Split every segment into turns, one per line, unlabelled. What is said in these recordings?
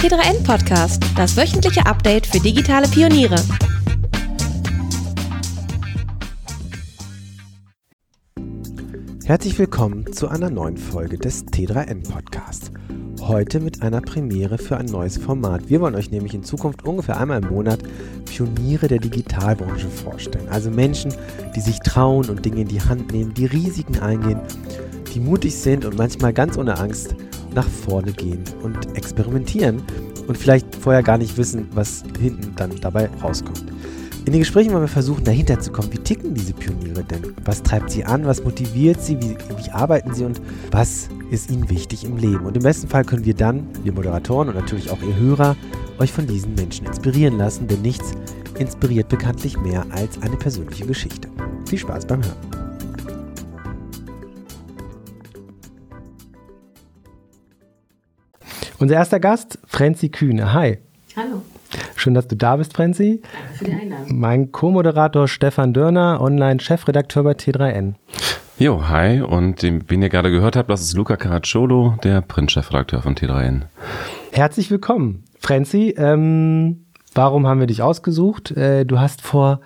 T3N Podcast, das wöchentliche Update für digitale Pioniere.
Herzlich willkommen zu einer neuen Folge des T3N Podcasts. Heute mit einer Premiere für ein neues Format. Wir wollen euch nämlich in Zukunft ungefähr einmal im Monat Pioniere der Digitalbranche vorstellen. Also Menschen, die sich trauen und Dinge in die Hand nehmen, die Risiken eingehen, die mutig sind und manchmal ganz ohne Angst nach vorne gehen und experimentieren und vielleicht vorher gar nicht wissen, was hinten dann dabei rauskommt. In den Gesprächen wollen wir versuchen, dahinter zu kommen, wie ticken diese Pioniere denn? Was treibt sie an? Was motiviert sie? Wie, wie arbeiten sie? Und was ist ihnen wichtig im Leben? Und im besten Fall können wir dann, wir Moderatoren und natürlich auch ihr Hörer, euch von diesen Menschen inspirieren lassen, denn nichts inspiriert bekanntlich mehr als eine persönliche Geschichte. Viel Spaß beim Hören. Unser erster Gast, Franzi Kühne. Hi.
Hallo.
Schön, dass du da bist, Franzi.
Danke für die Einladung.
Mein Co-Moderator Stefan Dörner, Online-Chefredakteur bei T3N.
Jo, hi. Und wen ihr gerade gehört habt, das ist Luca Caracciolo, der Print-Chefredakteur von T3N.
Herzlich willkommen. Franzi, ähm, warum haben wir dich ausgesucht? Äh, du hast vor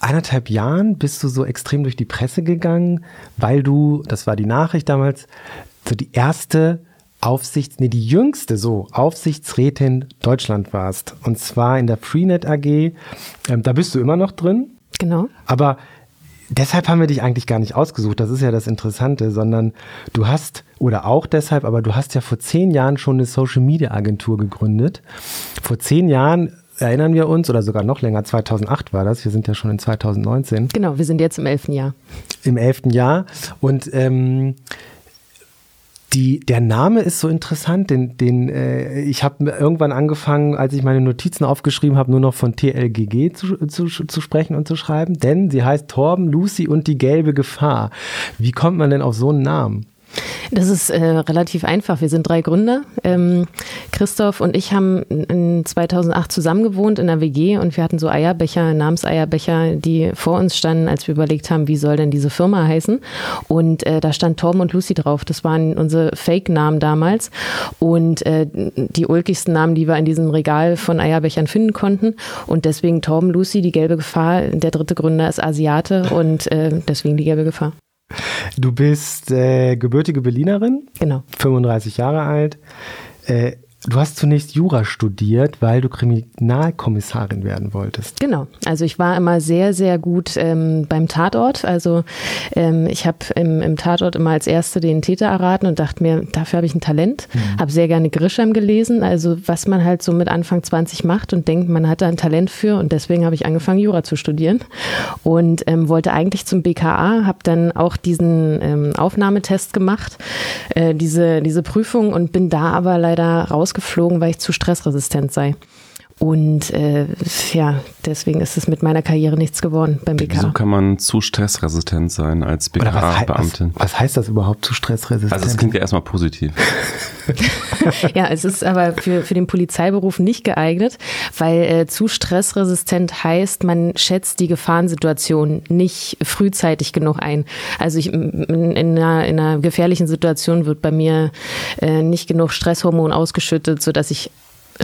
anderthalb Jahren bist du so extrem durch die Presse gegangen, weil du, das war die Nachricht damals, so die erste Aufsichts, nee, die jüngste so Aufsichtsrätin Deutschland warst. Und zwar in der Freenet AG. Ähm, da bist du immer noch drin.
Genau.
Aber deshalb haben wir dich eigentlich gar nicht ausgesucht. Das ist ja das Interessante, sondern du hast, oder auch deshalb, aber du hast ja vor zehn Jahren schon eine Social Media Agentur gegründet. Vor zehn Jahren erinnern wir uns, oder sogar noch länger, 2008 war das, wir sind ja schon in 2019.
Genau, wir sind jetzt im elften Jahr.
Im elften Jahr. Und ähm, die, der Name ist so interessant, den, den äh, ich habe irgendwann angefangen, als ich meine Notizen aufgeschrieben habe, nur noch von TLGG zu, zu, zu sprechen und zu schreiben, denn sie heißt Torben, Lucy und die gelbe Gefahr. Wie kommt man denn auf so einen Namen?
Das ist äh, relativ einfach. Wir sind drei Gründer. Ähm, Christoph und ich haben in 2008 zusammen gewohnt in der WG und wir hatten so Eierbecher, Namenseierbecher, die vor uns standen, als wir überlegt haben, wie soll denn diese Firma heißen. Und äh, da stand Torben und Lucy drauf. Das waren unsere Fake-Namen damals und äh, die ulkigsten Namen, die wir in diesem Regal von Eierbechern finden konnten. Und deswegen Torben, Lucy, die gelbe Gefahr. Der dritte Gründer ist Asiate und äh, deswegen die gelbe Gefahr.
Du bist äh, gebürtige Berlinerin.
Genau.
35 Jahre alt. Äh, Du hast zunächst Jura studiert, weil du Kriminalkommissarin werden wolltest.
Genau. Also ich war immer sehr, sehr gut ähm, beim Tatort. Also ähm, ich habe im, im, Tatort immer als Erste den Täter erraten und dachte mir, dafür habe ich ein Talent. Mhm. Habe sehr gerne Grisham gelesen, also was man halt so mit Anfang 20 macht und denkt, man hat da ein Talent für. Und deswegen habe ich angefangen, Jura zu studieren und ähm, wollte eigentlich zum BKA, habe dann auch diesen ähm, Aufnahmetest gemacht, äh, diese, diese Prüfung und bin da aber leider raus rausgeflogen, weil ich zu stressresistent sei. Und äh, ja, deswegen ist es mit meiner Karriere nichts geworden beim BK.
Wieso kann man zu stressresistent sein als BK-Beamtin?
Was, was, heißt das überhaupt, zu stressresistent?
Also es klingt ja erstmal positiv.
ja, es ist aber für, für den Polizeiberuf nicht geeignet, weil äh, zu stressresistent heißt, man schätzt die Gefahrensituation nicht frühzeitig genug ein. Also ich, in, in, einer, in einer gefährlichen Situation wird bei mir äh, nicht genug Stresshormon ausgeschüttet, sodass ich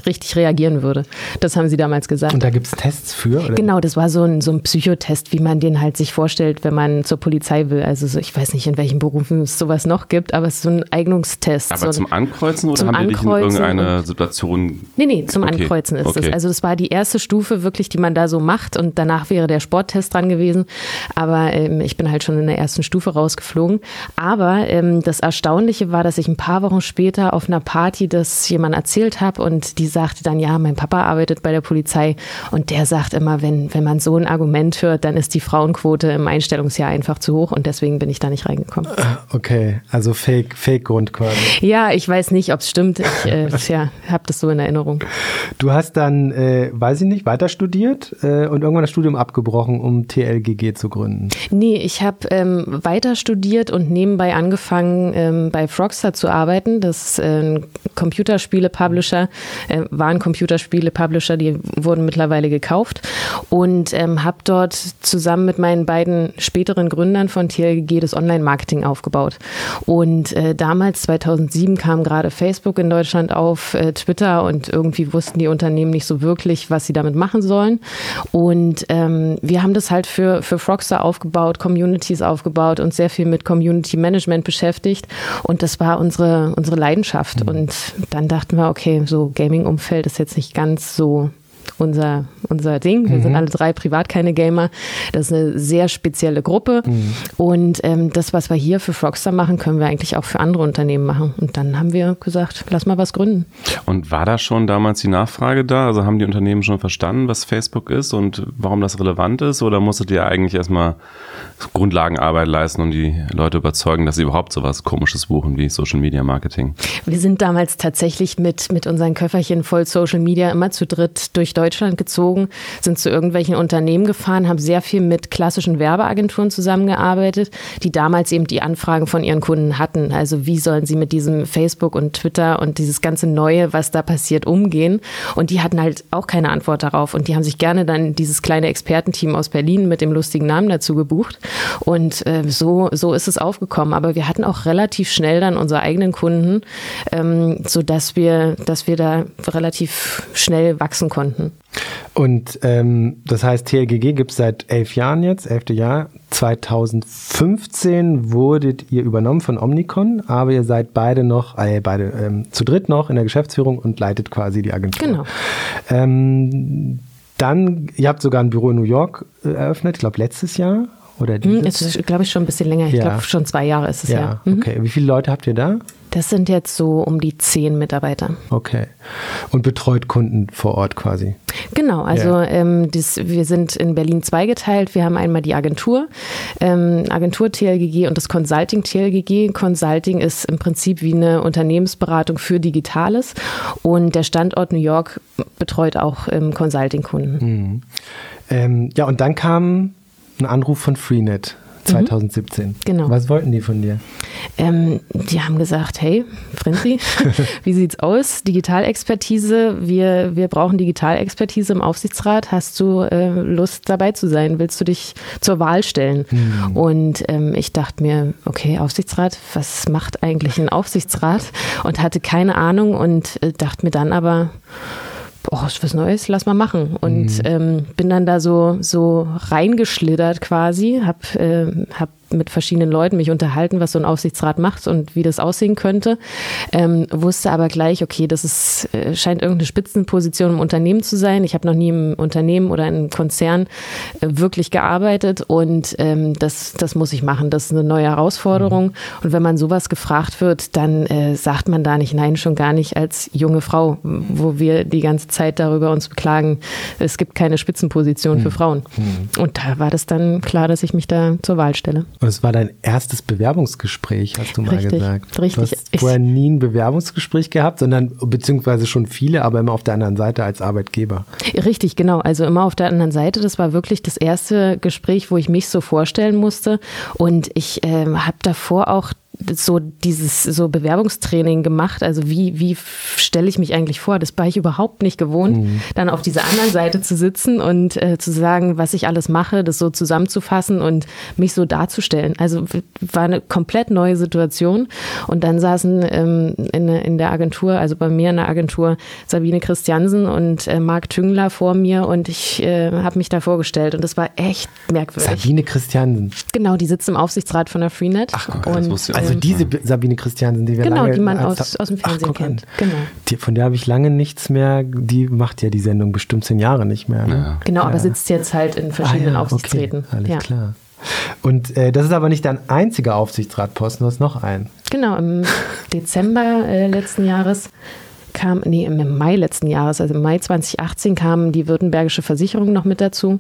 richtig reagieren würde. Das haben sie damals gesagt.
Und da gibt es Tests für? Oder?
Genau, das war so ein, so ein Psychotest, wie man den halt sich vorstellt, wenn man zur Polizei will. Also so, ich weiß nicht, in welchen Berufen es sowas noch gibt, aber es ist so ein Eignungstest.
Aber
so
zum Ankreuzen oder zum haben die dich in irgendeine Situation?
Nee, nee, zum okay. Ankreuzen ist es. Also das war die erste Stufe wirklich, die man da so macht und danach wäre der Sporttest dran gewesen. Aber ähm, ich bin halt schon in der ersten Stufe rausgeflogen. Aber ähm, das Erstaunliche war, dass ich ein paar Wochen später auf einer Party das jemand erzählt habe und die die sagte dann, ja, mein Papa arbeitet bei der Polizei und der sagt immer, wenn, wenn man so ein Argument hört, dann ist die Frauenquote im Einstellungsjahr einfach zu hoch und deswegen bin ich da nicht reingekommen.
Ah, okay, also Fake, Fake-Grund quasi.
Ja, ich weiß nicht, ob es stimmt. Ich äh, ja, habe das so in Erinnerung.
Du hast dann, äh, weiß ich nicht, weiter studiert äh, und irgendwann das Studium abgebrochen, um TLGG zu gründen.
Nee, ich habe ähm, weiter studiert und nebenbei angefangen, ähm, bei Frogster zu arbeiten. Das ist ein Computerspiele-Publisher äh, waren Computerspiele, Publisher, die wurden mittlerweile gekauft und ähm, habe dort zusammen mit meinen beiden späteren Gründern von TLG das Online-Marketing aufgebaut. Und äh, damals, 2007, kam gerade Facebook in Deutschland auf, äh, Twitter und irgendwie wussten die Unternehmen nicht so wirklich, was sie damit machen sollen. Und ähm, wir haben das halt für, für Frogstar aufgebaut, Communities aufgebaut und sehr viel mit Community Management beschäftigt. Und das war unsere, unsere Leidenschaft. Mhm. Und dann dachten wir, okay, so Gaming-Umfeld ist jetzt nicht ganz so unser, unser Ding. Wir mhm. sind alle drei privat keine Gamer. Das ist eine sehr spezielle Gruppe. Mhm. Und ähm, das, was wir hier für Frogstar machen, können wir eigentlich auch für andere Unternehmen machen. Und dann haben wir gesagt, lass mal was gründen.
Und war da schon damals die Nachfrage da? Also haben die Unternehmen schon verstanden, was Facebook ist und warum das relevant ist? Oder musstet ihr eigentlich erstmal Grundlagenarbeit leisten und die Leute überzeugen, dass sie überhaupt so was Komisches buchen wie Social Media Marketing?
Wir sind damals tatsächlich mit, mit unseren Köfferchen voll Social Media immer zu dritt durch Deutschland gezogen, sind zu irgendwelchen Unternehmen gefahren, haben sehr viel mit klassischen Werbeagenturen zusammengearbeitet, die damals eben die Anfragen von ihren Kunden hatten. Also wie sollen sie mit diesem Facebook und Twitter und dieses ganze Neue, was da passiert, umgehen? Und die hatten halt auch keine Antwort darauf. Und die haben sich gerne dann dieses kleine Expertenteam aus Berlin mit dem lustigen Namen dazu gebucht. Und äh, so, so ist es aufgekommen. Aber wir hatten auch relativ schnell dann unsere eigenen Kunden, ähm, sodass wir, dass wir da relativ schnell wachsen konnten.
Und ähm, das heißt, TLGG gibt es seit elf Jahren jetzt, elfte Jahr. 2015 wurdet ihr übernommen von Omnicon, aber ihr seid beide noch, äh, beide ähm, zu dritt noch in der Geschäftsführung und leitet quasi die Agentur.
Genau.
Ähm, dann, ihr habt sogar ein Büro in New York äh, eröffnet, ich glaube letztes Jahr oder
dieses? Hm, ist, glaube ich, schon ein bisschen länger. Ich ja. glaube, schon zwei Jahre ist es ja. ja.
Mhm. Okay. Wie viele Leute habt ihr da?
Das sind jetzt so um die zehn Mitarbeiter.
Okay. Und betreut Kunden vor Ort quasi?
Genau, also ja. ähm, das, wir sind in Berlin zweigeteilt. Wir haben einmal die Agentur, ähm, Agentur TLGG und das Consulting TLGG. Consulting ist im Prinzip wie eine Unternehmensberatung für Digitales und der Standort New York betreut auch ähm, Consulting-Kunden.
Mhm. Ähm, ja, und dann kam ein Anruf von Freenet 2017. Mhm. Genau. Was wollten die von dir?
Ähm, die haben gesagt, hey, Frenzi, wie sieht's aus? Digitalexpertise, wir, wir brauchen Digitalexpertise im Aufsichtsrat. Hast du äh, Lust dabei zu sein? Willst du dich zur Wahl stellen? Mhm. Und ähm, ich dachte mir, okay, Aufsichtsrat, was macht eigentlich ein Aufsichtsrat? Und hatte keine Ahnung und äh, dachte mir dann aber, oh, ist was Neues, lass mal machen. Und mhm. ähm, bin dann da so, so reingeschlittert quasi, hab, äh, hab mit verschiedenen Leuten mich unterhalten, was so ein Aufsichtsrat macht und wie das aussehen könnte. Ähm, wusste aber gleich, okay, das ist, äh, scheint irgendeine Spitzenposition im Unternehmen zu sein. Ich habe noch nie im Unternehmen oder in einem Konzern äh, wirklich gearbeitet und ähm, das, das muss ich machen. Das ist eine neue Herausforderung. Und wenn man sowas gefragt wird, dann äh, sagt man da nicht nein, schon gar nicht als junge Frau, wo wir die ganze Zeit darüber uns beklagen, es gibt keine Spitzenposition mhm. für Frauen. Mhm. Und da war das dann klar, dass ich mich da zur Wahl stelle.
Und es war dein erstes Bewerbungsgespräch, hast du mal
richtig,
gesagt.
Richtig.
Du hast vorher nie ein Bewerbungsgespräch gehabt, sondern beziehungsweise schon viele, aber immer auf der anderen Seite als Arbeitgeber.
Richtig, genau. Also immer auf der anderen Seite. Das war wirklich das erste Gespräch, wo ich mich so vorstellen musste. Und ich äh, habe davor auch so dieses so Bewerbungstraining gemacht. Also wie, wie stelle ich mich eigentlich vor? Das war ich überhaupt nicht gewohnt, mhm. dann auf dieser anderen Seite zu sitzen und äh, zu sagen, was ich alles mache, das so zusammenzufassen und mich so darzustellen. Also war eine komplett neue Situation. Und dann saßen ähm, in, in der Agentur, also bei mir in der Agentur, Sabine Christiansen und äh, Marc Tüngler vor mir und ich äh, habe mich da vorgestellt und das war echt merkwürdig.
Sabine Christiansen.
Genau, die sitzt im Aufsichtsrat von der Freenet.
Ach, okay, und, das wusste ich also diese Sabine Christiansen, die wir
genau,
lange...
Genau, die man aus, aus dem Fernsehen ach, kennt.
Genau. Die, von der habe ich lange nichts mehr... Die macht ja die Sendung bestimmt zehn Jahre nicht mehr. Ne?
Ja. Genau, ja. aber sitzt jetzt halt in verschiedenen ah, ja, Aufsichtsräten.
Okay, alles ja. klar. Und äh, das ist aber nicht dein einziger Aufsichtsratposten, du hast noch einen.
Genau, im Dezember äh, letzten Jahres kam, nee, im Mai letzten Jahres, also im Mai 2018 kam die Württembergische Versicherung noch mit dazu.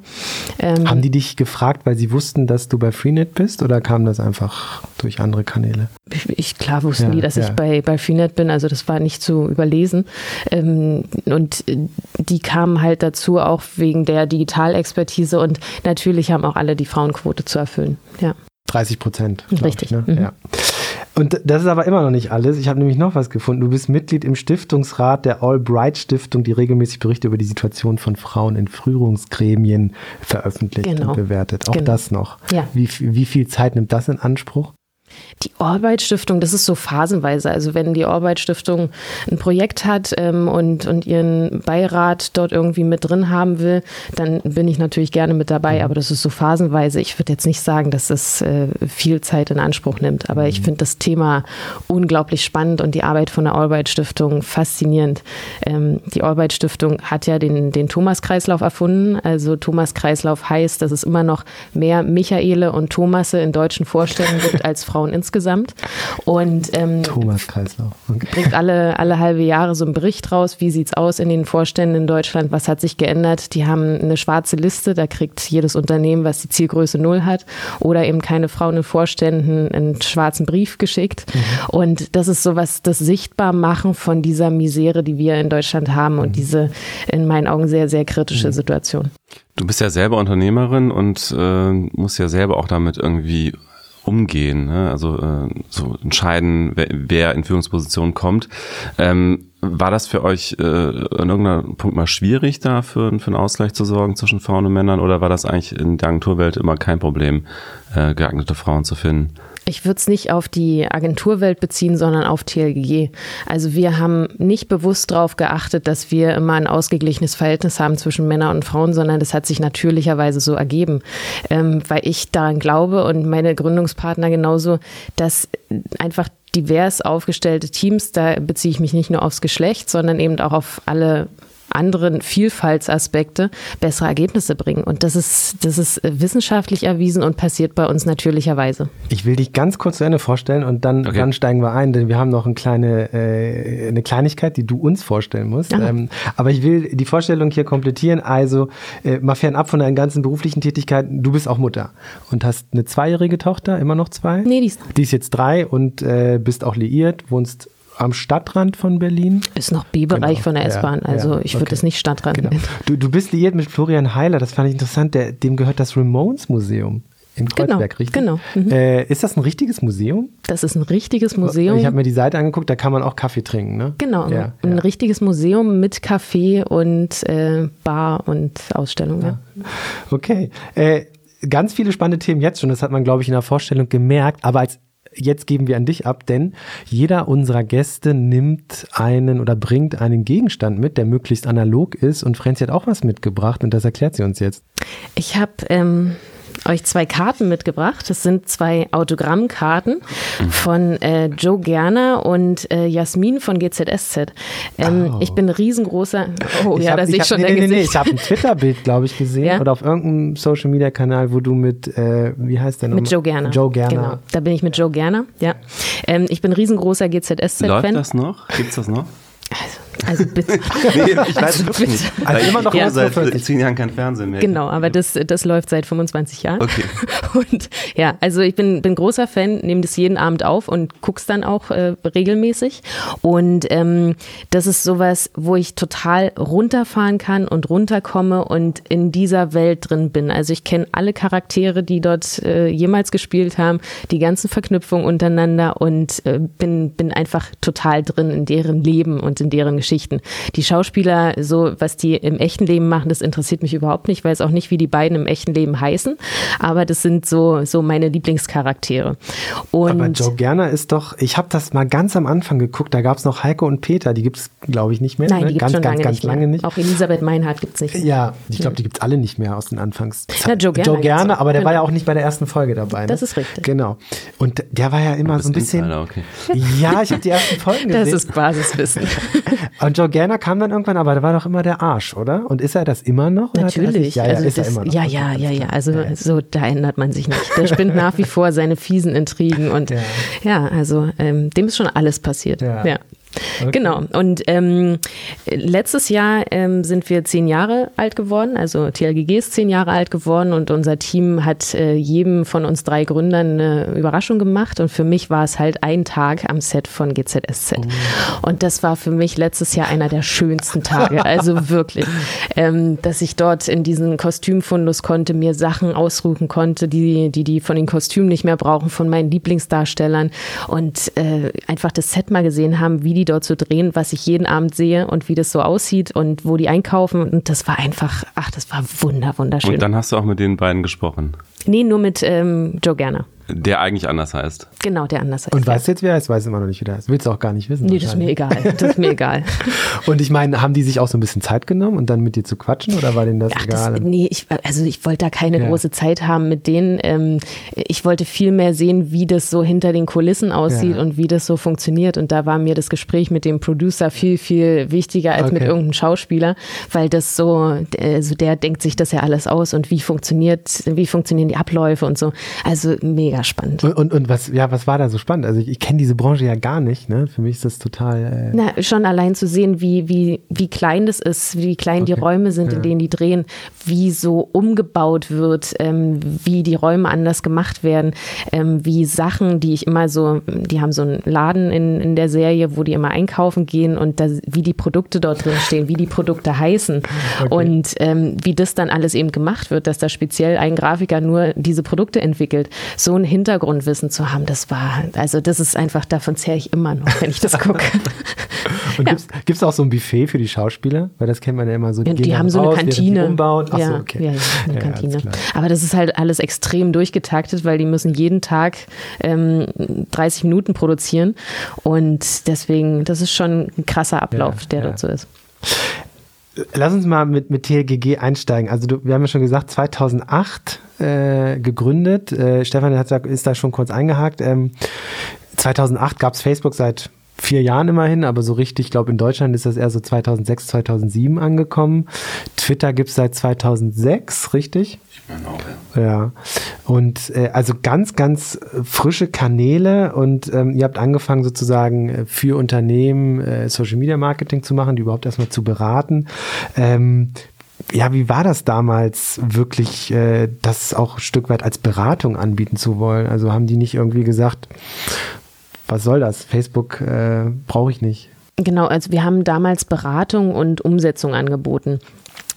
Ähm, Haben die dich gefragt, weil sie wussten, dass du bei Freenet bist oder kam das einfach durch andere Kanäle?
Ich, klar wussten ja, die, dass ja. ich bei, bei Freenet bin, also das war nicht zu überlesen. Ähm, und die kamen halt dazu auch wegen der Digitalexpertise und natürlich haben auch alle die Frauenquote zu erfüllen. Ja.
30 Prozent.
Richtig.
Ich, ne? mhm. ja. Und das ist aber immer noch nicht alles. Ich habe nämlich noch was gefunden. Du bist Mitglied im Stiftungsrat der Albright Stiftung, die regelmäßig Berichte über die Situation von Frauen in Führungsgremien veröffentlicht
Genau.
und bewertet. Auch
Genau.
das noch.
Ja.
Wie, wie viel Zeit nimmt das in Anspruch?
Die Orbeit Stiftung, das ist so phasenweise. Also wenn die Orbeit Stiftung ein Projekt hat ähm, und, und ihren Beirat dort irgendwie mit drin haben will, dann bin ich natürlich gerne mit dabei. Aber das ist so phasenweise. Ich würde jetzt nicht sagen, dass das äh, viel Zeit in Anspruch nimmt. Aber ich finde das Thema unglaublich spannend und die Arbeit von der Orbeit Stiftung faszinierend. Ähm, die Orbeit Stiftung hat ja den, den Thomas-Kreislauf erfunden. Also Thomas-Kreislauf heißt, dass es immer noch mehr Michaele und Thomasse in deutschen Vorstellungen gibt als Frauen insgesamt. Und ähm,
Thomas Kreislauf. Okay.
bringt alle, alle halbe Jahre so einen Bericht raus, wie sieht's aus in den Vorständen in Deutschland, was hat sich geändert. Die haben eine schwarze Liste, da kriegt jedes Unternehmen, was die Zielgröße null hat oder eben keine Frauen in Vorständen, einen schwarzen Brief geschickt. Und das ist sowas, das Sichtbarmachen von dieser Misere, die wir in Deutschland haben und diese in meinen Augen sehr, sehr kritische Situation.
Du bist ja selber Unternehmerin und äh, musst ja selber auch damit irgendwie umgehen, ne? also äh, so entscheiden, wer, wer in Führungspositionen kommt. Ähm, war das für euch äh, an irgendeinem Punkt mal schwierig, da für, für einen Ausgleich zu sorgen zwischen Frauen und Männern oder war das eigentlich in der Agenturwelt immer kein Problem, äh, geeignete Frauen zu finden?
Ich würde es nicht auf die Agenturwelt beziehen, sondern auf TLG. Also wir haben nicht bewusst darauf geachtet, dass wir immer ein ausgeglichenes Verhältnis haben zwischen Männern und Frauen, sondern das hat sich natürlicherweise so ergeben, ähm, weil ich daran glaube und meine Gründungspartner genauso, dass einfach divers aufgestellte Teams, da beziehe ich mich nicht nur aufs Geschlecht, sondern eben auch auf alle anderen Vielfaltsaspekte bessere Ergebnisse bringen. Und das ist, das ist wissenschaftlich erwiesen und passiert bei uns natürlicherweise.
Ich will dich ganz kurz zu Ende vorstellen und dann,
Okay.
dann steigen wir ein, denn wir haben noch eine kleine äh, eine Kleinigkeit, die du uns vorstellen musst. Ähm, aber ich will die Vorstellung hier komplettieren. Also äh, mal fernab von deinen ganzen beruflichen Tätigkeiten, du bist auch Mutter und hast eine zweijährige Tochter, immer noch zwei?
Nee, die ist,
Die ist jetzt drei und äh, bist auch liiert, wohnst am Stadtrand von Berlin.
ist noch B-Bereich
Genau.
von der
Ja,
S-Bahn. Also
ja,
ich würde
okay.
es nicht Stadtrand
Genau.
nennen.
Du, du bist liiert mit Florian Heiler, das fand ich interessant. Der, dem gehört das Ramones Museum in
Genau,
Kreuzberg, richtig?
genau. Mhm.
Äh, ist das ein richtiges Museum?
Das ist ein richtiges Museum.
Ich habe mir die Seite angeguckt, da kann man auch Kaffee trinken, ne?
Genau,
Ja,
ein
ja.
richtiges Museum mit Café und äh, Bar und Ausstellung. Ja.
Okay. Äh, ganz viele spannende Themen jetzt schon, das hat man, glaube ich, in der Vorstellung gemerkt, aber als Jetzt geben wir an dich ab, denn jeder unserer Gäste nimmt einen oder bringt einen Gegenstand mit, der möglichst analog ist. Und Franzi hat auch was mitgebracht und das erklärt sie uns jetzt.
Ich habe ähm, euch zwei Karten mitgebracht. Das sind zwei Autogrammkarten von äh, Joe Gerner und äh, Jasmin von GZSZ. Ähm,
Oh.
Ich bin ein riesengroßer. Oh ja,
hab-
da sehe ich schon
nee,
dein
nee, nee, nee,
Gesicht.
ich habe ein Twitter-Bild, glaube ich, gesehen
Ja?
oder auf irgendeinem Social-Media-Kanal, wo du mit, äh, wie heißt der nochmal?
Mit Joe Gerner.
Joe Gerner.
Genau, da bin ich mit Joe Gerner, ja. Ähm, ich bin ein riesengroßer
Läuft
GZSZ-Fan.
das noch? Gibt's das noch?
Also bitte.
Nee, ich weiß
Also bitte.
nicht.
Also
Weil
immer noch ja.
seit
1940.
zehn Jahren kein Fernsehen mehr.
Genau, aber das, das läuft seit 25 Jahren.
Okay.
Und ja, also ich bin, bin großer Fan, nehme das jeden Abend auf und guck's dann auch äh, regelmäßig. Und ähm, das ist sowas, wo ich total runterfahren kann und runterkomme und in dieser Welt drin bin. Also ich kenne alle Charaktere, die dort äh, jemals gespielt haben, die ganzen Verknüpfungen untereinander und äh, bin, bin einfach total drin in deren Leben und in deren Geschichten. Die Schauspieler, so was die im echten Leben machen, das interessiert mich überhaupt nicht. Ich weiß auch nicht, wie die beiden im echten Leben heißen, aber das sind so, so meine Lieblingscharaktere. Und
Aber Joe Gerner ist doch, ich habe das mal ganz am Anfang geguckt, da gab es noch Heiko und Peter, die gibt es, glaube ich, nicht mehr.
nein,
ne?
die gibt
ganz,
schon
ganz,
lange,
ganz
nicht,
lange
mehr.
nicht.
Auch Elisabeth Meinhardt gibt es nicht. mehr.
Ja, ich glaube, die gibt es alle nicht mehr aus den Anfangs.
Na, Joe Gerner
Joe Gerner, aber der war ja
Genau.
auch nicht bei der ersten Folge dabei. Ne?
Das ist richtig.
Genau. Und der war ja immer so ein bisschen.
Insider, okay.
Ja, ich habe die ersten Folgen
Das
gesehen.
ist Basiswissen.
und Joe Gerner kam dann irgendwann, aber der war doch immer der Arsch, oder? Und ist er das immer noch? Er
Natürlich.
Ja, ja,
also
ist
das,
er immer noch.
ja, ja, ja, ja. Also so, da ändert man sich nicht. Der spinnt nach wie vor seine fiesen Intrigen und
Ja.
ja, also ähm, dem ist schon alles passiert.
Ja.
Okay. Genau. Und ähm, letztes Jahr ähm, sind wir zehn Jahre alt geworden, also TLGG ist zehn Jahre alt geworden und unser Team hat äh, jedem von uns drei Gründern eine Überraschung gemacht und für mich war es halt ein Tag am Set von GZSZ. Oh. Und das war für mich letztes Jahr einer der schönsten Tage, also wirklich, ähm, dass ich dort in diesen Kostümfundus konnte, mir Sachen ausrufen konnte, die, die die von den Kostümen nicht mehr brauchen, von meinen Lieblingsdarstellern und äh, einfach das Set mal gesehen haben, wie die dort so drehen, was ich jeden Abend sehe und wie das so aussieht und wo die einkaufen. Und das war einfach, ach, das war wunder, wunderschön.
Und dann hast du auch mit den beiden gesprochen?
Nee, nur mit ähm, Joe Gerner.
Der eigentlich anders heißt.
Genau, der anders heißt.
Und weißt du jetzt, wer er ist? Weiß immer noch nicht, wie der heißt. Willst du auch gar nicht wissen.
Nee, das ist mir egal. Das ist mir egal.
und ich meine, haben die sich auch so ein bisschen Zeit genommen und dann mit dir zu quatschen oder war denen das Ach, egal?
Das, nee, ich, also ich wollte da keine ja. große Zeit haben mit denen. Ähm, ich wollte viel mehr sehen, wie das so hinter den Kulissen aussieht ja. und wie das so funktioniert. Und da war mir das Gespräch mit dem Producer viel, viel wichtiger als okay. mit irgendeinem Schauspieler, weil das so, also der denkt sich das ja alles aus und wie funktioniert, wie funktionieren die Abläufe und so. Also mega spannend.
Und, und und was, ja, was war da so spannend? Also ich, ich kenne diese Branche ja gar nicht, ne? Für mich ist das total.
Äh Na, schon allein zu sehen, wie, wie, wie klein das ist, wie klein okay. die Räume sind, ja. in denen die drehen, wie so umgebaut wird, ähm, wie die Räume anders gemacht werden, ähm, wie Sachen, die ich immer so, die haben so einen Laden in, in der Serie, wo die immer einkaufen gehen und das, wie die Produkte dort drin stehen, wie die Produkte heißen okay. und ähm, wie das dann alles eben gemacht wird, dass da speziell ein Grafiker nur diese Produkte entwickelt. So ein Hintergrundwissen zu haben, das war, also das ist einfach, davon zehre ich immer noch, wenn ich das gucke.
Und ja. gibt es auch so ein Buffet für die Schauspieler? Weil das kennt man ja immer so.
Die, die haben so raus, eine Kantine.
Umbauen.
Ach ja, so, okay. ja, ja, eine ja, Kantine. Aber das ist halt alles extrem durchgetaktet, weil die müssen jeden Tag ähm, 30 Minuten produzieren. Und deswegen, das ist schon ein krasser Ablauf, der dazu ist.
Lass uns mal mit, mit TLGG einsteigen. Also du, wir haben ja schon gesagt, 2008 äh, gegründet. Äh, Stefan hat, ist da schon kurz eingehakt. Ähm, 2008 gab es Facebook seit vier Jahren immerhin, aber so richtig, ich glaube in Deutschland ist das eher so 2006, 2007 angekommen. Twitter gibt es seit 2006, richtig? Ich meine auch, ja. Ja, und äh, also ganz, ganz frische Kanäle und ähm, ihr habt angefangen sozusagen äh, für Unternehmen äh, Social Media Marketing zu machen, die überhaupt erstmal zu beraten. Ähm, ja, wie war das damals wirklich, äh, das auch ein Stück weit als Beratung anbieten zu wollen? Also haben die nicht irgendwie gesagt, was soll das? Facebook äh, brauche ich nicht.
Genau, also wir haben damals Beratung und Umsetzung angeboten.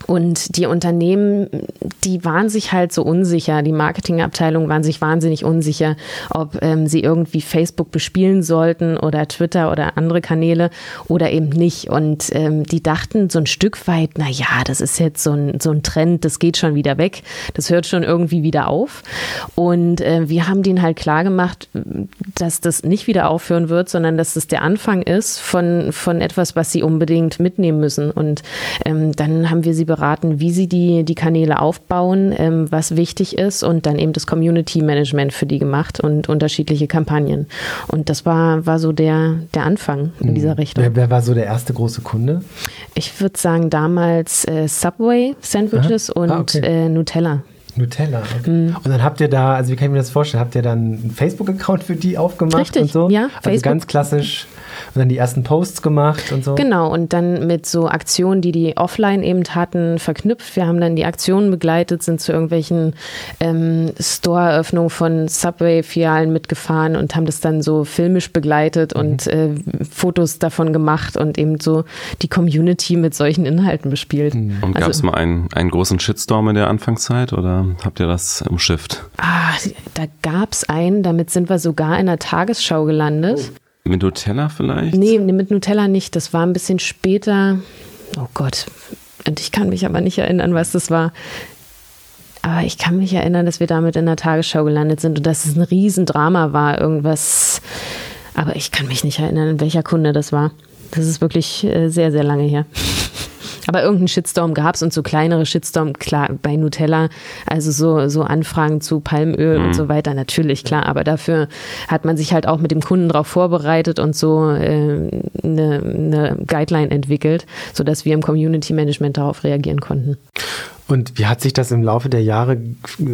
Und die Unternehmen, die waren sich halt so unsicher, die Marketingabteilungen waren sich wahnsinnig unsicher, ob ähm, sie irgendwie Facebook bespielen sollten oder Twitter oder andere Kanäle oder eben nicht. Und ähm, die dachten so ein Stück weit, na ja, das ist jetzt so ein, so ein Trend, das geht schon wieder weg, das hört schon irgendwie wieder auf. Und äh, wir haben denen halt klar gemacht, dass das nicht wieder aufhören wird, sondern dass das der Anfang ist von, von etwas, was sie unbedingt mitnehmen müssen. Und ähm, dann haben wir sie beraten, wie sie die, die Kanäle aufbauen, ähm, was wichtig ist und dann eben das Community Management für die gemacht und unterschiedliche Kampagnen. Und das war, war so der, der Anfang in dieser mhm. Richtung.
Wer, wer war so der erste große Kunde?
Ich würde sagen damals äh, Subway Sandwiches Aha. und ah, okay. äh, Nutella.
Nutella. Okay. Mm. Und dann habt ihr da, also wie kann ich mir das vorstellen, habt ihr dann einen Facebook-Account für die aufgemacht
Richtig,
und so?
Ja,
also Facebook. ganz klassisch und dann die ersten Posts gemacht und so.
Genau, und dann mit so Aktionen, die die offline eben hatten, verknüpft. Wir haben dann die Aktionen begleitet, sind zu irgendwelchen ähm, Store-Eröffnungen von Subway-Filialen mitgefahren und haben das dann so filmisch begleitet mhm. und äh, Fotos davon gemacht und eben so die Community mit solchen Inhalten bespielt.
Mhm. Und gab es also, mal einen, einen großen Shitstorm in der Anfangszeit oder habt ihr das umschifft?
Ah, da gab es einen, damit sind wir sogar in der Tagesschau gelandet. Oh.
Mit Nutella vielleicht?
Nee, mit Nutella nicht. Das war ein bisschen später. Oh Gott. Und ich kann mich aber nicht erinnern, was das war. Aber ich kann mich erinnern, dass wir damit in der Tagesschau gelandet sind und dass es ein Riesendrama war, irgendwas. Aber ich kann mich nicht erinnern, welcher Kunde das war. Das ist wirklich äh, sehr, sehr lange her. Aber irgendeinen Shitstorm gab es und so kleinere Shitstorm, klar, bei Nutella, also so, so Anfragen zu Palmöl mhm. und so weiter, natürlich, klar. Aber dafür hat man sich halt auch mit dem Kunden darauf vorbereitet und so äh, eine, eine Guideline entwickelt, sodass wir im Community Management darauf reagieren konnten.
Und wie hat sich das im Laufe der Jahre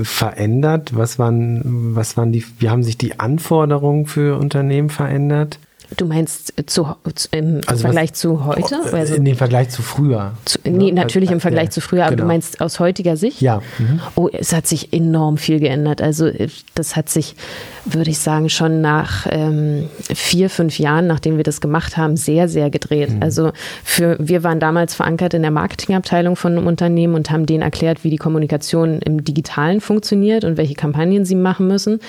verändert? Was waren, was waren die, wie haben sich die Anforderungen für Unternehmen verändert?
Du meinst zu, im also Vergleich was, zu heute?
Äh, also in dem Vergleich zu früher.
Zu, nee, ne? natürlich im Vergleich ja, zu früher, aber genau. du meinst aus heutiger Sicht?
Ja.
Mhm. Oh, es hat sich enorm viel geändert. Also äh, das hat sich, würde ich sagen, schon nach ähm, vier, fünf Jahren, nachdem wir das gemacht haben, sehr, sehr gedreht. Mhm. Also für, wir waren damals verankert in der Marketingabteilung von einem Unternehmen und haben denen erklärt, wie die Kommunikation im Digitalen funktioniert und welche Kampagnen sie machen müssen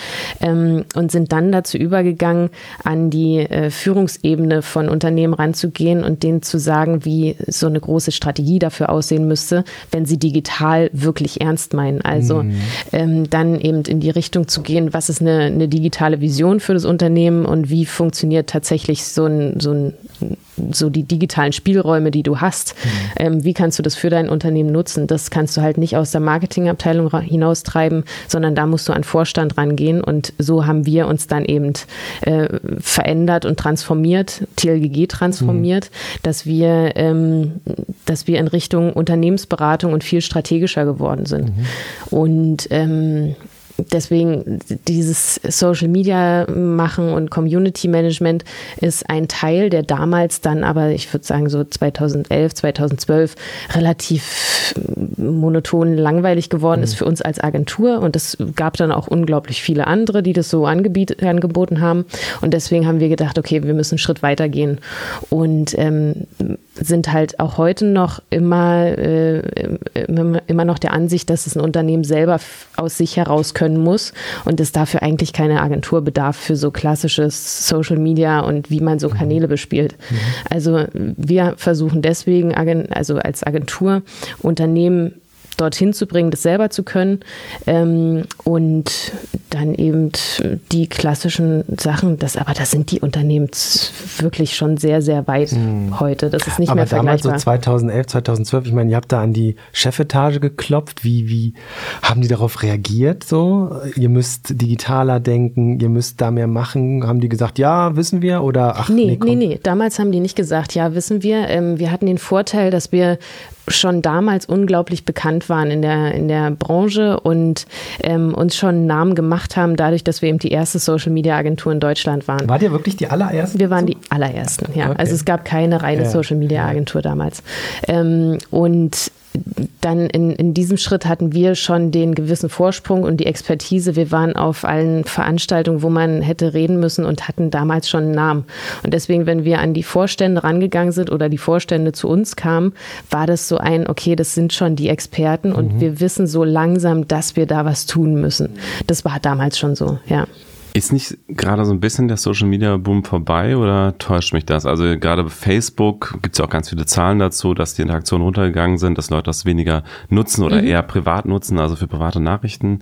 ähm, und sind dann dazu übergegangen, an die äh, Führungsebene von Unternehmen ranzugehen und denen zu sagen, wie so eine große Strategie dafür aussehen müsste, wenn sie digital wirklich ernst meinen. Also mhm. ähm, dann eben in die Richtung zu gehen, was ist eine, eine digitale Vision für das Unternehmen und wie funktioniert tatsächlich so ein, so ein so die digitalen Spielräume, die du hast, mhm. ähm, wie kannst du das für dein Unternehmen nutzen? Das kannst du halt nicht aus der Marketingabteilung hinaustreiben, sondern da musst du an Vorstand rangehen. Und so haben wir uns dann eben äh, verändert und transformiert, TLGG transformiert, mhm. dass wir, ähm, dass wir in Richtung Unternehmensberatung und viel strategischer geworden sind. Mhm. Und ähm, deswegen dieses Social Media machen und Community Management ist ein Teil, der damals dann aber, ich würde sagen so 2011, 2012 relativ monoton langweilig geworden mhm. ist für uns als Agentur. Und es gab dann auch unglaublich viele andere, die das so angeboten haben. Und deswegen haben wir gedacht, okay, wir müssen einen Schritt weiter gehen und ähm, sind halt auch heute noch immer, äh, immer noch der Ansicht, dass es ein Unternehmen selber aus sich heraus können muss und es dafür eigentlich keine Agentur bedarf für so klassisches Social Media und wie man so mhm. Kanäle bespielt. Mhm. Also wir versuchen deswegen, also als Agentur Unternehmen dorthin zu bringen, das selber zu können. Ähm, und dann eben die klassischen Sachen, das, aber da sind die Unternehmen wirklich schon sehr, sehr weit hm. heute. Das ist nicht aber mehr vergleichbar.
damals so 2011, 2012, ich meine, ihr habt da an die Chefetage geklopft. Wie, wie haben die darauf reagiert? So, ihr müsst digitaler denken, ihr müsst da mehr machen. Haben die gesagt, ja, wissen wir? Oder ach,
nee, nee, nee, nee. Damals haben die nicht gesagt, ja, wissen wir. Ähm, wir hatten den Vorteil, dass wir schon damals unglaublich bekannt waren in der, in der Branche und ähm, uns schon einen Namen gemacht haben, dadurch, dass wir eben die erste Social Media Agentur in Deutschland waren.
War ihr wirklich die allerersten?
Wir waren die allerersten, ja. Okay. Also es gab keine reine ja. Social Media Agentur damals. Ähm, und dann in, in diesem Schritt hatten wir schon den gewissen Vorsprung und die Expertise. Wir waren auf allen Veranstaltungen, wo man hätte reden müssen und hatten damals schon einen Namen. Und deswegen, wenn wir an die Vorstände rangegangen sind oder die Vorstände zu uns kamen, war das so ein, okay, das sind schon die Experten und mhm. wir wissen so langsam, dass wir da was tun müssen. Das war damals schon so, ja.
Ist nicht gerade so ein bisschen der Social Media Boom vorbei oder täuscht mich das? Also gerade bei Facebook gibt es ja auch ganz viele Zahlen dazu, dass die Interaktionen runtergegangen sind, dass Leute das weniger nutzen oder mhm. eher privat nutzen, also für private Nachrichten.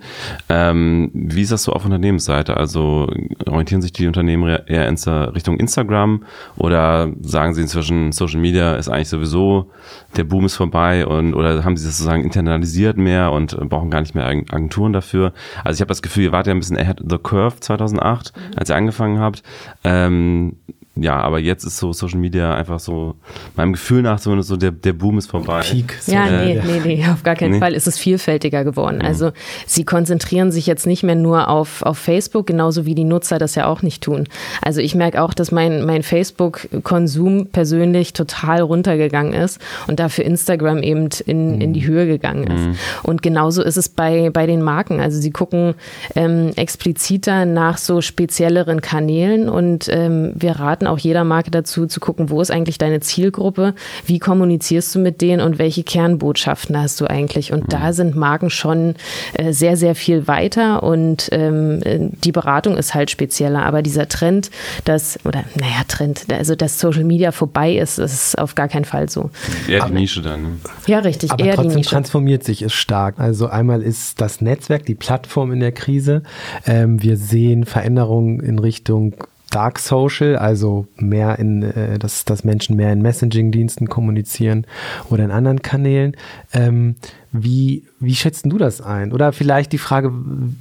Ähm, wie ist das so auf Unternehmensseite? Also orientieren sich die Unternehmen eher in Richtung Instagram oder sagen sie inzwischen Social Media ist eigentlich sowieso der Boom ist vorbei und oder haben sie das sozusagen internalisiert mehr und brauchen gar nicht mehr Agenturen dafür? Also ich habe das Gefühl, ihr wart ja ein bisschen ahead of the curve 2000 2008, mhm. als ihr angefangen habt. Ähm, ja, aber jetzt ist so Social Media einfach so, meinem Gefühl nach zumindest so, der, der Boom ist vorbei.
Peak. Ja, nee, nee, nee, auf gar keinen nee. Fall ist es vielfältiger geworden. Mhm. Also sie konzentrieren sich jetzt nicht mehr nur auf, auf Facebook, genauso wie die Nutzer das ja auch nicht tun. Also ich merke auch, dass mein, mein Facebook-Konsum persönlich total runtergegangen ist und dafür Instagram eben in, mhm. in die Höhe gegangen ist. Mhm. Und genauso ist es bei, bei den Marken. Also sie gucken ähm, expliziter nach so spezielleren Kanälen und ähm, wir raten raten auch jeder Marke dazu, zu gucken, wo ist eigentlich deine Zielgruppe, wie kommunizierst du mit denen und welche Kernbotschaften hast du eigentlich. Und mhm. da sind Marken schon äh, sehr, sehr viel weiter und ähm, die Beratung ist halt spezieller. Aber dieser Trend, dass, oder naja, Trend, also dass Social Media vorbei ist, ist auf gar keinen Fall so.
Eher die Nische dann. Ne?
Ja, richtig,
aber
eher
trotzdem
die Nische.
transformiert sich es stark. Also einmal ist das Netzwerk, die Plattform in der Krise. Ähm, wir sehen Veränderungen in Richtung Dark Social, also mehr in, äh, dass, dass Menschen mehr in Messaging-Diensten kommunizieren oder in anderen Kanälen. Ähm, wie, wie schätzt du das ein? Oder vielleicht die Frage,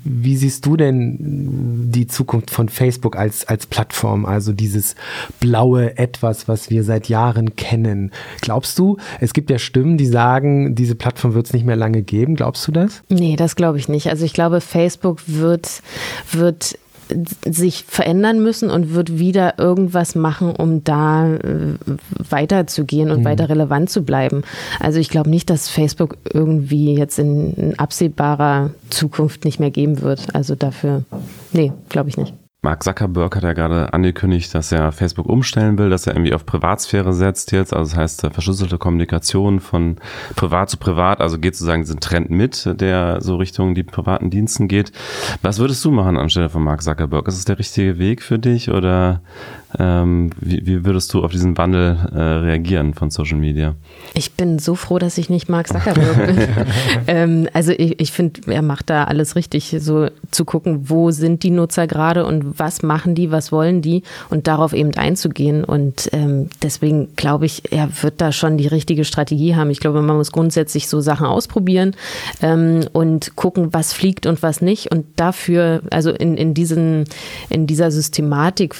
wie siehst du denn die Zukunft von Facebook als, als Plattform? Also dieses blaue Etwas, was wir seit Jahren kennen. Glaubst du, es gibt ja Stimmen, die sagen, diese Plattform wird es nicht mehr lange geben. Glaubst du das?
Nee, das glaube ich nicht. Also ich glaube, Facebook wird, wird sich verändern müssen und wird wieder irgendwas machen, um da äh, weiterzugehen und mhm. weiter relevant zu bleiben. Also ich glaube nicht, dass Facebook irgendwie jetzt in, in absehbarer Zukunft nicht mehr geben wird. Also dafür, nee, glaube ich nicht.
Mark Zuckerberg hat ja gerade angekündigt, dass er Facebook umstellen will, dass er irgendwie auf Privatsphäre setzt jetzt. Also das heißt, verschlüsselte Kommunikation von privat zu privat, also geht sozusagen diesen Trend mit, der so Richtung die privaten Diensten geht. Was würdest du machen anstelle von Mark Zuckerberg? Ist es der richtige Weg für dich oder ähm, wie, wie, würdest du auf diesen Wandel äh, reagieren von Social Media?
Ich bin so froh, dass ich nicht Mark Zuckerberg bin. ähm, also ich, ich finde, er macht da alles richtig, so zu gucken, wo sind die Nutzer gerade und was machen die, was wollen die und darauf eben einzugehen. Und ähm, deswegen glaube ich, er wird da schon die richtige Strategie haben. Ich glaube, man muss grundsätzlich so Sachen ausprobieren ähm, und gucken, was fliegt und was nicht. Und dafür, also in, in, diesen, in dieser Systematik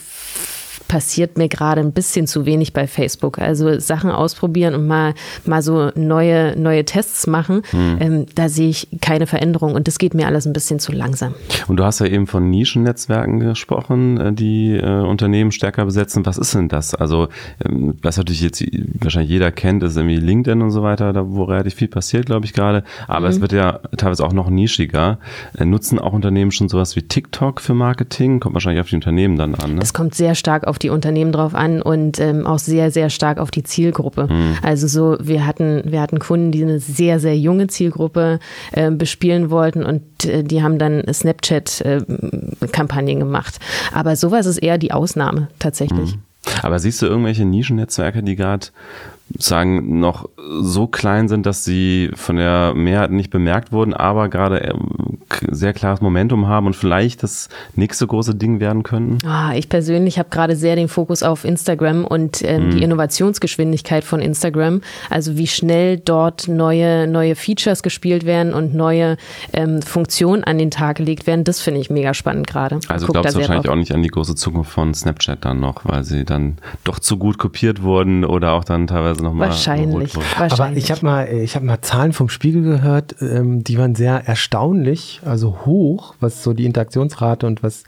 passiert mir gerade ein bisschen zu wenig bei Facebook. Also Sachen ausprobieren und mal, mal so neue, neue Tests machen, hm. ähm, da sehe ich keine Veränderung und das geht mir alles ein bisschen zu langsam.
Und du hast ja eben von Nischennetzwerken gesprochen, äh, die äh, Unternehmen stärker besetzen. Was ist denn das? Also, ähm, was natürlich jetzt wahrscheinlich jeder kennt, ist irgendwie LinkedIn und so weiter, da wo relativ viel passiert, glaube ich gerade. Aber mhm. es wird ja teilweise auch noch nischiger. Äh, nutzen auch Unternehmen schon sowas wie TikTok für Marketing? Kommt wahrscheinlich auf die Unternehmen dann an. Ne?
Es kommt sehr stark auf die Unternehmen drauf an und ähm, auch sehr, sehr stark auf die Zielgruppe. Mhm. Also so, wir hatten, wir hatten Kunden, die eine sehr, sehr junge Zielgruppe äh, bespielen wollten und äh, die haben dann Snapchat-Kampagnen äh, gemacht. Aber sowas ist eher die Ausnahme tatsächlich. Mhm.
Aber siehst du irgendwelche Nischennetzwerke, die gerade sagen, noch so klein sind, dass sie von der Mehrheit nicht bemerkt wurden, aber gerade äh, sehr klares Momentum haben und vielleicht das nächste große Ding werden können?
Ah, ich persönlich habe gerade sehr den Fokus auf Instagram und ähm, mhm. die Innovationsgeschwindigkeit von Instagram. Also wie schnell dort neue, neue Features gespielt werden und neue ähm, Funktionen an den Tag gelegt werden, das finde ich mega spannend gerade.
Also glaubst du wahrscheinlich drauf. auch nicht an die große Zukunft von Snapchat dann noch, weil sie dann doch zu gut kopiert wurden oder auch dann teilweise teilweise nochmal.
Wahrscheinlich,
wahrscheinlich. Aber ich habe mal, ich habe mal Zahlen vom Spiegel gehört, ähm, die waren sehr erstaunlich, also hoch, was so die Interaktionsrate und was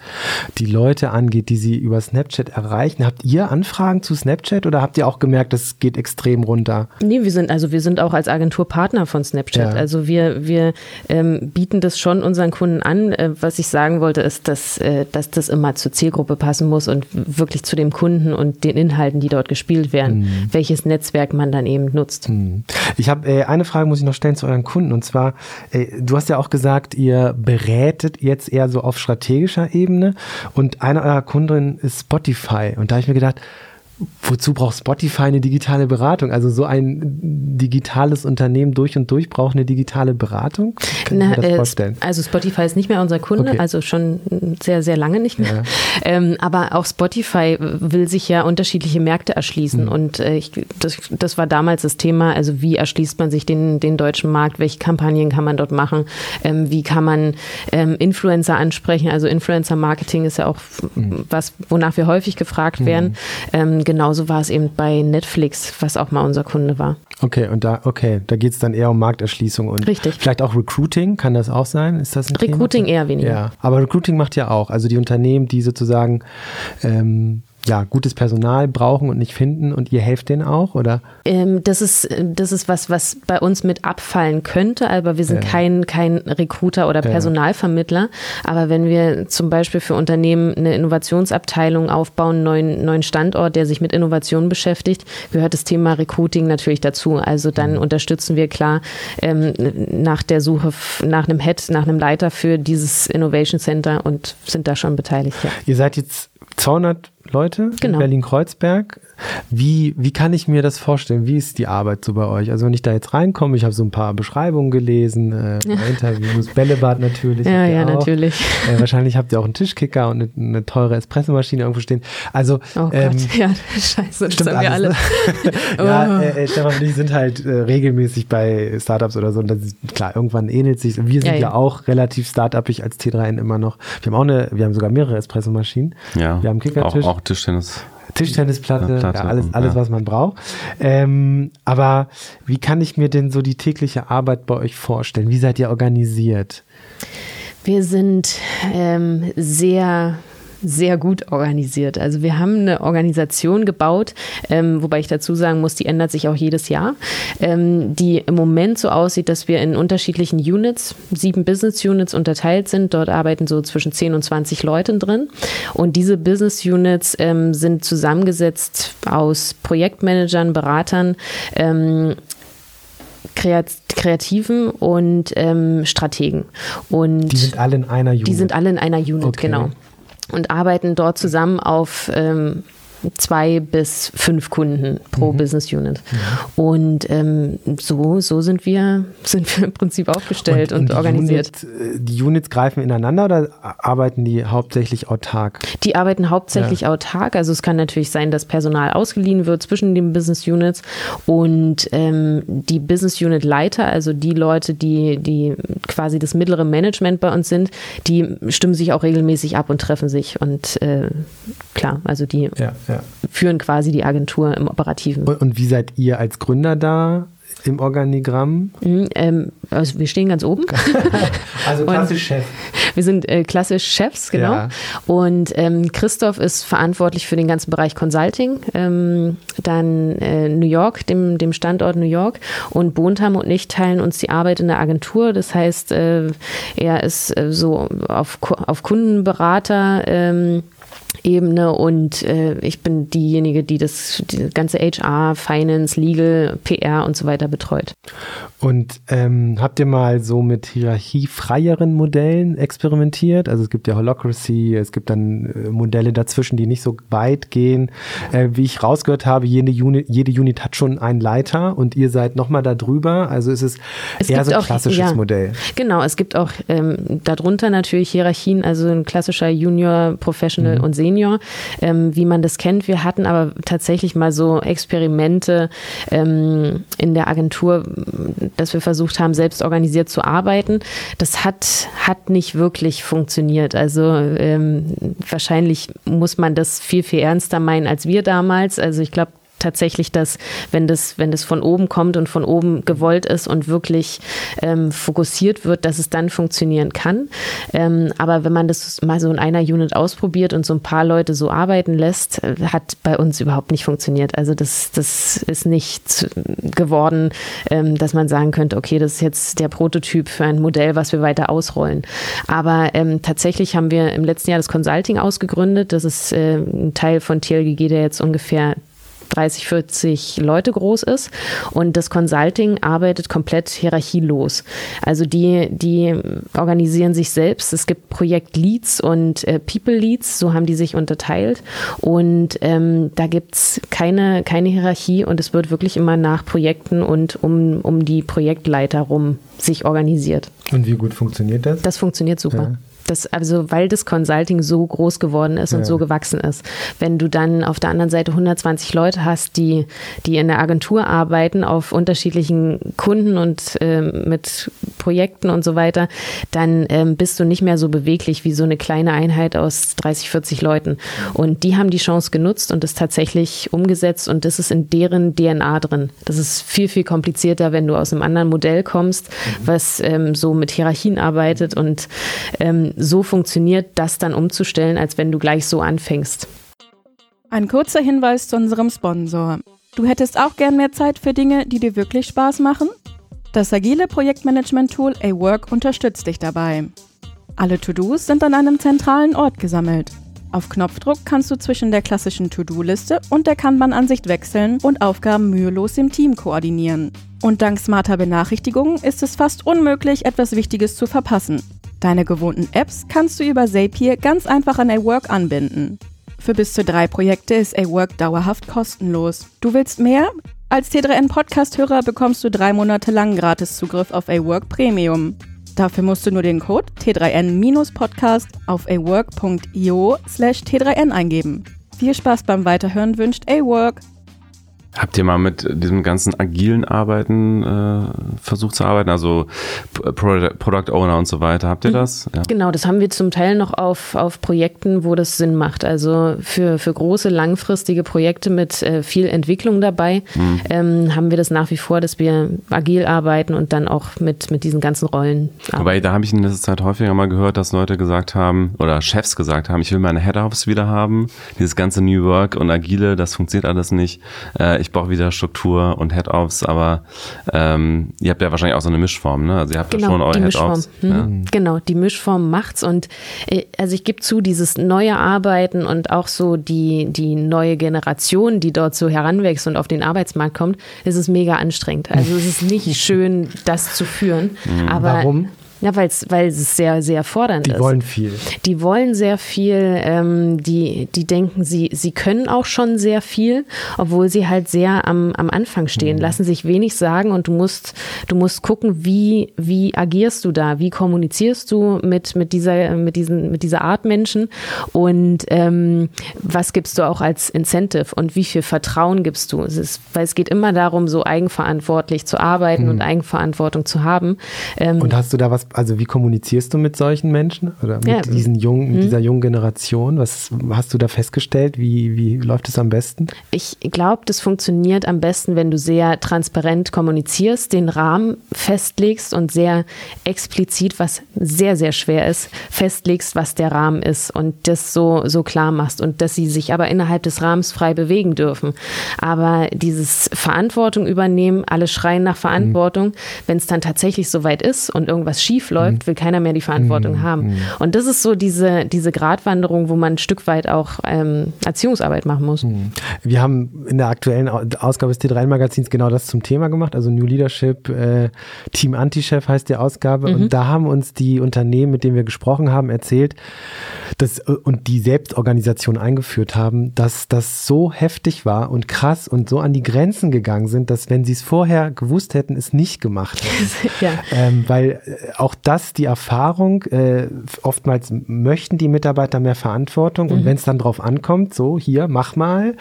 die Leute angeht, die sie über Snapchat erreichen. Habt ihr Anfragen zu Snapchat oder habt ihr auch gemerkt, das geht extrem runter?
Nee, wir sind, also wir sind auch als Agentur Partner von Snapchat. Ja. Also wir, wir ähm, bieten das schon unseren Kunden an. Äh, was ich sagen wollte, ist, dass, äh, dass das immer zur Zielgruppe passen muss und wirklich zu dem Kunden und den Inhalten, die dort gespielt werden. Mhm. Welches Netzwerk Netzwerk man dann eben nutzt. Hm.
Ich habe äh, eine Frage, muss ich noch stellen zu euren Kunden. Und zwar, äh, du hast ja auch gesagt, ihr berätet jetzt eher so auf strategischer Ebene. Und eine eurer Kunden ist Spotify. Und da habe ich mir gedacht, wozu braucht Spotify eine digitale Beratung? Also so ein digitales Unternehmen durch und durch braucht eine digitale Beratung?
Kann Na, das äh, vorstellen? Also Spotify ist nicht mehr unser Kunde, okay. also schon sehr, sehr lange nicht mehr. Ja. Ähm, aber auch Spotify will sich ja unterschiedliche Märkte erschließen. Mhm. Und äh, ich, das, das war damals das Thema, also wie erschließt man sich den, den deutschen Markt, welche Kampagnen kann man dort machen, ähm, wie kann man ähm, Influencer ansprechen. Also Influencer-Marketing ist ja auch mhm. was, wonach wir häufig gefragt mhm. Genauso war es eben bei Netflix, was auch mal unser Kunde war.
Okay, und da, okay, da geht es dann eher um Markterschließung und
Richtig.
vielleicht auch Recruiting, kann das auch sein? Ist das ein
Recruiting
Thema?
eher weniger.
Ja, aber Recruiting macht ja auch. Also die Unternehmen, die sozusagen ähm, ja, gutes Personal brauchen und nicht finden und ihr helft denen auch, oder?
Ähm, das, ist, das ist was, was bei uns mit abfallen könnte, aber wir sind ja. kein, kein Recruiter oder Personalvermittler. Ja. Aber wenn wir zum Beispiel für Unternehmen eine Innovationsabteilung aufbauen, einen neuen, neuen Standort, der sich mit Innovation beschäftigt, gehört das Thema Recruiting natürlich dazu. Also dann mhm. unterstützen wir klar ähm, nach der Suche nach einem Head, nach einem Leiter für dieses Innovation Center und sind da schon beteiligt. Ja.
Ihr seid jetzt 200 Leute genau. in Berlin-Kreuzberg. Wie, wie kann ich mir das vorstellen? Wie ist die Arbeit so bei euch? Also wenn ich da jetzt reinkomme, ich habe so ein paar Beschreibungen gelesen, äh, Interviews, Bällebad natürlich.
Ja, ja, auch. natürlich.
Äh, wahrscheinlich habt ihr auch einen Tischkicker und eine, eine teure Espressomaschine irgendwo stehen. Also,
oh ähm, Gott, ja, scheiße, das haben wir alle. Ne?
ja, äh, äh, Stefan und ich sind halt äh, regelmäßig bei Startups oder so. Und das ist, klar, irgendwann ähnelt sich. Wir sind ja, ja. ja auch relativ startupig als T3N immer noch. Wir haben auch eine, wir haben sogar mehrere Espressomaschinen.
Ja,
wir haben
Kickertisch. Auch, auch Tischtennis.
Tischtennisplatte, ja, alles, alles, was man braucht. Ähm, aber wie kann ich mir denn so die tägliche Arbeit bei euch vorstellen? Wie seid ihr organisiert?
Wir sind ähm, sehr sehr gut organisiert. Also wir haben eine Organisation gebaut, ähm, wobei ich dazu sagen muss, die ändert sich auch jedes Jahr, ähm, die im Moment so aussieht, dass wir in unterschiedlichen Units, sieben Business Units unterteilt sind. Dort arbeiten so zwischen 10 und 20 Leute drin. Und diese Business Units ähm, sind zusammengesetzt aus Projektmanagern, Beratern, ähm, Kreativen und ähm, Strategen. Und
die sind alle in einer Unit.
Die sind alle in einer Unit, okay. genau. Und arbeiten dort zusammen auf ähm, zwei bis fünf Kunden pro mhm. Business Unit. Mhm. Und ähm, so, so sind wir, sind wir im Prinzip aufgestellt und, und, und organisiert.
Unit, äh, die Units greifen ineinander oder arbeiten die hauptsächlich autark?
Die arbeiten hauptsächlich ja. autark. Also es kann natürlich sein, dass Personal ausgeliehen wird zwischen den Business Units und ähm, die Business Unit Leiter, also die Leute, die, die quasi das mittlere Management bei uns sind, die stimmen sich auch regelmäßig ab und treffen sich. Und äh, klar, also die ja, ja ja. führen quasi die Agentur im Operativen.
Und, und, wie seid ihr als Gründer da im Organigramm?
Mhm, ähm, also wir stehen ganz oben.
also klassisch Chef.
Wir sind äh, klassisch Chefs, genau. Ja. Und ähm, Christoph ist verantwortlich für den ganzen Bereich Consulting. Ähm, dann äh, New York, dem, dem Standort New York. Und Bontam und ich teilen uns die Arbeit in der Agentur. Das heißt, äh, er ist so auf, auf Kundenberater ähm, Ebene und äh, ich bin diejenige, die das die ganze HR, Finance, Legal, PR und so weiter betreut.
Und ähm, habt ihr mal so mit hierarchiefreieren Modellen experimentiert? Also es gibt ja Holocracy, es gibt dann äh, Modelle dazwischen, die nicht so weit gehen. Äh, wie ich rausgehört habe, jede Unit, jede Unit hat schon einen Leiter und ihr seid nochmal da drüber. Also es ist es eher so ein auch, klassisches ja, Modell.
Genau, es gibt auch ähm, darunter natürlich Hierarchien, also ein klassischer Junior, Professional mhm. und Senior, ähm, wie man das kennt. Wir hatten aber tatsächlich mal so Experimente ähm, in der Agentur, dass wir versucht haben, selbst organisiert zu arbeiten. Das hat, hat nicht wirklich funktioniert. Also ähm, wahrscheinlich muss man das viel, viel ernster meinen als wir damals. Also ich glaube, tatsächlich, dass wenn das, wenn das von oben kommt und von oben gewollt ist und wirklich ähm, fokussiert wird, dass es dann funktionieren kann. Ähm, aber wenn man das mal so in einer Unit ausprobiert und so ein paar Leute so arbeiten lässt, äh, hat bei uns überhaupt nicht funktioniert. Also das, das ist nicht geworden, ähm, dass man sagen könnte, okay, das ist jetzt der Prototyp für ein Modell, was wir weiter ausrollen. Aber ähm, tatsächlich haben wir im letzten Jahr das Consulting ausgegründet. Das ist äh, ein Teil von TLGG, der jetzt ungefähr 30, 40 Leute groß ist. Und das Consulting arbeitet komplett hierarchielos. Also die, die organisieren sich selbst. Es gibt Projektleads und äh, People Leads, so haben die sich unterteilt. Und ähm, da gibt es keine, keine Hierarchie und es wird wirklich immer nach Projekten und um, um die Projektleiter rum sich organisiert.
Und wie gut funktioniert das?
Das funktioniert super. Ja. Das, also weil das Consulting so groß geworden ist und ja. so gewachsen ist. Wenn du dann auf der anderen Seite 120 Leute hast, die, die in der Agentur arbeiten, auf unterschiedlichen Kunden und äh, mit Projekten und so weiter, dann ähm, bist du nicht mehr so beweglich wie so eine kleine Einheit aus 30, 40 Leuten. Und die haben die Chance genutzt und das tatsächlich umgesetzt und das ist in deren DNA drin. Das ist viel, viel komplizierter, wenn du aus einem anderen Modell kommst, mhm. was ähm, so mit Hierarchien arbeitet und ähm, so funktioniert, das dann umzustellen, als wenn du gleich so anfängst.
Ein kurzer Hinweis zu unserem Sponsor. Du hättest auch gern mehr Zeit für Dinge, die dir wirklich Spaß machen? Das agile Projektmanagement-Tool A-Work unterstützt dich dabei. Alle To-Dos sind an einem zentralen Ort gesammelt. Auf Knopfdruck kannst du zwischen der klassischen To-Do-Liste und der Kanban-Ansicht wechseln und Aufgaben mühelos im Team koordinieren. Und dank smarter Benachrichtigungen ist es fast unmöglich, etwas Wichtiges zu verpassen. Deine gewohnten Apps kannst du über Zapier ganz einfach an A-Work anbinden. Für bis zu drei Projekte ist A-Work dauerhaft kostenlos. Du willst mehr? Als T3N Podcast-Hörer bekommst du drei Monate lang Gratiszugriff auf A-Work Premium. Dafür musst du nur den Code T3N-Podcast auf awork.io slash T3N eingeben. Viel Spaß beim Weiterhören wünscht A-Work.
Habt ihr mal mit diesem ganzen agilen Arbeiten äh, versucht zu arbeiten, also Product Owner und so weiter? Habt ihr mhm. das?
Ja. Genau, das haben wir zum Teil noch auf, auf Projekten, wo das Sinn macht. Also für, für große, langfristige Projekte mit äh, viel Entwicklung dabei mhm. ähm, haben wir das nach wie vor, dass wir agil arbeiten und dann auch mit, mit diesen ganzen Rollen
arbeiten. Wobei, da habe ich in letzter Zeit häufiger mal gehört, dass Leute gesagt haben oder Chefs gesagt haben, ich will meine Head-Office wieder haben. Dieses ganze New Work und Agile, das funktioniert alles nicht. Äh, ich brauche wieder Struktur und Head-Offs, aber ähm, ihr habt ja wahrscheinlich auch so eine Mischform, ne? Also ihr habt
genau,
ja schon eure
Head-Offs. Hm. Ja. Genau, die Mischform macht's und äh, also ich gebe zu, dieses neue Arbeiten und auch so die, die neue Generation, die dort so heranwächst und auf den Arbeitsmarkt kommt, ist es mega anstrengend. Also es ist nicht schön, das zu führen.
Mhm. Aber Warum?
Ja, weil's, weil es sehr, sehr fordernd
die
ist.
Die wollen viel.
Die wollen sehr viel. Ähm, die, die denken, sie, sie können auch schon sehr viel, obwohl sie halt sehr am, am Anfang stehen, mhm. lassen sich wenig sagen und du musst, du musst gucken, wie, wie agierst du da, wie kommunizierst du mit, mit, dieser, mit, diesen, mit dieser Art Menschen und ähm, was gibst du auch als Incentive und wie viel Vertrauen gibst du? Es ist, weil es geht immer darum, so eigenverantwortlich zu arbeiten mhm. und Eigenverantwortung zu haben.
Ähm, und hast du da was also wie kommunizierst du mit solchen Menschen oder mit ja. diesen jungen, mit mhm. dieser jungen Generation? Was hast du da festgestellt? Wie, wie läuft es am besten?
Ich glaube, das funktioniert am besten, wenn du sehr transparent kommunizierst, den Rahmen festlegst und sehr explizit, was sehr, sehr schwer ist, festlegst, was der Rahmen ist und das so, so klar machst und dass sie sich aber innerhalb des Rahmens frei bewegen dürfen. Aber dieses Verantwortung übernehmen, alle schreien nach Verantwortung, mhm. wenn es dann tatsächlich soweit ist und irgendwas schief schief läuft, mhm. will keiner mehr die Verantwortung mhm. haben. Mhm. Und das ist so diese, diese Gratwanderung, wo man ein Stück weit auch ähm, Erziehungsarbeit machen muss.
Wir haben in der aktuellen Ausgabe des T3-Magazins genau das zum Thema gemacht, also New Leadership, äh, Team Anti-Chef heißt die Ausgabe. Und mhm. da haben uns die Unternehmen, mit denen wir gesprochen haben, erzählt, dass, äh, und die Selbstorganisation eingeführt haben, dass das so heftig war und krass und so an die Grenzen gegangen sind, dass wenn sie es vorher gewusst hätten, es nicht gemacht hätten. ja. ähm, weil äh, auch das die Erfahrung, äh, oftmals möchten die Mitarbeiter mehr Verantwortung mhm. und wenn es dann drauf ankommt, so hier, mach mal,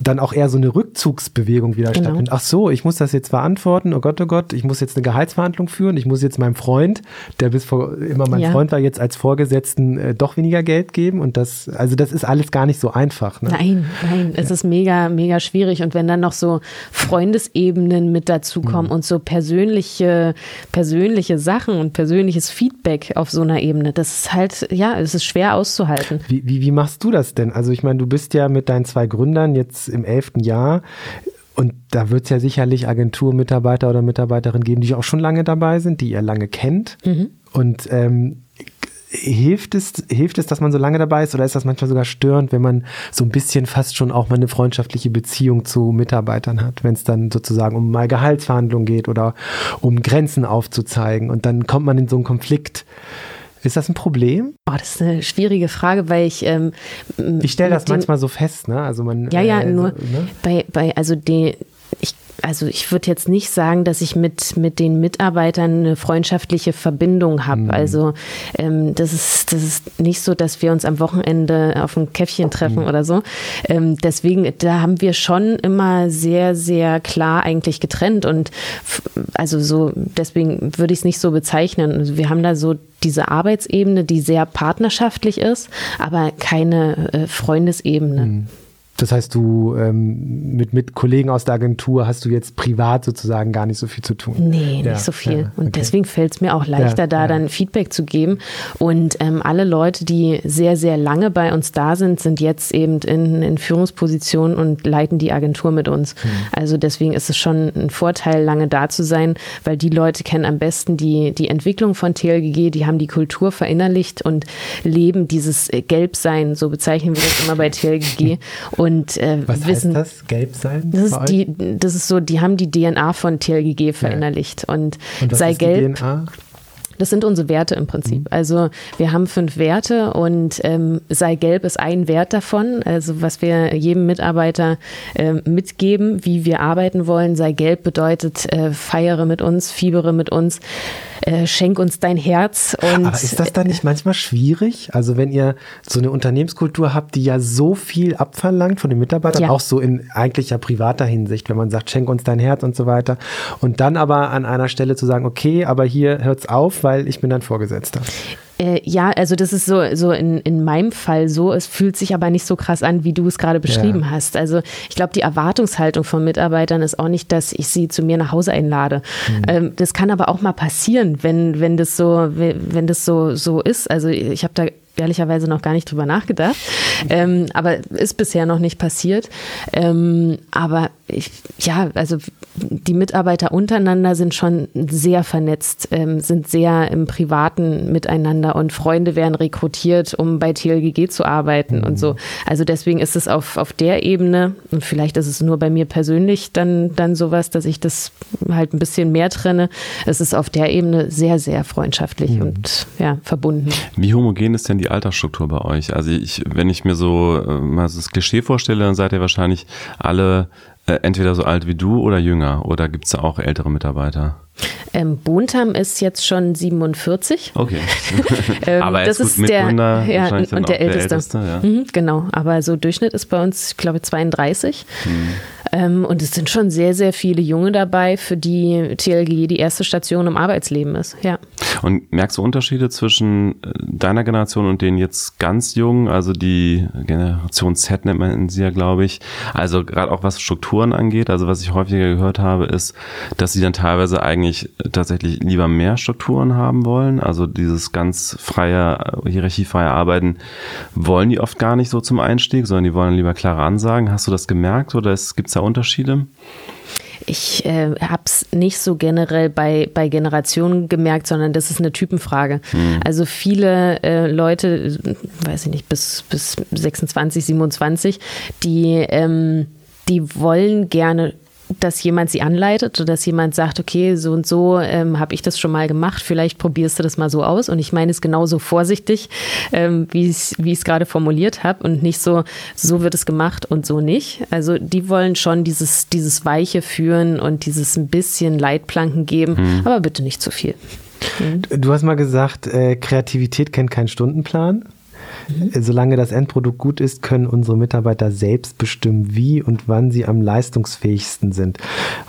dann auch eher so eine Rückzugsbewegung wieder genau. stattfindet. Ach so, ich muss das jetzt verantworten. Oh Gott, oh Gott, ich muss jetzt eine Gehaltsverhandlung führen. Ich muss jetzt meinem Freund, der bis vor immer mein ja. Freund war, jetzt als Vorgesetzten äh, doch weniger Geld geben. Und das, also das ist alles gar nicht so einfach. Ne?
Nein, nein, es ja. ist mega, mega schwierig. Und wenn dann noch so Freundesebenen mit dazukommen mhm. und so persönliche, persönliche Sachen und persönliches Feedback auf so einer Ebene, das ist halt, ja, es ist schwer auszuhalten.
Wie, wie, wie machst du das denn? Also ich meine, du bist ja mit deinen zwei Gründern jetzt im elften Jahr. Und da wird es ja sicherlich Agenturmitarbeiter oder Mitarbeiterinnen geben, die auch schon lange dabei sind, die ihr lange kennt. Mhm. Und ähm, hilft es, hilft es, dass man so lange dabei ist oder ist das manchmal sogar störend, wenn man so ein bisschen fast schon auch mal eine freundschaftliche Beziehung zu Mitarbeitern hat, wenn es dann sozusagen um mal Gehaltsverhandlungen geht oder um Grenzen aufzuzeigen und dann kommt man in so einen Konflikt. Ist das ein Problem?
Oh, das ist eine schwierige Frage, weil ich. Ähm,
ich stelle das manchmal so fest, ne? Also man.
Ja, ja, äh, nur so, ne? bei, bei, also die, also ich würde jetzt nicht sagen, dass ich mit, mit den Mitarbeitern eine freundschaftliche Verbindung habe. Mhm. Also ähm, das, ist, das ist nicht so, dass wir uns am Wochenende auf ein Käffchen treffen mhm. oder so. Ähm, deswegen, da haben wir schon immer sehr, sehr klar eigentlich getrennt. Und also so, deswegen würde ich es nicht so bezeichnen. Also wir haben da so diese Arbeitsebene, die sehr partnerschaftlich ist, aber keine äh, Freundesebene. Mhm.
Das heißt, du ähm, mit, mit Kollegen aus der Agentur hast du jetzt privat sozusagen gar nicht so viel zu tun.
Nee, ja, nicht so viel. Ja, okay. Und deswegen fällt es mir auch leichter, ja, da dann Feedback zu geben. Und ähm, alle Leute, die sehr, sehr lange bei uns da sind, sind jetzt eben in, in Führungspositionen und leiten die Agentur mit uns. Mhm. Also deswegen ist es schon ein Vorteil, lange da zu sein, weil die Leute kennen am besten die, die Entwicklung von TLGG, die haben die Kultur verinnerlicht und leben dieses Gelbsein, so bezeichnen wir das immer bei TLGG. Und,
äh, Was wissen, heißt das? Gelb sein?
Das ist, die, das ist so, die haben die DNA von TLGG verinnerlicht. Ja. Und, und sei gelb. Das sind unsere Werte im Prinzip. Mhm. Also wir haben fünf Werte und ähm, sei gelb ist ein Wert davon. Also was wir jedem Mitarbeiter äh, mitgeben, wie wir arbeiten wollen. Sei gelb bedeutet äh, feiere mit uns, fiebere mit uns. Äh, schenk uns dein Herz. Und,
Aber ist das dann nicht manchmal schwierig? Also wenn ihr so eine Unternehmenskultur habt, die ja so viel abverlangt von den Mitarbeitern, ja. auch so in eigentlicher privater Hinsicht, wenn man sagt, schenk uns dein Herz und so weiter. Und dann aber an einer Stelle zu sagen, okay, aber hier hört's auf, weil ich bin dein Vorgesetzter.
Äh, ja, also das ist so, so in, in meinem Fall so. Es fühlt sich aber nicht so krass an, wie du es gerade beschrieben ja. hast. Also ich glaube, die Erwartungshaltung von Mitarbeitern ist auch nicht, dass ich sie zu mir nach Hause einlade. Mhm. Ähm, das kann aber auch mal passieren, wenn, wenn das so, wenn das so, so ist. Also ich habe da ehrlicherweise noch gar nicht drüber nachgedacht. Ähm, aber ist bisher noch nicht passiert. Ähm, aber ich, ja, also die Mitarbeiter untereinander sind schon sehr vernetzt, ähm, sind sehr im Privaten miteinander und Freunde werden rekrutiert, um bei TLGG zu arbeiten mhm. und so. Also deswegen ist es auf, auf der Ebene, und vielleicht ist es nur bei mir persönlich dann, dann sowas, dass ich das halt ein bisschen mehr trenne. Es ist auf der Ebene sehr, sehr freundschaftlich mhm. und ja, verbunden.
Wie homogen ist denn die Altersstruktur bei euch? Also ich, wenn ich mir so äh, mal das Klischee vorstelle, dann seid ihr wahrscheinlich alle äh, entweder so alt wie du oder jünger? Oder gibt es da auch ältere Mitarbeiter?
Ähm, Bontam ist jetzt schon 47.
Okay.
ähm, aber das ist der, ja, und der, der Älteste. Älteste ja. mhm, genau, aber so Durchschnitt ist bei uns, ich glaube, 32. Mhm. Ähm, und es sind schon sehr, sehr viele Junge dabei, für die TLG die erste Station im Arbeitsleben ist. Ja.
Und merkst du Unterschiede zwischen äh, deiner Generation und den jetzt ganz jungen, also die Generation Z nennt man sie ja, glaube ich. Also gerade auch was Strukturen angeht. Also was ich häufiger gehört habe, ist, dass sie dann teilweise eigentlich tatsächlich lieber mehr Strukturen haben wollen. Also dieses ganz freie, hierarchiefreie Arbeiten wollen die oft gar nicht so zum Einstieg, sondern die wollen lieber klare Ansagen. Hast du das gemerkt oder gibt es da Unterschiede?
Ich äh, habe es nicht so generell bei, bei Generationen gemerkt, sondern das ist eine Typenfrage. Mhm. Also viele äh, Leute, weiß ich nicht, bis, bis 26, 27, die, ähm, die wollen gerne dass jemand sie anleitet oder dass jemand sagt, okay, so und so ähm, habe ich das schon mal gemacht, vielleicht probierst du das mal so aus. Und ich meine es genauso vorsichtig, ähm, wie ich es gerade formuliert habe und nicht so, so wird es gemacht und so nicht. Also die wollen schon dieses, dieses Weiche führen und dieses ein bisschen Leitplanken geben, mhm. aber bitte nicht zu viel.
Mhm. Du hast mal gesagt, äh, Kreativität kennt keinen Stundenplan. Solange das Endprodukt gut ist, können unsere Mitarbeiter selbst bestimmen, wie und wann sie am leistungsfähigsten sind.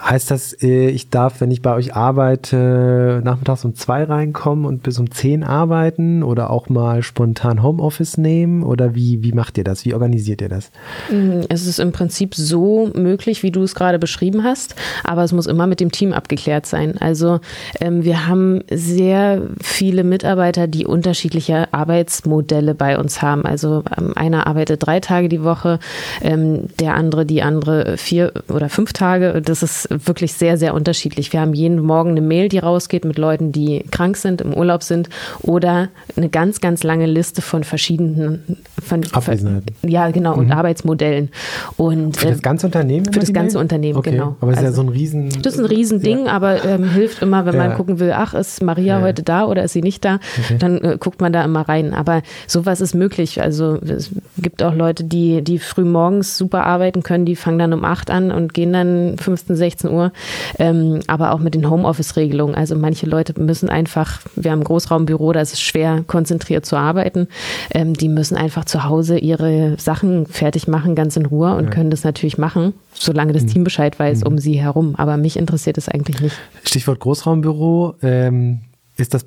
Heißt das, äh, ich darf, wenn ich bei euch arbeite, nachmittags um zwei reinkommen und bis um zehn arbeiten oder auch mal spontan Homeoffice nehmen? Oder wie, wie macht ihr das? Wie organisiert ihr das?
Mhm, es ist im Prinzip so möglich, wie du es gerade beschrieben hast, aber es muss immer mit dem Team abgeklärt sein. Also ähm, wir haben sehr viele Mitarbeiter, die unterschiedliche Arbeitsmodelle bei uns uns haben. Also ähm, einer arbeitet drei Tage die Woche, ähm, der andere die andere vier oder fünf Tage. Das ist wirklich sehr, sehr unterschiedlich. Wir haben jeden Morgen eine Mail, die rausgeht mit Leuten, die krank sind, im Urlaub sind oder eine ganz, ganz lange Liste von verschiedenen von,
Abwesenheiten.
Ja, genau, mhm. und Arbeitsmodellen. Und,
für das ganze Unternehmen?
Für das ganze Mail? Unternehmen,
okay.
genau.
Aber es also, ist ja so ein Riesen...
Das ist ein Riesending, ja. aber ähm, hilft immer, wenn ja. man gucken will, ach, ist Maria ja. heute da oder ist sie nicht da, okay. dann äh, guckt man da immer rein. Aber sowas ist möglich. Also es gibt auch Leute, die, die früh morgens super arbeiten können, die fangen dann um 8 an und gehen dann 15, 16 Uhr. Ähm, aber auch mit den Homeoffice-Regelungen. Also manche Leute müssen einfach, wir haben ein Großraumbüro, da ist es schwer, konzentriert zu arbeiten. Ähm, die müssen einfach zu Hause ihre Sachen fertig machen, ganz in Ruhe und ja. können das natürlich machen, solange das mhm. Team Bescheid weiß mhm. um sie herum. Aber mich interessiert es eigentlich nicht.
Stichwort Großraumbüro. Ähm, ist das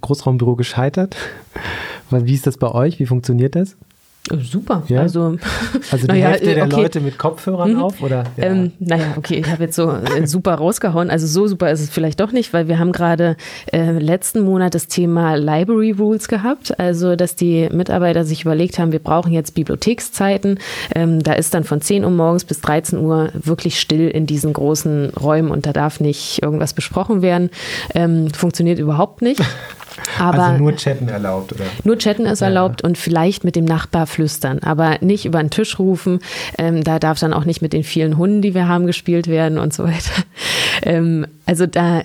Großraumbüro gescheitert? Wie ist das bei euch? Wie funktioniert das?
Super.
Ja? Also, also die ja, Hälfte der okay. Leute mit Kopfhörern mhm. auf? Oder?
Ja. Ähm, naja, okay, ich habe jetzt so äh, super rausgehauen. Also so super ist es vielleicht doch nicht, weil wir haben gerade äh, letzten Monat das Thema Library Rules gehabt. Also, dass die Mitarbeiter sich überlegt haben, wir brauchen jetzt Bibliothekszeiten. Ähm, da ist dann von 10 Uhr morgens bis 13 Uhr wirklich still in diesen großen Räumen und da darf nicht irgendwas besprochen werden. Ähm, funktioniert überhaupt nicht.
Aber also nur Chatten erlaubt, oder?
Nur Chatten ist ja. erlaubt und vielleicht mit dem Nachbar flüstern, aber nicht über den Tisch rufen. Ähm, da darf dann auch nicht mit den vielen Hunden, die wir haben, gespielt werden und so weiter. Ähm, also da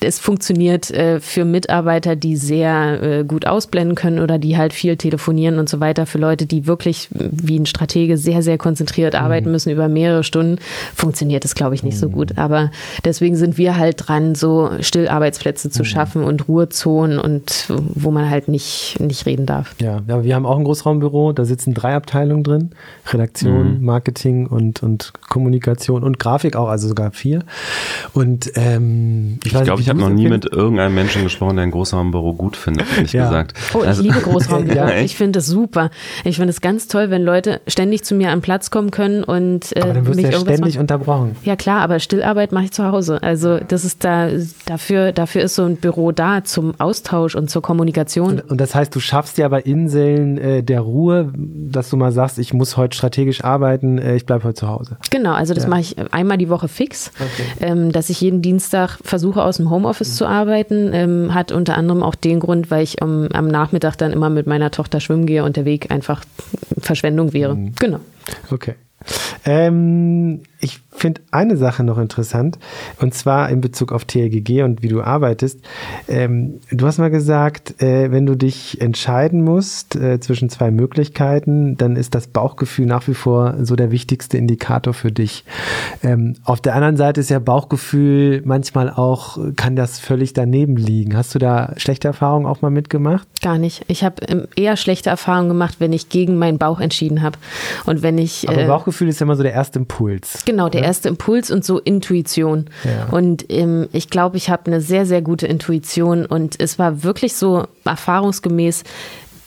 es funktioniert äh, für Mitarbeiter, die sehr äh, gut ausblenden können oder die halt viel telefonieren und so weiter. Für Leute, die wirklich wie ein Stratege sehr, sehr konzentriert mhm. arbeiten müssen über mehrere Stunden, funktioniert es, glaube ich, nicht mhm. so gut. Aber deswegen sind wir halt dran, so Stillarbeitsplätze zu mhm. schaffen und Ruhezonen und wo man halt nicht, nicht reden darf.
Ja, aber wir haben auch ein Großraumbüro, da sitzen drei Abteilungen drin: Redaktion, mhm. Marketing und, und Kommunikation und Grafik auch, also sogar vier. Und ähm,
ich, ich glaube, ich habe noch nie mit irgendeinem Menschen gesprochen, der ein Großraumbüro gut findet, ehrlich ja. gesagt.
Oh, ich also, liebe Großraumbüro. ja, ich finde es super. Ich finde es ganz toll, wenn Leute ständig zu mir am Platz kommen können und
äh, aber dann wirst mich du ja ständig machen. unterbrochen.
Ja klar, aber Stillarbeit mache ich zu Hause. Also das ist da dafür dafür ist so ein Büro da zum Austausch und zur Kommunikation.
Und, und das heißt, du schaffst ja bei Inseln äh, der Ruhe, dass du mal sagst, ich muss heute strategisch arbeiten, äh, ich bleibe heute zu Hause.
Genau, also das ja. mache ich einmal die Woche fix, okay. ähm, dass ich jeden Dienstag versuche aus dem Homeoffice zu arbeiten. Ähm, hat unter anderem auch den Grund, weil ich um, am Nachmittag dann immer mit meiner Tochter schwimmen gehe und der Weg einfach Verschwendung wäre. Mhm. Genau.
Okay. Ähm, ich finde eine Sache noch interessant, und zwar in Bezug auf TLGG und wie du arbeitest. Ähm, du hast mal gesagt, äh, wenn du dich entscheiden musst äh, zwischen zwei Möglichkeiten, dann ist das Bauchgefühl nach wie vor so der wichtigste Indikator für dich. Ähm, auf der anderen Seite ist ja Bauchgefühl manchmal auch, kann das völlig daneben liegen. Hast du da schlechte Erfahrungen auch mal mitgemacht?
Gar nicht. Ich habe ähm, eher schlechte Erfahrungen gemacht, wenn ich gegen meinen Bauch entschieden habe. Und wenn ich.
Aber äh, Bauchgefühl ist ja immer so der erste Impuls.
Genau, der erste Impuls und so Intuition. Ja. Und ähm, ich glaube, ich habe eine sehr, sehr gute Intuition und es war wirklich so erfahrungsgemäß,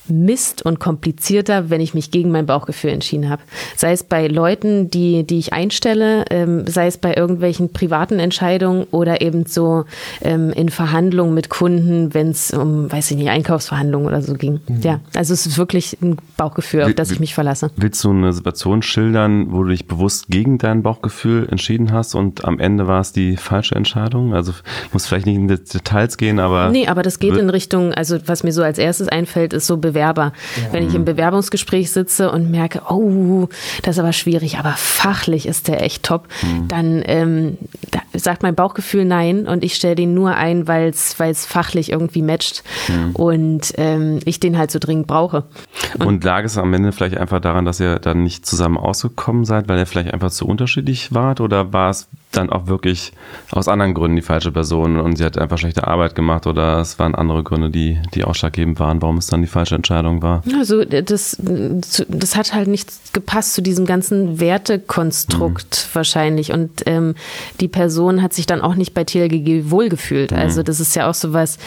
Mist und komplizierter, wenn ich mich gegen mein Bauchgefühl entschieden habe. Sei es bei Leuten, die, die ich einstelle, ähm, sei es bei irgendwelchen privaten Entscheidungen oder eben so ähm, in Verhandlungen mit Kunden, wenn es um, weiß ich nicht, Einkaufsverhandlungen oder so ging. Mhm. Ja, also es ist wirklich ein Bauchgefühl, auf das ich mich verlasse.
Willst du eine Situation schildern, wo du dich bewusst gegen dein Bauchgefühl entschieden hast und am Ende war es die falsche Entscheidung? Also muss vielleicht nicht in die Details gehen, aber.
Nee, aber das geht in Richtung, also was mir so als erstes einfällt, ist so Bewerber. Ja. Wenn ich im Bewerbungsgespräch sitze und merke, oh, das ist aber schwierig, aber fachlich ist der echt top, mhm. dann ähm, da sagt mein Bauchgefühl nein und ich stelle den nur ein, weil es fachlich irgendwie matcht mhm. und ähm, ich den halt so dringend brauche.
Und, und lag es am Ende vielleicht einfach daran, dass ihr dann nicht zusammen ausgekommen seid, weil ihr vielleicht einfach zu unterschiedlich wart oder war es dann auch wirklich aus anderen Gründen die falsche Person und sie hat einfach schlechte Arbeit gemacht oder es waren andere Gründe, die, die ausschlaggebend waren, warum es dann die falsche Entscheidung war?
Also das, das hat halt nicht gepasst zu diesem ganzen Wertekonstrukt mhm. wahrscheinlich und ähm, die Person hat sich dann auch nicht bei TLGG wohlgefühlt. Mhm. Also das ist ja auch sowas,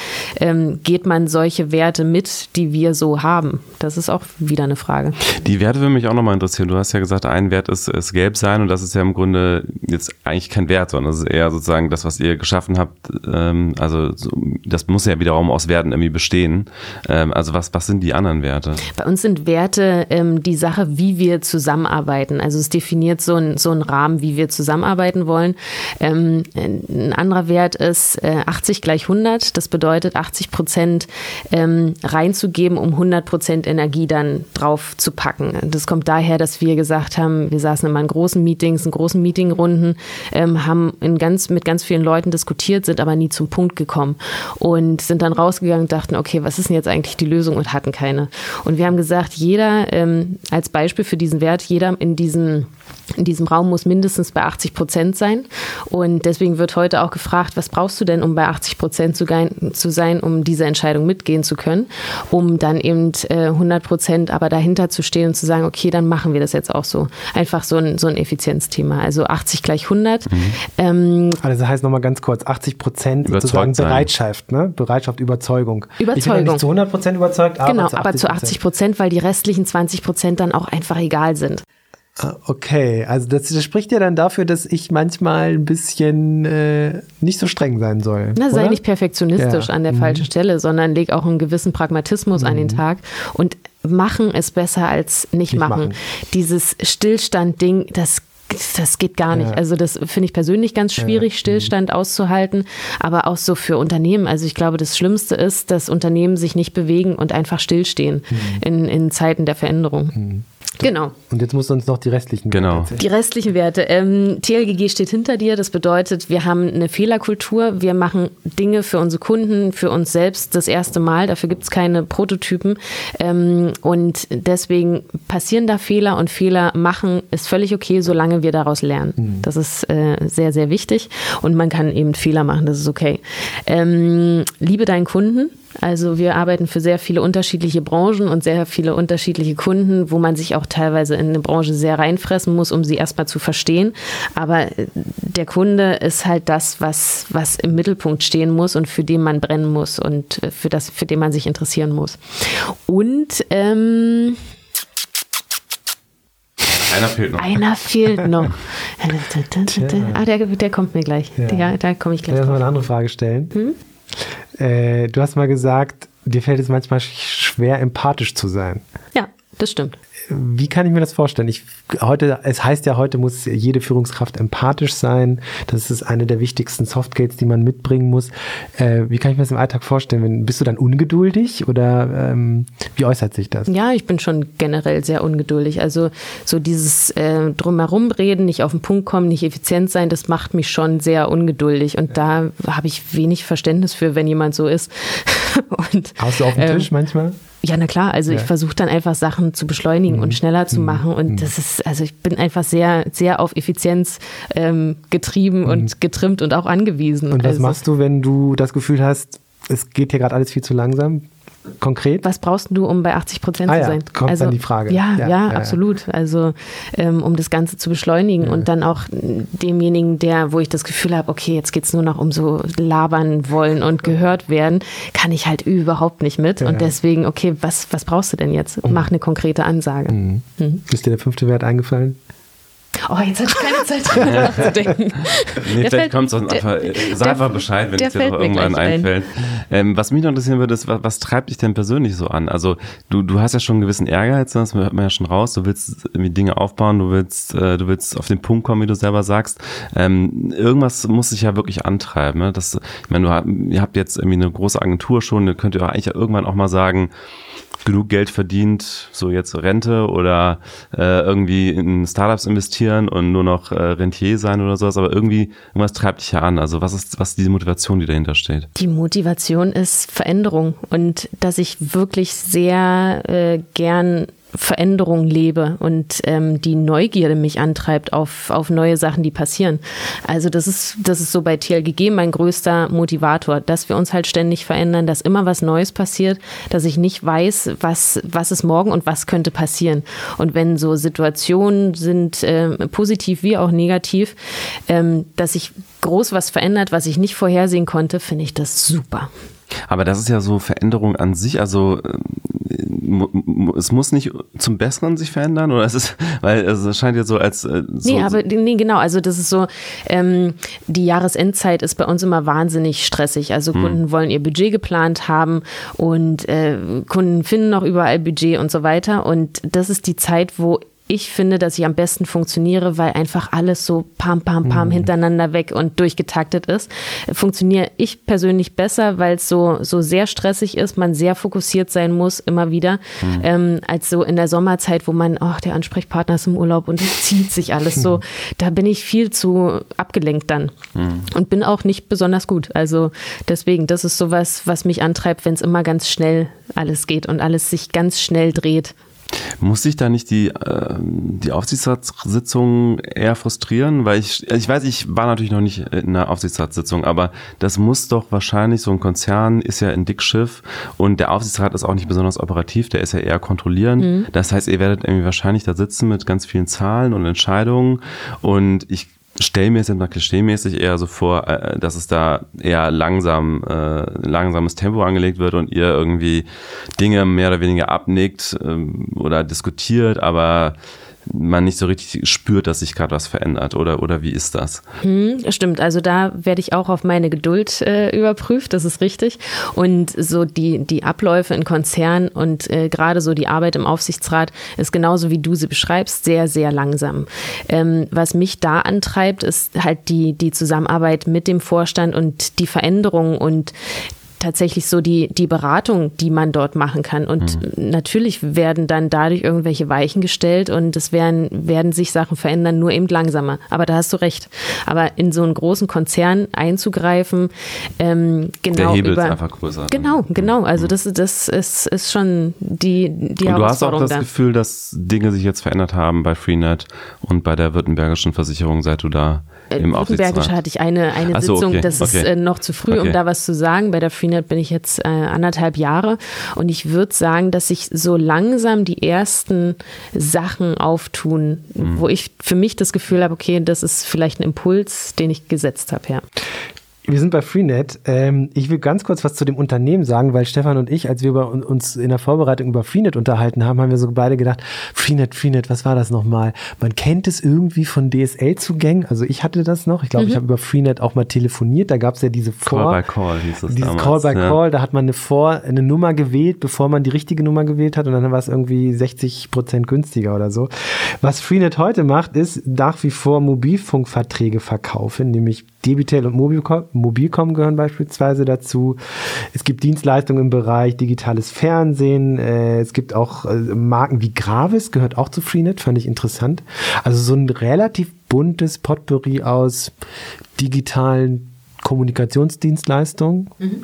ähm, geht man solche Werte mit, die wir so haben? Das ist auch wieder eine Frage.
Die Werte würde mich auch nochmal interessieren. Du hast ja gesagt, ein Wert ist, ist gelb sein und das ist ja im Grunde jetzt eigentlich kein Wert, sondern das ist eher sozusagen das, was ihr geschaffen habt. Ähm, also so, das muss ja wiederum aus Werten irgendwie bestehen. Ähm, also was, was sind die anderen Werte?
Bei uns sind Werte ähm, die Sache, wie wir zusammenarbeiten. Also es definiert so, ein, so einen Rahmen, wie wir zusammenarbeiten wollen. Ähm, ein anderer Wert ist äh, 80 gleich 100. Das bedeutet 80 Prozent ähm, reinzugeben, um 100 Prozent Energie dann drauf zu packen. Das kommt daher, dass wir gesagt haben, wir saßen immer in großen Meetings, in großen Meetingrunden, ähm, ähm, haben in ganz, mit ganz vielen Leuten diskutiert, sind aber nie zum Punkt gekommen und sind dann rausgegangen und dachten, okay, was ist denn jetzt eigentlich die Lösung und hatten keine. Und wir haben gesagt, jeder ähm, als Beispiel für diesen Wert, jeder in diesem in diesem Raum muss mindestens bei 80 Prozent sein. Und deswegen wird heute auch gefragt, was brauchst du denn, um bei 80 Prozent zu, zu, sein, um diese Entscheidung mitgehen zu können, um dann eben äh, 100 Prozent aber dahinter zu stehen und zu sagen, okay, dann machen wir das jetzt auch so. Einfach so ein, so ein Effizienzthema. Also 80 gleich 100. Mhm.
Ähm, also das heißt nochmal ganz kurz, 80 Prozent sozusagen Bereitschaft, ne? Bereitschaft, Überzeugung.
Überzeugung. Ich bin
ja nicht zu 100 Prozent überzeugt,
aber genau, zu 80 aber zu 80 Prozent, weil die restlichen 20 Prozent dann auch einfach egal sind.
Ah, okay, also das, das, spricht ja dann dafür, dass ich manchmal ein bisschen äh, nicht so streng sein soll.
Na, sei nicht perfektionistisch ja. an der mhm. falschen Stelle, sondern leg auch einen gewissen Pragmatismus mhm. an den mhm. Tag und machen ist besser als nicht, nicht machen. machen. Dieses Stillstand-Ding, das das geht gar nicht. Ja. Also das finde ich persönlich ganz schwierig, ja. Stillstand mhm. auszuhalten, aber auch so für Unternehmen. Also ich glaube, das Schlimmste ist, dass Unternehmen sich nicht bewegen und einfach stillstehen mhm. in, in Zeiten der Veränderung. Mhm. Genau.
Und jetzt musst du uns noch die restlichen
Genau.
Werte erzählen.
Die restlichen Werte. Ähm, TLGG steht hinter dir. Das bedeutet, wir haben eine Fehlerkultur. Wir machen Dinge für unsere Kunden, für uns selbst das erste Mal. Dafür gibt es keine Prototypen. Ähm, und deswegen passieren da Fehler und Fehler machen ist völlig okay, solange wir daraus lernen. Das ist äh, sehr, sehr wichtig. Und man kann eben Fehler machen. Das ist okay. Ähm, liebe deinen Kunden. Also wir arbeiten für sehr viele unterschiedliche Branchen und sehr viele unterschiedliche Kunden, wo man sich auch teilweise in eine Branche sehr reinfressen muss, um sie erstmal zu verstehen. Aber äh, der Kunde ist halt das, was, was im Mittelpunkt stehen muss und für den man brennen muss und äh, für, das, für den man sich interessieren muss. Und ähm,
Einer fehlt noch.
einer fehlt noch. ah, der, der kommt mir gleich.
Ja.
Ja, da komme ich gleich
ich
drauf.
erstmal eine andere Frage stellen?
Hm?
Äh, du hast mal gesagt, dir fällt es manchmal sch- schwer, empathisch zu sein.
Ja, das stimmt.
Wie kann ich mir das vorstellen? Ich, heute, es heißt ja, heute muss jede Führungskraft empathisch sein. Das ist eine der wichtigsten Softskills, die man mitbringen muss. Äh, wie kann ich mir das im Alltag vorstellen? Wenn, bist du dann ungeduldig oder ähm, wie äußert sich das?
Ja, ich bin schon generell sehr ungeduldig. Also so dieses äh, drumherum reden, nicht auf den Punkt kommen, nicht effizient sein, das macht mich schon sehr ungeduldig. Und da habe ich wenig Verständnis für, wenn jemand so ist. Und,
Haust du auf den
ähm,
Tisch manchmal?
Ja, na klar. Also
Ja. Mhm.
ich versuche dann einfach Sachen zu beschleunigen und schneller zu machen. Und das ist, also ich bin einfach sehr, sehr auf Effizienz ähm, getrieben und getrimmt und auch angewiesen.
Mhm. Und was
also,
machst du, wenn du das Gefühl hast, es geht hier gerade alles viel zu langsam? Konkret?
Was brauchst du, um bei 80 Prozent
Ah
zu
ja,
sein?
kommt dann die Frage.
Ja,
Ja,
ja,
ja, ja.
absolut. Also ähm, um das Ganze zu beschleunigen und dann auch demjenigen, der, wo ich das Gefühl habe, okay, jetzt geht's nur noch um so labern wollen und gehört werden, kann ich halt überhaupt nicht mit.
Ja.
Und deswegen, okay, was, was brauchst du denn jetzt? Mach eine konkrete Ansage.
Mhm. Ist dir der fünfte Wert eingefallen?
Oh, jetzt habe ich keine Zeit drüber nachzudenken.
Nee,
Der
vielleicht kommt es einfach. äh, Sag einfach Bescheid, wenn es dir noch irgendwann einfällt. Ähm, was mich noch interessieren würde, ist, was, was treibt dich denn persönlich so an? Also du, du hast ja schon einen gewissen Ehrgeiz, das hört man ja schon raus. Du willst irgendwie Dinge aufbauen, du willst, äh, du willst auf den Punkt kommen, wie du selber sagst. Ähm, irgendwas muss dich ja wirklich antreiben. Ne? Das, ich meine, du ihr habt jetzt irgendwie eine große Agentur schon, ihr könnt ja eigentlich irgendwann auch mal sagen, genug Geld verdient, so jetzt Rente oder äh, irgendwie in Startups investieren und nur noch äh, Rentier sein oder sowas, aber irgendwie irgendwas treibt dich ja an. Also was ist was ist diese Motivation, die dahinter steht?
Die Motivation ist Veränderung und dass ich wirklich sehr äh, gern Veränderung lebe und ähm, die Neugierde mich antreibt auf, auf neue Sachen, die passieren. Also das ist, das ist so bei TLGG mein größter Motivator, dass wir uns halt ständig verändern, dass immer was Neues passiert, dass ich nicht weiß, was, was ist morgen und was könnte passieren. Und wenn so Situationen sind, äh, positiv wie auch negativ, ähm, dass sich groß was verändert, was ich nicht vorhersehen konnte, finde ich das super.
Aber das ist ja so Veränderung an sich, also äh, es muss nicht zum Besseren sich verändern oder es ist, weil es scheint ja so als äh, so,
Nee, aber nee, genau, also das ist so, ähm, die Jahresendzeit ist bei uns immer wahnsinnig stressig. Also Kunden wollen ihr Budget geplant haben und äh, Kunden finden noch überall Budget und so weiter. Und das ist die Zeit, wo ich finde, dass ich am besten funktioniere, weil einfach alles so pam, pam, pam hintereinander weg und durchgetaktet ist. Funktioniere ich persönlich besser, weil es so, so sehr stressig ist, man sehr fokussiert sein muss, immer wieder, ähm, als so in der Sommerzeit, wo man, ach, der Ansprechpartner ist im Urlaub und es zieht sich alles so. Da bin ich viel zu abgelenkt dann und bin auch nicht besonders gut. Also deswegen, das ist sowas, was mich antreibt, wenn es immer ganz schnell alles geht und alles sich ganz schnell dreht.
Muss sich da nicht die, äh, die Aufsichtsratssitzung eher frustrieren? Weil ich, ich weiß, ich war natürlich noch nicht in einer Aufsichtsratssitzung, aber das muss doch wahrscheinlich, so ein Konzern ist ja ein Dickschiff und der Aufsichtsrat ist auch nicht besonders operativ, der ist ja eher kontrollierend. Das heißt, ihr werdet irgendwie wahrscheinlich da sitzen mit ganz vielen Zahlen und Entscheidungen und ich stelle mir klischeemäßig eher so vor, äh, dass es da eher langsam, äh, langsames Tempo angelegt wird und ihr irgendwie Dinge mehr oder weniger abnickt ähm, oder diskutiert, aber man nicht so richtig spürt, dass sich gerade was verändert oder, oder wie ist das?
Hm, stimmt, also da werde ich auch auf meine Geduld äh, überprüft, das ist richtig. Und so die, die Abläufe in Konzernen und äh, gerade so die Arbeit im Aufsichtsrat ist genauso wie du sie beschreibst, sehr, sehr langsam. Ähm, was mich da antreibt, ist halt die, die Zusammenarbeit mit dem Vorstand und die Veränderungen und tatsächlich so die, die Beratung, die man dort machen kann. Und mhm. natürlich werden dann dadurch irgendwelche Weichen gestellt und es werden, werden sich Sachen verändern, nur eben langsamer. Aber da hast du recht. Aber in so einen großen Konzern einzugreifen, ähm, genau. Der
Hebel
über,
ist einfach größer.
Genau, genau. Also mhm. das, das ist, ist schon die, die
und Du hast auch das da. Gefühl, dass Dinge sich jetzt verändert haben bei Freenet und bei der württembergischen Versicherung, seit du da im
Württembergische hatte ich eine, eine so, Sitzung, okay, das okay. ist äh, noch zu früh, okay. um da was zu sagen. Bei der Freenet bin ich jetzt äh, anderthalb Jahre und ich würde sagen, dass sich so langsam die ersten Sachen auftun, mhm. wo ich für mich das Gefühl habe, okay, das ist vielleicht ein Impuls, den ich gesetzt habe, ja.
Wir sind bei Freenet. Ähm, ich will ganz kurz was zu dem Unternehmen sagen, weil Stefan und ich, als wir über uns in der Vorbereitung über Freenet unterhalten haben, haben wir so beide gedacht, Freenet, Freenet, was war das nochmal? Man kennt es irgendwie von DSL-Zugängen. Also ich hatte das noch. Ich glaube, mhm. ich habe über Freenet auch mal telefoniert. Da gab es ja diese Vor...
Call by Call hieß es
Dieses damals, Call by ja. Call, da hat man eine Vor, eine Nummer gewählt, bevor man die richtige Nummer gewählt hat und dann war es irgendwie 60 Prozent günstiger oder so. Was Freenet heute macht, ist nach wie vor Mobilfunkverträge verkaufen, nämlich Debitel und Mobilcom, Mobilcom gehören beispielsweise dazu. Es gibt Dienstleistungen im Bereich digitales Fernsehen. Äh, es gibt auch äh, Marken wie Gravis, gehört auch zu Freenet, fand ich interessant. Also so ein relativ buntes Potpourri aus digitalen Kommunikationsdienstleistungen. Mhm.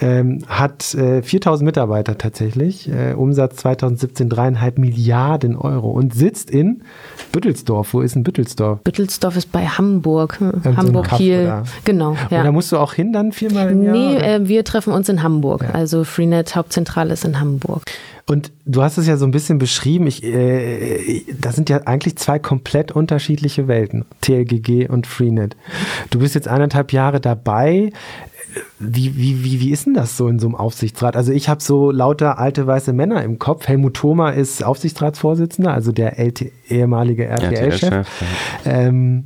Ähm, hat äh, 4000 Mitarbeiter tatsächlich, äh, Umsatz 2017 dreieinhalb Milliarden Euro und sitzt in Büttelsdorf. Wo ist denn Büttelsdorf?
Büttelsdorf ist bei Hamburg. Hm, Hamburg, Kiel. Genau.
Ja. Und da musst du auch hin dann viermal im
Jahr? Nee, äh, wir treffen uns in Hamburg. Ja. Also Freenet Hauptzentrale ist in Hamburg.
Und du hast es ja so ein bisschen beschrieben. Ich, äh, das sind ja eigentlich zwei komplett unterschiedliche Welten, TLGG und Freenet. Du bist jetzt eineinhalb Jahre dabei. Wie, wie, wie, wie ist denn das so in so einem Aufsichtsrat? Also ich habe so lauter alte weiße Männer im Kopf. Helmut Thoma ist Aufsichtsratsvorsitzender, also der LT, ehemalige RTL-Chef. RTL ähm,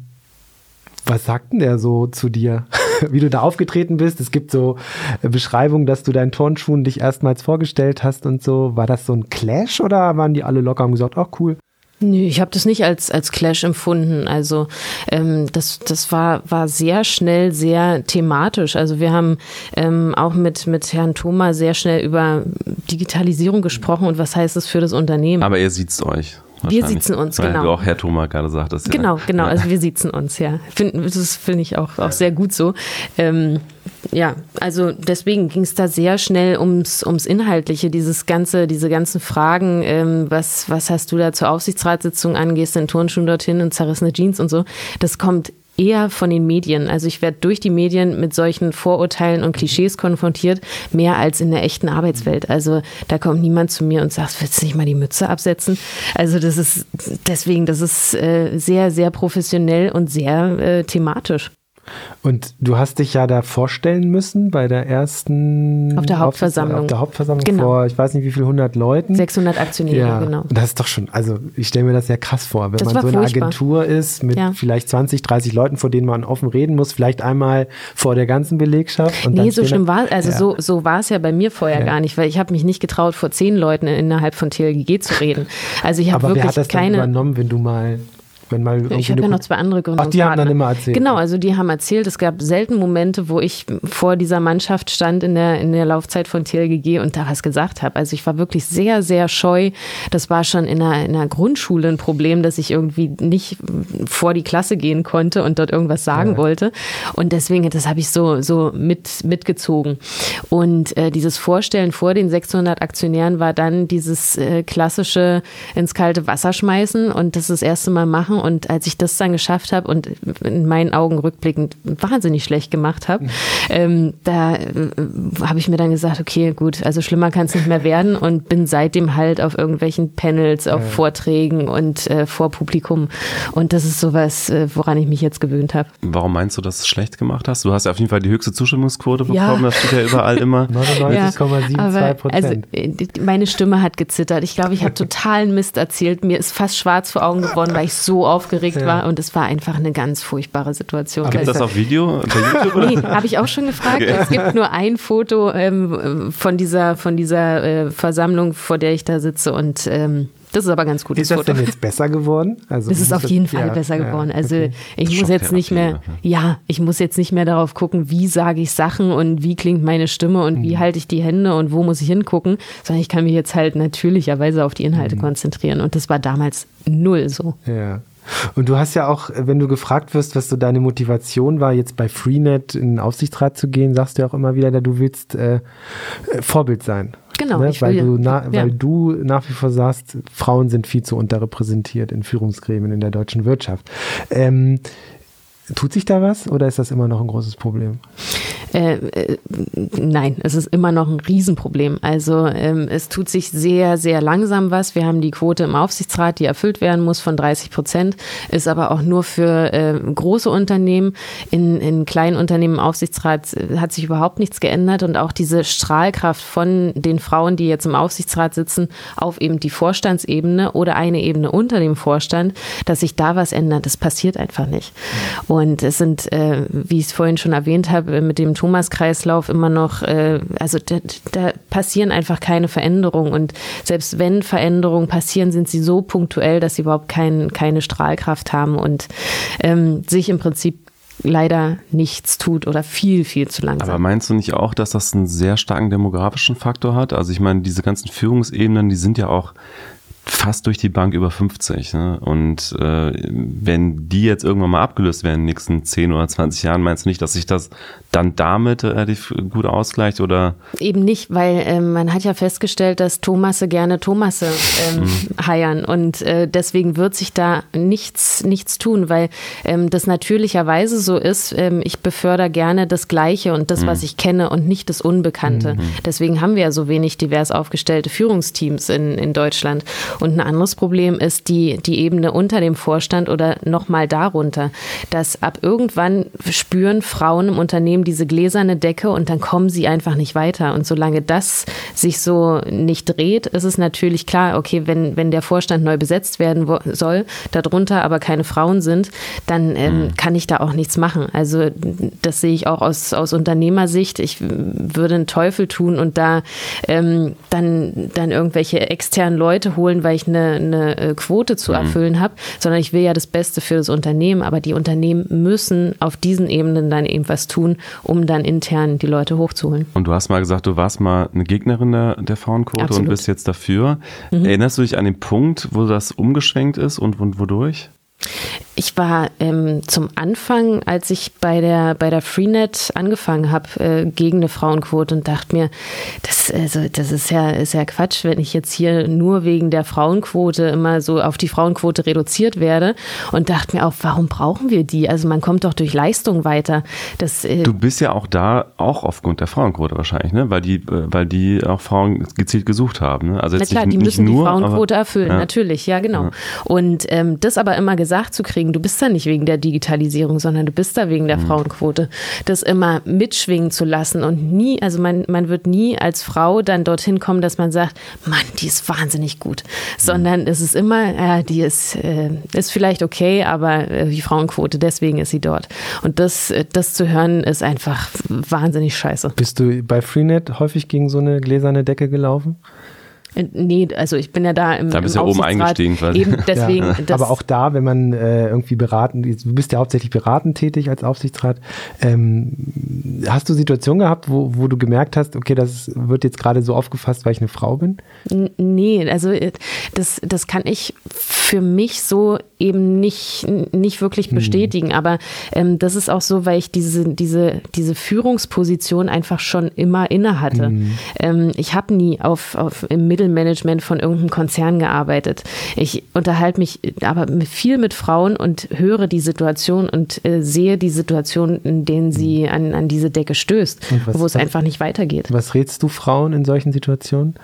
was sagt denn der so zu dir, wie du da aufgetreten bist? Es gibt so Beschreibungen, dass du deinen Turnschuhen dich erstmals vorgestellt hast und so. War das so ein Clash oder waren die alle locker und gesagt, ach cool?
Nö, ich habe das nicht als, als Clash empfunden. Also ähm, das, das war, war sehr schnell sehr thematisch. Also wir haben ähm, auch mit, mit Herrn Thoma sehr schnell über Digitalisierung gesprochen und was heißt das für das Unternehmen.
Aber ihr sieht's euch.
Wir sitzen uns,
Weil
genau.
du auch Herr Thoma gerade sagtest.
Ja. Genau, genau. Also wir sitzen uns, ja. Find, das finde ich auch, auch sehr gut so. Ähm, ja, also deswegen ging es da sehr schnell ums, ums Inhaltliche, dieses ganze, diese ganzen Fragen, ähm, was, was hast du da zur Aufsichtsratssitzung angehst, in Turnschuhen dorthin und zerrissene Jeans und so, das kommt eher von den Medien. Also ich werde durch die Medien mit solchen Vorurteilen und Klischees konfrontiert, mehr als in der echten Arbeitswelt. Also da kommt niemand zu mir und sagt, willst du nicht mal die Mütze absetzen? Also das ist deswegen, das ist äh, sehr, sehr professionell und sehr äh, thematisch.
Und du hast dich ja da vorstellen müssen bei der ersten.
Auf der Hauptversammlung.
Auf der Hauptversammlung genau. vor, ich weiß nicht wie viel, 100 Leuten.
600 Aktionäre, ja. genau.
Und das ist doch schon, also ich stelle mir das ja krass vor, wenn das man so eine. Agentur ist mit ja. vielleicht 20, 30 Leuten, vor denen man offen reden muss, vielleicht einmal vor der ganzen Belegschaft.
Und nee, so schlimm war also ja. so, so war es ja bei mir vorher ja. gar nicht, weil ich habe mich nicht getraut, vor zehn Leuten innerhalb von TLGG zu reden. Also ich habe wirklich wer hat das keine.
Dann übernommen, wenn du mal wenn mal
ich habe ja noch zwei andere
Gründe. Ach, die haben dann immer erzählt.
Genau, also die haben erzählt, es gab selten Momente, wo ich vor dieser Mannschaft stand in der, in der Laufzeit von TLGG und da was gesagt habe. Also ich war wirklich sehr, sehr scheu. Das war schon in der, in der Grundschule ein Problem, dass ich irgendwie nicht vor die Klasse gehen konnte und dort irgendwas sagen ja. wollte. Und deswegen, das habe ich so, so mit, mitgezogen. Und äh, dieses Vorstellen vor den 600 Aktionären war dann dieses äh, klassische ins kalte Wasser schmeißen und das das erste Mal machen und als ich das dann geschafft habe und in meinen Augen rückblickend wahnsinnig schlecht gemacht habe, mhm. ähm, da äh, habe ich mir dann gesagt, okay, gut, also schlimmer kann es nicht mehr werden und bin seitdem halt auf irgendwelchen Panels, auf ja. Vorträgen und äh, vor Publikum. Und das ist sowas, äh, woran ich mich jetzt gewöhnt habe.
Warum meinst du, dass du es schlecht gemacht hast? Du hast ja auf jeden Fall die höchste Zustimmungsquote bekommen, ja. das steht ja überall immer.
99,72 Prozent.
also, meine Stimme hat gezittert. Ich glaube, ich habe totalen Mist erzählt. Mir ist fast schwarz vor Augen geworden, weil ich so aufgeregt ja. war und es war einfach eine ganz furchtbare Situation.
Gibt das auf Video
bei YouTube? nee, habe ich auch schon gefragt. Ja. Es gibt nur ein Foto ähm, von dieser, von dieser äh, Versammlung, vor der ich da sitze und ähm, Das ist aber ganz gut.
Ist das denn jetzt besser geworden?
Also es ist auf jeden Fall ja, besser geworden. Also okay. ich muss jetzt nicht mehr, ja, ich muss jetzt nicht mehr darauf gucken, wie sage ich Sachen und wie klingt meine Stimme und mhm. wie halte ich die Hände und wo muss ich hingucken, sondern ich kann mich jetzt halt natürlicherweise auf die Inhalte mhm. konzentrieren. Und das war damals null so.
Ja. Und du hast ja auch, wenn du gefragt wirst, was so deine Motivation war, jetzt bei Freenet in den Aufsichtsrat zu gehen, sagst du ja auch immer wieder, du willst äh, Vorbild sein.
Genau.
Ne? Weil, du na, ja. weil du nach wie vor sagst, Frauen sind viel zu unterrepräsentiert in Führungsgremien in der deutschen Wirtschaft. Ähm, tut sich da was oder ist das immer noch ein großes Problem?
Äh, äh, nein, es ist immer noch ein Riesenproblem. Also ähm, es tut sich sehr, sehr langsam was. Wir haben die Quote im Aufsichtsrat, die erfüllt werden muss von 30 Prozent, ist aber auch nur für äh, große Unternehmen. In, in kleinen Unternehmen im Aufsichtsrat äh, hat sich überhaupt nichts geändert und auch diese Strahlkraft von den Frauen, die jetzt im Aufsichtsrat sitzen, auf eben die Vorstandsebene oder eine Ebene unter dem Vorstand, dass sich da was ändert, das passiert einfach nicht. Und es sind, äh, wie ich es vorhin schon erwähnt habe, mit dem Thomas-Kreislauf immer noch, äh, also da, da, passieren einfach keine Veränderungen. Und selbst wenn Veränderungen passieren, sind sie so punktuell, dass sie überhaupt kein, keine Strahlkraft haben und ähm, sich im Prinzip leider nichts tut oder viel, viel zu langsam.
Aber meinst du nicht auch, dass das einen sehr starken demografischen Faktor hat? Also ich meine, diese ganzen Führungsebenen, die sind ja auch fast durch die Bank über 50. Ne? Und äh, wenn die jetzt irgendwann mal abgelöst werden in den nächsten 10 oder 20 Jahren, meinst du nicht, dass sich das dann damit relativ gut ausgleicht? Oder?
Eben nicht, weil äh, man hat ja festgestellt, dass Thomasse gerne Thomasse ähm, mhm. heiern. Und äh, deswegen wird sich da nichts, nichts tun, weil ähm, das natürlicherweise so ist. Ähm, ich befördere gerne das Gleiche und das, mhm. was ich kenne und nicht das Unbekannte. Mhm. Deswegen haben wir ja so wenig divers aufgestellte Führungsteams in, in Deutschland. Und ein anderes Problem ist die, die Ebene unter dem Vorstand oder nochmal darunter, dass ab irgendwann spüren Frauen im Unternehmen diese gläserne Decke und dann kommen sie einfach nicht weiter. Und solange das sich so nicht dreht, ist es natürlich klar, okay, wenn, wenn der Vorstand neu besetzt werden soll, darunter aber keine Frauen sind, dann ähm, mhm. kann ich da auch nichts machen. Also das sehe ich auch aus, aus Unternehmersicht. Ich würde einen Teufel tun und da ähm, dann, dann irgendwelche externen Leute holen, weil ich eine, eine äh, Quote zu mhm. erfüllen habe, sondern ich will ja das Beste für das Unternehmen. Aber die Unternehmen müssen auf diesen Ebenen dann eben was tun, um dann intern die Leute hochzuholen.
Und du hast mal gesagt, du warst mal eine Gegnerin der, der Frauenquote Absolut. und bist jetzt dafür. Mhm. Erinnerst du dich an den Punkt, wo das umgeschwenkt ist und, und wodurch?
Ich war ähm, zum Anfang, als ich bei der, bei der Freenet angefangen habe, äh, gegen eine Frauenquote und dachte mir, das, also, das ist, ja, ist ja Quatsch, wenn ich jetzt hier nur wegen der Frauenquote immer so auf die Frauenquote reduziert werde und dachte mir auch, warum brauchen wir die? Also man kommt doch durch Leistung weiter. Das,
äh du bist ja auch da, auch aufgrund der Frauenquote wahrscheinlich, ne? weil, die, äh, weil die auch Frauen gezielt gesucht haben. Ne?
Also jetzt Na klar, nicht, die müssen nur, die Frauenquote aber, erfüllen, ja. natürlich, ja genau. Ja. Und ähm, das aber immer gesagt zu kriegen. Du bist da nicht wegen der Digitalisierung, sondern du bist da wegen der mhm. Frauenquote. Das immer mitschwingen zu lassen und nie, also man, man wird nie als Frau dann dorthin kommen, dass man sagt, Mann, die ist wahnsinnig gut. Sondern mhm. es ist immer, ja, die ist, äh, ist vielleicht okay, aber äh, die Frauenquote, deswegen ist sie dort. Und das, das zu hören, ist einfach wahnsinnig scheiße.
Bist du bei Freenet häufig gegen so eine gläserne Decke gelaufen?
Nee, also ich bin ja da im
Da bist du ja oben eingestiegen quasi.
Eben deswegen,
ja. Aber auch da, wenn man äh, irgendwie beraten, du bist ja hauptsächlich beratend tätig als Aufsichtsrat, ähm, hast du Situationen gehabt, wo, wo du gemerkt hast, okay, das wird jetzt gerade so aufgefasst, weil ich eine Frau bin?
Nee, also äh, das, das kann ich für mich so eben nicht, nicht wirklich hm. bestätigen. Mhm. Aber ähm, das ist auch so, weil ich diese, diese, diese Führungsposition einfach schon immer inne hatte. Mhm. Ähm, ich habe nie auf, auf, im Mittelmanagement von irgendeinem Konzern gearbeitet. Ich unterhalte mich aber viel mit Frauen und höre die Situation und äh, sehe die Situation, in denen sie hm. an, an diese Decke stößt, was, wo es einfach nicht weitergeht.
Was rätst du Frauen in solchen Situationen?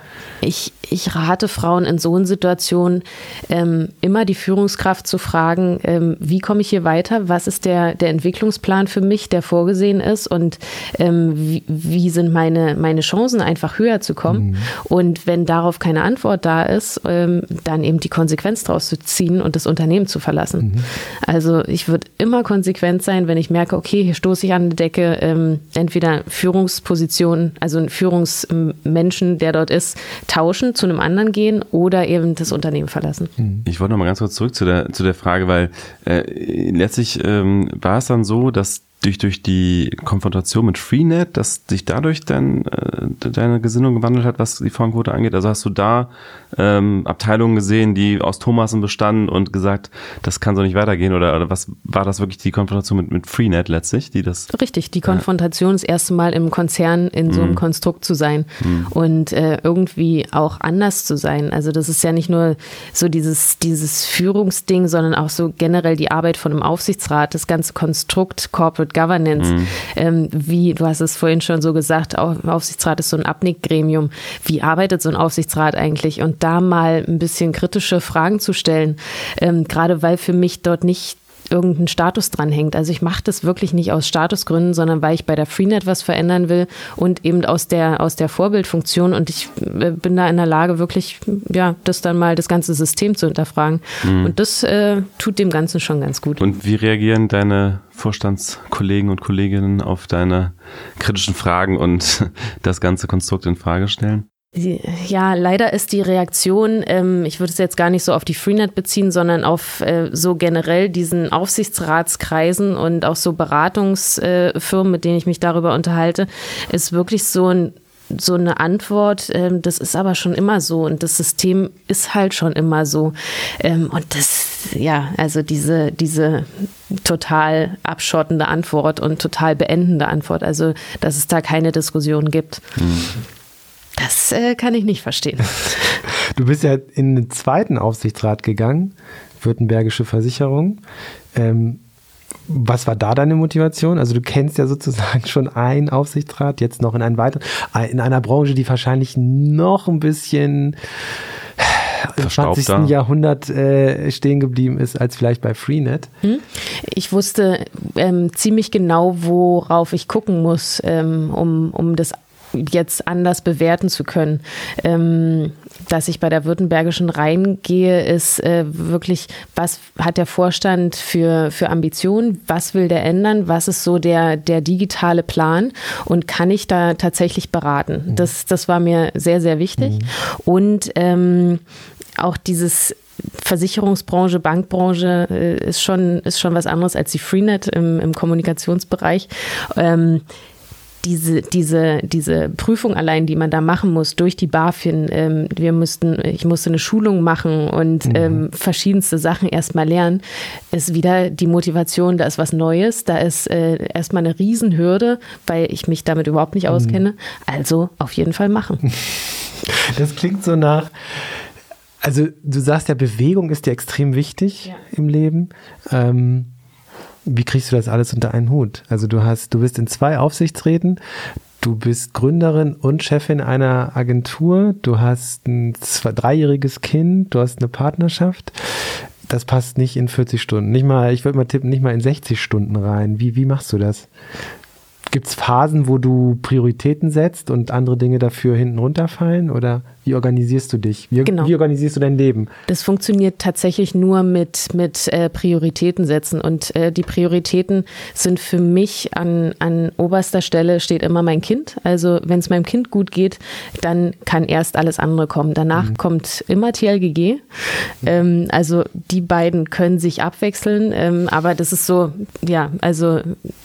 Ich, ich rate Frauen in so Situationen, ähm, immer die Führungskraft zu fragen, ähm, wie komme ich hier weiter? Was ist der, der Entwicklungsplan für mich, der vorgesehen ist? Und ähm, wie, wie sind meine, meine Chancen, einfach höher zu kommen? Mhm. Und wenn darauf keine Antwort da ist, ähm, dann eben die Konsequenz daraus zu ziehen und das Unternehmen zu verlassen. Mhm. Also ich würde immer konsequent sein, wenn ich merke, okay, hier stoße ich an die Decke, ähm, entweder Führungsposition, also ein Führungsmenschen, der dort ist, tauschen, zu einem anderen gehen oder eben das Unternehmen verlassen.
Mhm. Ich wollte noch mal ganz kurz zurück zu der, zu der Frage, weil äh, letztlich ähm, war es dann so, dass durch, durch die Konfrontation mit Freenet, dass sich dadurch dann äh, deine Gesinnung gewandelt hat, was die Frauenquote angeht? Also hast du da ähm, Abteilungen gesehen, die aus Thomasen bestanden und gesagt, das kann so nicht weitergehen? Oder, oder was war das wirklich die Konfrontation mit, mit Freenet letztlich? Die das,
Richtig, die Konfrontation, äh, das erste Mal im Konzern in so einem mhm. Konstrukt zu sein mhm. und äh, irgendwie auch anders zu sein. Also das ist ja nicht nur so dieses, dieses Führungsding, sondern auch so generell die Arbeit von einem Aufsichtsrat, das ganze Konstrukt Corporate Governance. Mhm. Ähm, wie, du hast es vorhin schon so gesagt, Aufsichtsrat ist so ein Abnickgremium. Wie arbeitet so ein Aufsichtsrat eigentlich? Und da mal ein bisschen kritische Fragen zu stellen, ähm, gerade weil für mich dort nicht irgendein Status dranhängt. Also ich mache das wirklich nicht aus Statusgründen, sondern weil ich bei der Freenet was verändern will und eben aus der, aus der Vorbildfunktion. Und ich äh, bin da in der Lage, wirklich, ja, das dann mal das ganze System zu hinterfragen. Mhm. Und das äh, tut dem Ganzen schon ganz gut.
Und wie reagieren deine Vorstandskollegen und Kolleginnen auf deine kritischen Fragen und das ganze Konstrukt in Frage stellen?
Ja, leider ist die Reaktion, ähm, ich würde es jetzt gar nicht so auf die Freenet beziehen, sondern auf äh, so generell diesen Aufsichtsratskreisen und auch so Beratungsfirmen, mit denen ich mich darüber unterhalte, ist wirklich so ein so eine Antwort, ähm, das ist aber schon immer so und das System ist halt schon immer so. Ähm, und das, ja, also diese, diese total abschottende Antwort und total beendende Antwort, also dass es da keine Diskussion gibt. Mhm. Das äh, kann ich nicht verstehen.
Du bist ja in den zweiten Aufsichtsrat gegangen, Württembergische Versicherung. Ähm, was war da deine Motivation? Also du kennst ja sozusagen schon einen Aufsichtsrat, jetzt noch in einen weiteren, in einer Branche, die wahrscheinlich noch ein bisschen im 20. Jahrhundert äh, stehen geblieben ist als vielleicht bei Freenet. Hm?
Ich wusste ähm, ziemlich genau, worauf ich gucken muss, ähm, um, um das jetzt anders bewerten zu können. Ähm, dass ich bei der Württembergischen reingehe, ist äh, wirklich, was hat der Vorstand für, für Ambitionen, was will der ändern, was ist so der, der digitale Plan und kann ich da tatsächlich beraten? Mhm. Das, das war mir sehr, sehr wichtig. Mhm. Und ähm, auch dieses Versicherungsbranche, Bankbranche äh, ist schon, ist schon was anderes als die Freenet im, im Kommunikationsbereich. Ähm, diese, diese, diese Prüfung allein, die man da machen muss durch die BaFin, ähm, wir mussten, ich musste eine Schulung machen und mhm. ähm, verschiedenste Sachen erstmal lernen, ist wieder die Motivation, da ist was Neues, da ist äh, erstmal eine Riesenhürde, weil ich mich damit überhaupt nicht mhm. auskenne. Also auf jeden Fall machen.
Das klingt so nach, also du sagst ja, Bewegung ist dir extrem wichtig ja. im Leben. Ähm, wie kriegst du das alles unter einen Hut? Also du hast, du bist in zwei Aufsichtsräten, du bist Gründerin und Chefin einer Agentur, du hast ein zwei, dreijähriges Kind, du hast eine Partnerschaft. Das passt nicht in 40 Stunden. Nicht mal, ich würde mal tippen, nicht mal in 60 Stunden rein. Wie, wie machst du das? Gibt es Phasen, wo du Prioritäten setzt und andere Dinge dafür hinten runterfallen? Oder wie organisierst du dich? Wie, genau. wie organisierst du dein Leben?
Das funktioniert tatsächlich nur mit, mit äh, Prioritäten setzen. Und äh, die Prioritäten sind für mich an, an oberster Stelle steht immer mein Kind. Also wenn es meinem Kind gut geht, dann kann erst alles andere kommen. Danach mhm. kommt immer TLGG. Ähm, also die beiden können sich abwechseln. Ähm, aber das ist so, ja, also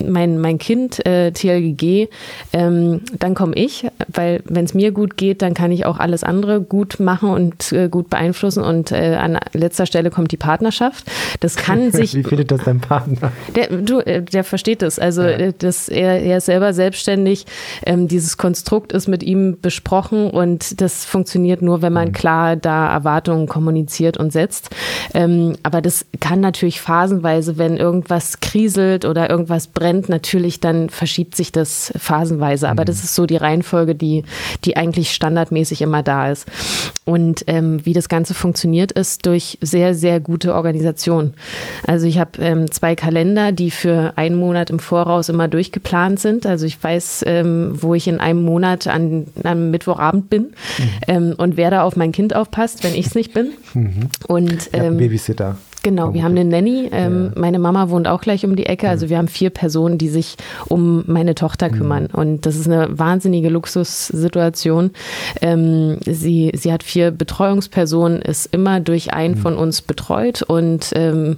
mein, mein Kind, äh, TLGG, ähm, dann komme ich, weil wenn es mir gut geht, dann kann ich auch alles andere gut machen und äh, gut beeinflussen. Und äh, an letzter Stelle kommt die Partnerschaft. Das kann sich.
Wie findet das dein Partner?
Der, du, äh, der versteht das. Also ja. Äh, das, er, er ist selber selbstständig. Ähm, dieses Konstrukt ist mit ihm besprochen und das funktioniert nur, wenn man mhm. klar da Erwartungen kommuniziert und setzt. Ähm, aber das kann natürlich phasenweise, wenn irgendwas kriselt oder irgendwas brennt, natürlich dann verschiedene verschiebt sich das phasenweise. Aber mhm. das ist so die Reihenfolge, die, die eigentlich standardmäßig immer da ist. Und ähm, wie das Ganze funktioniert, ist durch sehr, sehr gute Organisation. Also ich habe ähm, zwei Kalender, die für einen Monat im Voraus immer durchgeplant sind. Also ich weiß, ähm, wo ich in einem Monat an, am Mittwochabend bin mhm. ähm, und wer da auf mein Kind aufpasst, wenn ich es nicht bin. Mhm. Und
ähm, Babysitter.
Genau, wir haben eine Nanny. Ähm, ja. Meine Mama wohnt auch gleich um die Ecke. Also wir haben vier Personen, die sich um meine Tochter kümmern. Mhm. Und das ist eine wahnsinnige Luxussituation. Ähm, sie, sie hat vier Betreuungspersonen, ist immer durch einen mhm. von uns betreut. Und ähm,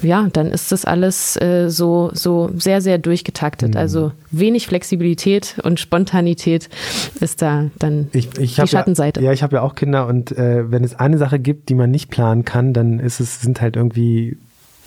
ja, dann ist das alles äh, so, so sehr, sehr durchgetaktet. Mhm. Also wenig Flexibilität und Spontanität ist da dann
ich, ich die
Schattenseite.
Ja, ja, ich habe ja auch Kinder und äh, wenn es eine Sache gibt, die man nicht planen kann, dann ist es, sind halt irgendwie irgendwie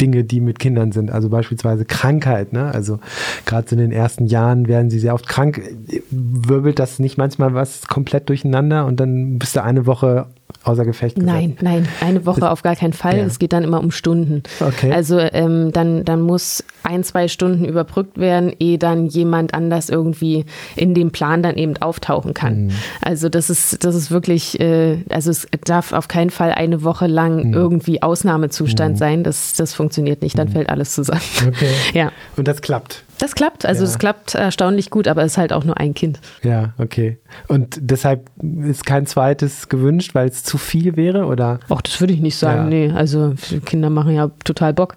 Dinge, die mit Kindern sind. Also beispielsweise Krankheit. Ne? Also gerade so in den ersten Jahren werden sie sehr oft krank. Wirbelt das nicht manchmal was komplett durcheinander und dann bist du eine Woche außer Gefecht
gesetzt? Nein, nein, eine Woche auf gar keinen Fall. Ja. Es geht dann immer um Stunden.
Okay.
Also ähm, dann, dann muss ein, zwei Stunden überbrückt werden, ehe dann jemand anders irgendwie in dem Plan dann eben auftauchen kann. Mhm. Also das ist, das ist wirklich, äh, also es darf auf keinen Fall eine Woche lang mhm. irgendwie Ausnahmezustand mhm. sein. Das, das funktioniert nicht, dann mhm. fällt alles zusammen.
Okay.
Ja.
Und das klappt.
Das klappt, also es klappt erstaunlich gut, aber es ist halt auch nur ein Kind.
Ja, okay. Und deshalb ist kein zweites gewünscht, weil es zu viel wäre, oder?
Ach, das würde ich nicht sagen, ja. nee. Also Kinder machen ja total Bock.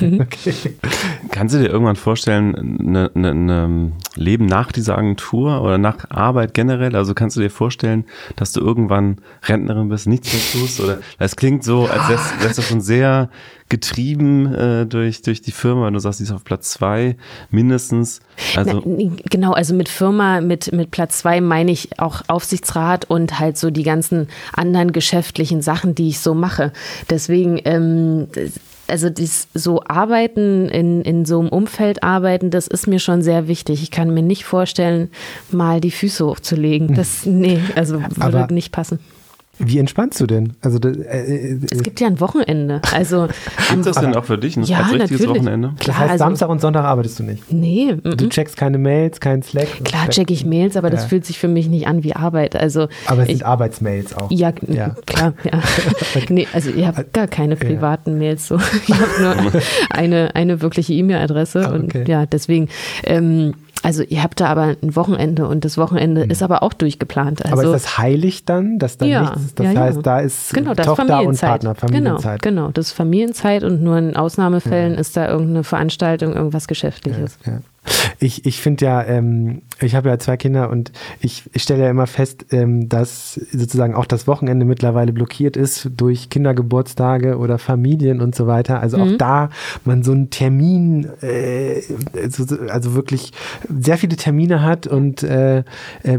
okay. Kannst du dir irgendwann vorstellen, ein ne, ne, ne Leben nach dieser Agentur oder nach Arbeit generell? Also kannst du dir vorstellen, dass du irgendwann Rentnerin bist, nichts mehr tust? Oder es klingt so, als wärst, wärst du schon sehr getrieben äh, durch, durch die Firma. Du sagst, sie ist auf Platz zwei mindestens. Also
Na, genau, also mit Firma, mit, mit Platz zwei meine ich auch Aufsichtsrat und halt so die ganzen anderen geschäftlichen Sachen, die ich so mache. Deswegen, ähm, also dies, so arbeiten, in, in so einem Umfeld arbeiten, das ist mir schon sehr wichtig. Ich kann mir nicht vorstellen, mal die Füße hochzulegen. Das, nee, also würde Aber nicht passen.
Wie entspannst du denn? Also äh,
äh, es gibt ja ein Wochenende. Also
gibt das denn auch für dich ein
ja, richtiges natürlich.
Wochenende?
Klar, das heißt, also, Samstag und Sonntag arbeitest du nicht.
Nee.
Du checkst keine Mails, keinen Slack.
Klar check ich Mails, aber ja. das fühlt sich für mich nicht an wie Arbeit. Also
aber es ich, sind Arbeitsmails auch.
Ja, ja. klar. Ja. nee, also ich habe gar keine privaten Mails. So. Ich habe nur eine, eine wirkliche E-Mail-Adresse ah, okay. und ja, deswegen. Ähm, also ihr habt da aber ein Wochenende und das Wochenende mhm. ist aber auch durchgeplant. Also,
aber ist das heilig dann, dass da ja, nichts, das ja, heißt, ja. da ist
genau, das
Tochter und Partner, Familienzeit.
Genau, genau, das ist Familienzeit und nur in Ausnahmefällen ist da irgendeine Veranstaltung, irgendwas Geschäftliches.
Ich, ich finde ja, ähm, ich habe ja zwei Kinder und ich, ich stelle ja immer fest, ähm, dass sozusagen auch das Wochenende mittlerweile blockiert ist durch Kindergeburtstage oder Familien und so weiter. Also mhm. auch da man so einen Termin, äh, also wirklich sehr viele Termine hat und äh, äh,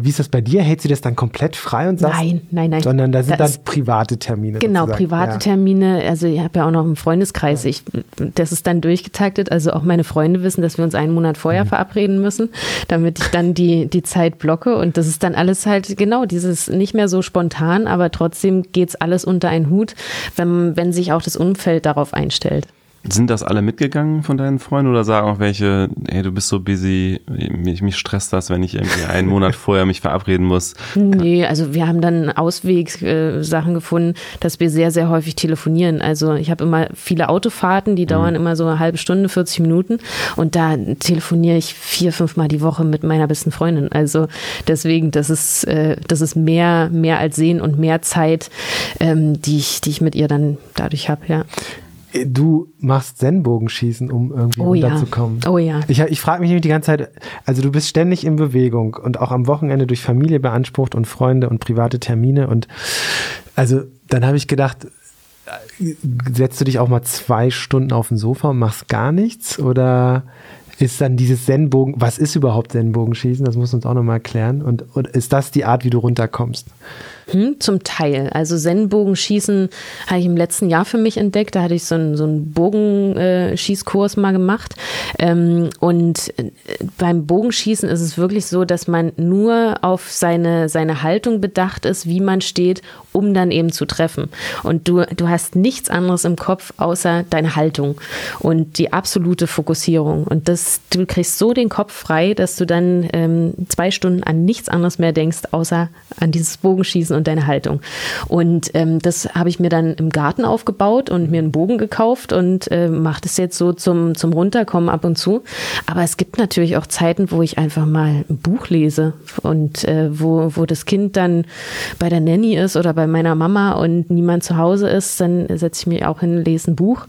wie ist das bei dir? Hält sie das dann komplett frei und sagt?
Nein, nein, nein.
Sondern da sind das dann private Termine.
Genau, sozusagen. private ja. Termine. Also ich habe ja auch noch einen Freundeskreis. Ich, das ist dann durchgetaktet. Also auch meine Freunde wissen, dass wir uns einen Monat vorher mhm. verabreden müssen, damit ich dann die, die Zeit blocke. Und das ist dann alles halt genau dieses nicht mehr so spontan, aber trotzdem geht es alles unter einen Hut, wenn, wenn sich auch das Umfeld darauf einstellt.
Sind das alle mitgegangen von deinen Freunden oder sagen auch welche, hey, du bist so busy, mich, mich stresst das, wenn ich irgendwie einen Monat vorher mich verabreden muss?
Nee, also wir haben dann Auswegssachen äh, gefunden, dass wir sehr, sehr häufig telefonieren. Also ich habe immer viele Autofahrten, die dauern mhm. immer so eine halbe Stunde, 40 Minuten und da telefoniere ich vier, fünf Mal die Woche mit meiner besten Freundin. Also deswegen, das ist, äh, das ist mehr, mehr als Sehen und mehr Zeit, ähm, die, ich, die ich mit ihr dann dadurch habe, ja.
Du machst Zen-Bogenschießen, um irgendwie
oh,
runterzukommen.
Ja. Oh ja.
Ich, ich frage mich nämlich die ganze Zeit, also du bist ständig in Bewegung und auch am Wochenende durch Familie beansprucht und Freunde und private Termine und also dann habe ich gedacht, setzt du dich auch mal zwei Stunden auf den Sofa und machst gar nichts oder ist dann dieses Zen-Bogen, was ist überhaupt Zen-Bogenschießen? Das muss uns auch nochmal erklären und, und ist das die Art, wie du runterkommst?
Hm, zum Teil. Also Zen-Bogenschießen habe ich im letzten Jahr für mich entdeckt. Da hatte ich so einen, so einen Bogenschießkurs mal gemacht. Ähm, und äh, beim Bogenschießen ist es wirklich so, dass man nur auf seine, seine Haltung bedacht ist, wie man steht, um dann eben zu treffen. Und du, du hast nichts anderes im Kopf außer deine Haltung und die absolute Fokussierung. Und das, du kriegst so den Kopf frei, dass du dann ähm, zwei Stunden an nichts anderes mehr denkst, außer an dieses Bogenschießen und deine Haltung. Und ähm, das habe ich mir dann im Garten aufgebaut und mir einen Bogen gekauft und äh, mache das jetzt so zum, zum Runterkommen ab und zu. Aber es gibt natürlich auch Zeiten, wo ich einfach mal ein Buch lese und äh, wo, wo das Kind dann bei der Nanny ist oder bei meiner Mama und niemand zu Hause ist, dann setze ich mich auch hin, lese ein Buch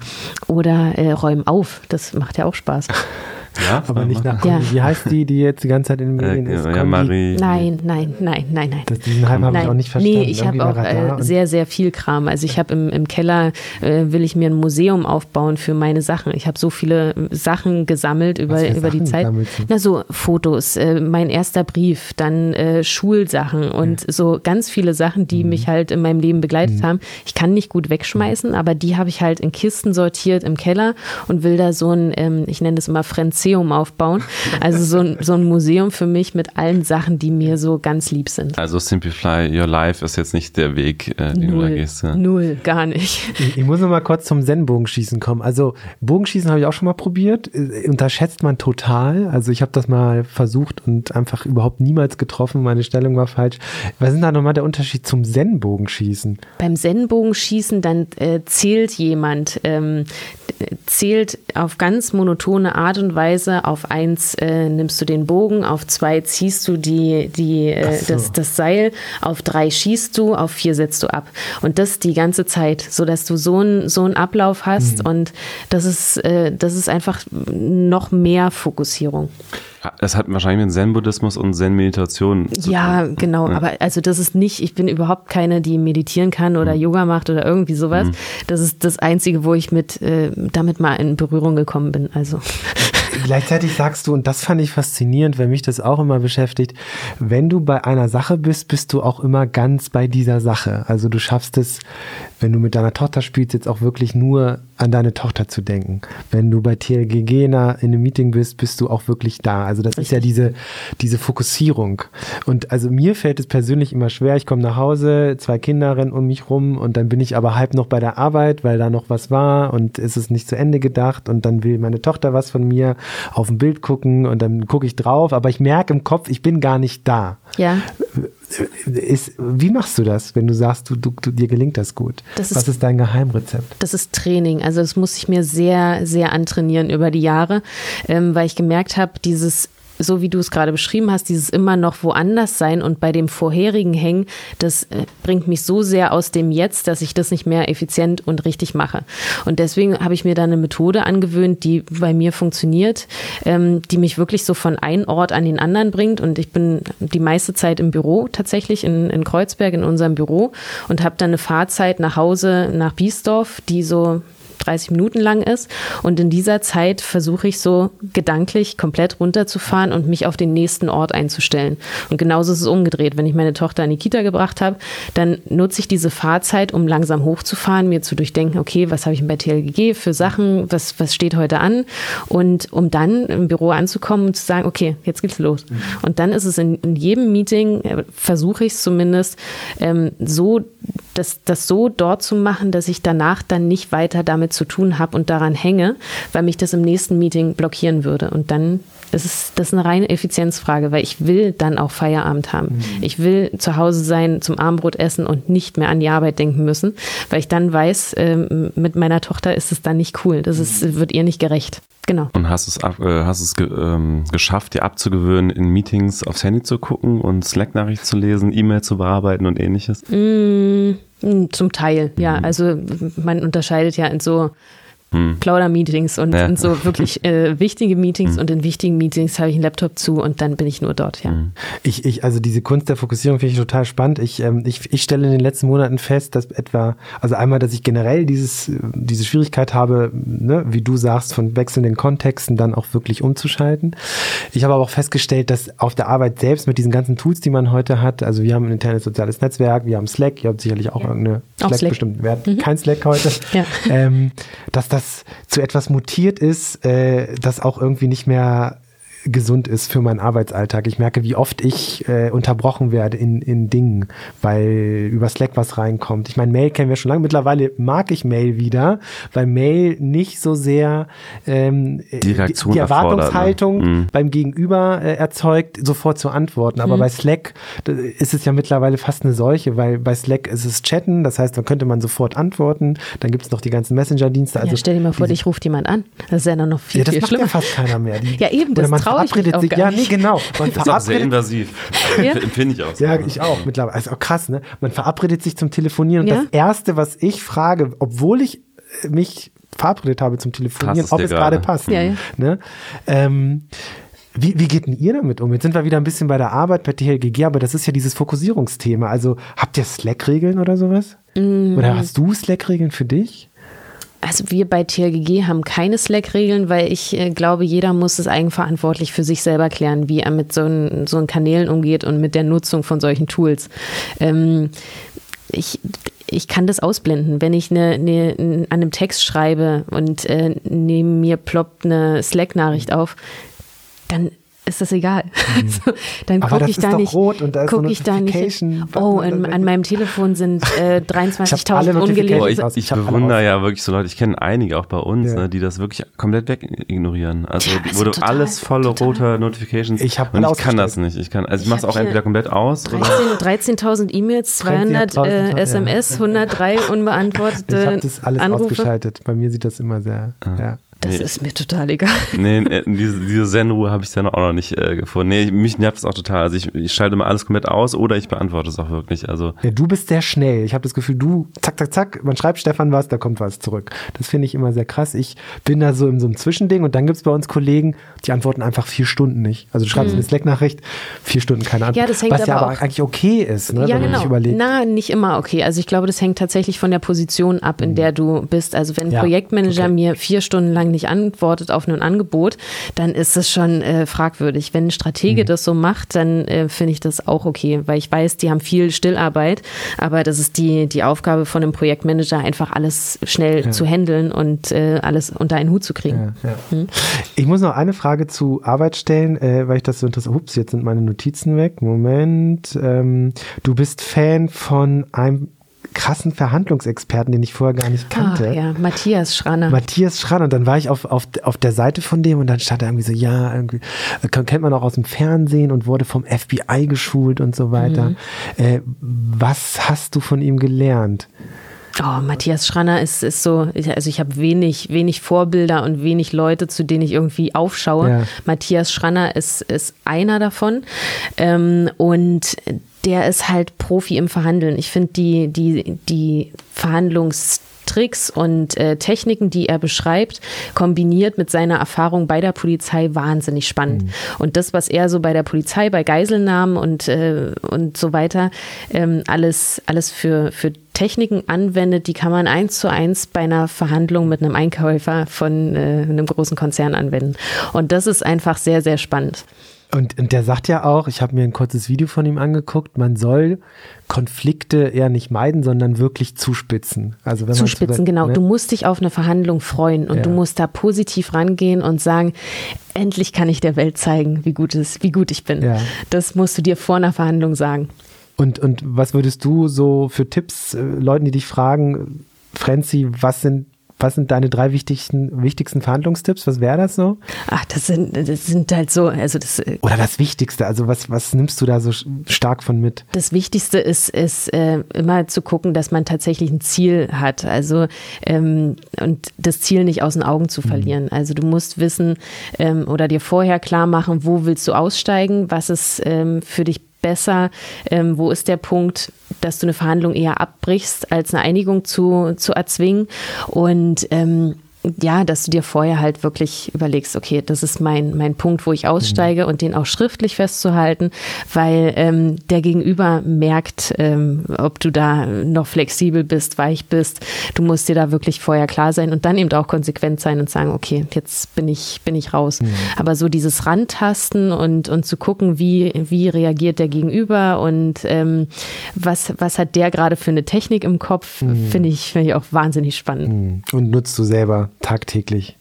oder äh, räume auf. Das macht ja auch Spaß.
Ja, aber nicht nach ja. Wie heißt die, die jetzt die ganze Zeit in den Medien
äh,
ist?
Ja, Marie.
Nein, nein, nein, nein, nein.
Das, diesen Hype habe ich auch nicht verstanden.
Nee, ich habe auch äh, sehr, sehr viel Kram. Also ich habe im, im Keller, äh, will ich mir ein Museum aufbauen für meine Sachen. Ich habe so viele Sachen gesammelt über, über die Zeit. Na so, Fotos, äh, mein erster Brief, dann äh, Schulsachen und ja. so ganz viele Sachen, die mhm. mich halt in meinem Leben begleitet mhm. haben. Ich kann nicht gut wegschmeißen, aber die habe ich halt in Kisten sortiert im Keller und will da so ein, ähm, ich nenne das immer Frenz Museum aufbauen. Also so ein, so ein Museum für mich mit allen Sachen, die mir so ganz lieb sind.
Also Simplify Your Life ist jetzt nicht der Weg, äh, den Null. du da gehst. Ja?
Null, gar nicht.
Ich, ich muss noch mal kurz zum Zen-Bogenschießen kommen. Also Bogenschießen habe ich auch schon mal probiert. Äh, unterschätzt man total. Also ich habe das mal versucht und einfach überhaupt niemals getroffen. Meine Stellung war falsch. Was ist da nochmal der Unterschied zum Zen-Bogenschießen?
Beim Zen-Bogenschießen, dann äh, zählt jemand, ähm, zählt auf ganz monotone Art und Weise. Auf eins äh, nimmst du den Bogen, auf zwei ziehst du die, die, äh, so. das, das Seil, auf drei schießt du, auf vier setzt du ab. Und das die ganze Zeit, sodass du so einen so einen Ablauf hast mhm. und das ist, äh, das ist einfach noch mehr Fokussierung.
Es hat wahrscheinlich mit Zen-Buddhismus und Zen-Meditation
zu Ja, tun. genau. Ja. Aber also das ist nicht, ich bin überhaupt keine, die meditieren kann oder mhm. Yoga macht oder irgendwie sowas. Mhm. Das ist das Einzige, wo ich mit äh, damit mal in Berührung gekommen bin. Also.
Gleichzeitig sagst du, und das fand ich faszinierend, weil mich das auch immer beschäftigt, wenn du bei einer Sache bist, bist du auch immer ganz bei dieser Sache. Also du schaffst es, wenn du mit deiner Tochter spielst, jetzt auch wirklich nur an deine Tochter zu denken. Wenn du bei TLGG in einem Meeting bist, bist du auch wirklich da. Also das Richtig. ist ja diese, diese Fokussierung. Und also mir fällt es persönlich immer schwer. Ich komme nach Hause, zwei Kinder rennen um mich rum und dann bin ich aber halb noch bei der Arbeit, weil da noch was war und ist es nicht zu Ende gedacht und dann will meine Tochter was von mir auf ein Bild gucken und dann gucke ich drauf, aber ich merke im Kopf, ich bin gar nicht da.
Ja.
Ist, wie machst du das, wenn du sagst, du, du, dir gelingt das gut?
Das
Was ist dein Geheimrezept?
Das ist Training. Also das muss ich mir sehr, sehr antrainieren über die Jahre, ähm, weil ich gemerkt habe, dieses so wie du es gerade beschrieben hast, dieses immer noch woanders sein und bei dem vorherigen hängen, das äh, bringt mich so sehr aus dem Jetzt, dass ich das nicht mehr effizient und richtig mache. Und deswegen habe ich mir da eine Methode angewöhnt, die bei mir funktioniert, ähm, die mich wirklich so von einem Ort an den anderen bringt. Und ich bin die meiste Zeit im Büro tatsächlich in, in Kreuzberg in unserem Büro und habe dann eine Fahrzeit nach Hause nach Biesdorf, die so 30 Minuten lang ist. Und in dieser Zeit versuche ich so gedanklich komplett runterzufahren und mich auf den nächsten Ort einzustellen. Und genauso ist es umgedreht. Wenn ich meine Tochter in die Kita gebracht habe, dann nutze ich diese Fahrzeit, um langsam hochzufahren, mir zu durchdenken, okay, was habe ich bei TLGG für Sachen, was, was steht heute an? Und um dann im Büro anzukommen und zu sagen, okay, jetzt geht's los. Mhm. Und dann ist es in, in jedem Meeting, äh, versuche ich es zumindest, ähm, so, das, das so dort zu machen, dass ich danach dann nicht weiter damit zu tun habe und daran hänge, weil mich das im nächsten Meeting blockieren würde. Und dann ist es das ist eine reine Effizienzfrage, weil ich will dann auch Feierabend haben. Mhm. Ich will zu Hause sein, zum Abendbrot essen und nicht mehr an die Arbeit denken müssen, weil ich dann weiß, ähm, mit meiner Tochter ist es dann nicht cool. Das ist, mhm. wird ihr nicht gerecht. Genau.
Und hast es, ab, äh, hast es ge, ähm, geschafft, dir abzugewöhnen, in Meetings aufs Handy zu gucken und Slack-Nachrichten zu lesen, E-Mail zu bearbeiten und ähnliches?
Mm, zum Teil, ja. Mhm. Also man unterscheidet ja in so hm. Plauder-Meetings und, ja. und, so wirklich äh, wichtige Meetings hm. und in wichtigen Meetings habe ich einen Laptop zu und dann bin ich nur dort, ja. Hm.
Ich, ich, also diese Kunst der Fokussierung finde ich total spannend. Ich, ähm, ich, ich stelle in den letzten Monaten fest, dass etwa, also einmal, dass ich generell dieses, diese Schwierigkeit habe, ne, wie du sagst, von wechselnden Kontexten dann auch wirklich umzuschalten. Ich habe aber auch festgestellt, dass auf der Arbeit selbst mit diesen ganzen Tools, die man heute hat, also wir haben ein internes soziales Netzwerk, wir haben Slack, ihr habt sicherlich auch ja. irgendeine Slack, Slack. bestimmt, wir mhm. kein Slack heute, ja. ähm, dass das zu etwas mutiert ist, äh, das auch irgendwie nicht mehr gesund ist für meinen Arbeitsalltag. Ich merke, wie oft ich äh, unterbrochen werde in, in Dingen, weil über Slack was reinkommt. Ich meine, Mail kennen wir schon lange. Mittlerweile mag ich Mail wieder, weil Mail nicht so sehr ähm, die, die, Erwartungshaltung mhm. beim Gegenüber äh, erzeugt, sofort zu antworten. Aber mhm. bei Slack ist es ja mittlerweile fast eine Seuche, weil bei Slack ist es Chatten, das heißt, da könnte man sofort antworten. Dann gibt es noch die ganzen Messenger-Dienste.
Also ja, stell dir mal vor, dich ruft jemand an. Das ist ja dann noch viel, ja, das viel macht schlimmer. ja
fast keiner mehr.
Die, ja, eben, das
verabredet sich. Ja, nee, genau. Man
ist auch sehr invasiv. ja? Finde ich auch.
Ja, ich auch mittlerweile. Also auch krass, ne? Man verabredet sich zum Telefonieren. Und ja? das Erste, was ich frage, obwohl ich mich verabredet habe zum Telefonieren, ob es gerade passt. Ja, ja. Ne? Ähm, wie, wie geht denn ihr damit um? Jetzt sind wir wieder ein bisschen bei der Arbeit bei TLGG, aber das ist ja dieses Fokussierungsthema. Also habt ihr Slack-Regeln oder sowas? Mm. Oder hast du Slack-Regeln für dich?
Also wir bei TLGG haben keine Slack-Regeln, weil ich äh, glaube, jeder muss es eigenverantwortlich für sich selber klären, wie er mit so, ein, so einen Kanälen umgeht und mit der Nutzung von solchen Tools. Ähm, ich, ich kann das ausblenden. Wenn ich eine, eine, an einem Text schreibe und äh, neben mir ploppt eine Slack-Nachricht auf, dann ist das egal. Mhm. Also, dann gucke ich, da nicht, guck ich da nicht. Oh, in, an meinem Telefon sind äh, 23.000 ungelesen.
Ich, ich bewundere ja wirklich so Leute, ich kenne einige auch bei uns, ja. ne, die das wirklich komplett weg ignorieren. Also ja, wo du alles volle total. roter Notifications
ich hab
und ich kann das nicht. Ich kann, also ich, ich mache es auch entweder komplett aus.
13.000 13 E-Mails, 200 äh, SMS, 103 unbeantwortete Ich
habe das alles Anrufe. ausgeschaltet. Bei mir sieht das immer sehr, ah. ja.
Das nee. ist mir total egal.
Nee, äh, diese, diese Zen-Ruhe habe ich dann auch noch nicht äh, gefunden. Nee, mich nervt es auch total. Also ich, ich schalte immer alles komplett aus oder ich beantworte es auch wirklich. Also
ja, du bist sehr schnell. Ich habe das Gefühl, du, zack, zack, zack, man schreibt Stefan was, da kommt was zurück. Das finde ich immer sehr krass. Ich bin da so in so einem Zwischending und dann gibt es bei uns Kollegen, die antworten einfach vier Stunden nicht. Also du schreibst mhm. eine Slack-Nachricht, vier Stunden keine Antwort. Ja, das hängt was aber ja aber eigentlich okay ist, ne,
ja, wenn genau. man sich überlegt. Na, nicht immer okay. Also ich glaube, das hängt tatsächlich von der Position ab, in mhm. der du bist. Also wenn ein ja, Projektmanager okay. mir vier Stunden lang nicht antwortet, auf ein Angebot, dann ist es schon äh, fragwürdig. Wenn ein Stratege mhm. das so macht, dann äh, finde ich das auch okay, weil ich weiß, die haben viel Stillarbeit, aber das ist die, die Aufgabe von einem Projektmanager, einfach alles schnell ja. zu handeln und äh, alles unter einen Hut zu kriegen. Ja, ja.
Mhm. Ich muss noch eine Frage zu Arbeit stellen, äh, weil ich das so interessiert. Ups, jetzt sind meine Notizen weg. Moment. Ähm, du bist Fan von einem krassen Verhandlungsexperten, den ich vorher gar nicht kannte.
Oh, ja, Matthias Schranner.
Matthias Schranner. Und dann war ich auf, auf, auf der Seite von dem und dann stand er irgendwie so, ja, irgendwie, äh, kennt man auch aus dem Fernsehen und wurde vom FBI geschult und so weiter. Mhm. Äh, was hast du von ihm gelernt?
Oh, Matthias Schranner ist, ist so, also ich habe wenig, wenig Vorbilder und wenig Leute, zu denen ich irgendwie aufschaue. Ja. Matthias Schranner ist, ist einer davon. Ähm, und der ist halt Profi im Verhandeln. Ich finde die, die, die Verhandlungstricks und äh, Techniken, die er beschreibt, kombiniert mit seiner Erfahrung bei der Polizei wahnsinnig spannend. Mhm. Und das, was er so bei der Polizei, bei Geiselnahmen und, äh, und so weiter, ähm, alles, alles für, für Techniken anwendet, die kann man eins zu eins bei einer Verhandlung mit einem Einkäufer von äh, einem großen Konzern anwenden. Und das ist einfach sehr, sehr spannend.
Und, und der sagt ja auch, ich habe mir ein kurzes Video von ihm angeguckt, man soll Konflikte eher nicht meiden, sondern wirklich zuspitzen.
Also wenn zuspitzen, man genau. Ne? Du musst dich auf eine Verhandlung freuen und ja. du musst da positiv rangehen und sagen, endlich kann ich der Welt zeigen, wie gut, es, wie gut ich bin. Ja. Das musst du dir vor einer Verhandlung sagen.
Und, und was würdest du so für Tipps äh, Leuten, die dich fragen, Frenzy, was sind was sind deine drei wichtigsten, wichtigsten Verhandlungstipps? Was wäre das so?
Ach, das sind, das sind halt so, also das. Äh,
Oder das Wichtigste, also was, was nimmst du da so stark von mit?
Das Wichtigste ist, ist äh, immer zu gucken, dass man tatsächlich ein Ziel hat. Also ähm, und das Ziel nicht aus den Augen zu mhm. verlieren. Mhm. Also du musst wissen ähm, oder dir vorher klar machen, wo willst du aussteigen, was ist ähm, für dich besser? Ähm, wo ist der Punkt, dass du eine Verhandlung eher abbrichst, als eine Einigung zu, zu erzwingen? Und ähm, ja, dass du dir vorher halt wirklich überlegst, okay, das ist mein, mein Punkt, wo ich aussteige mhm. und den auch schriftlich festzuhalten, weil ähm, der Gegenüber merkt, ähm, ob du da noch flexibel bist, weich bist. Du musst dir da wirklich vorher klar sein und dann eben auch konsequent sein und sagen, okay, jetzt bin ich, bin ich raus. Mhm. Aber so dieses Rantasten und, und zu gucken, wie, wie reagiert der Gegenüber und ähm, was, was hat der gerade für eine Technik im Kopf, mhm. finde ich, find ich auch wahnsinnig spannend. Mhm.
Und nutzt du selber tagtäglich?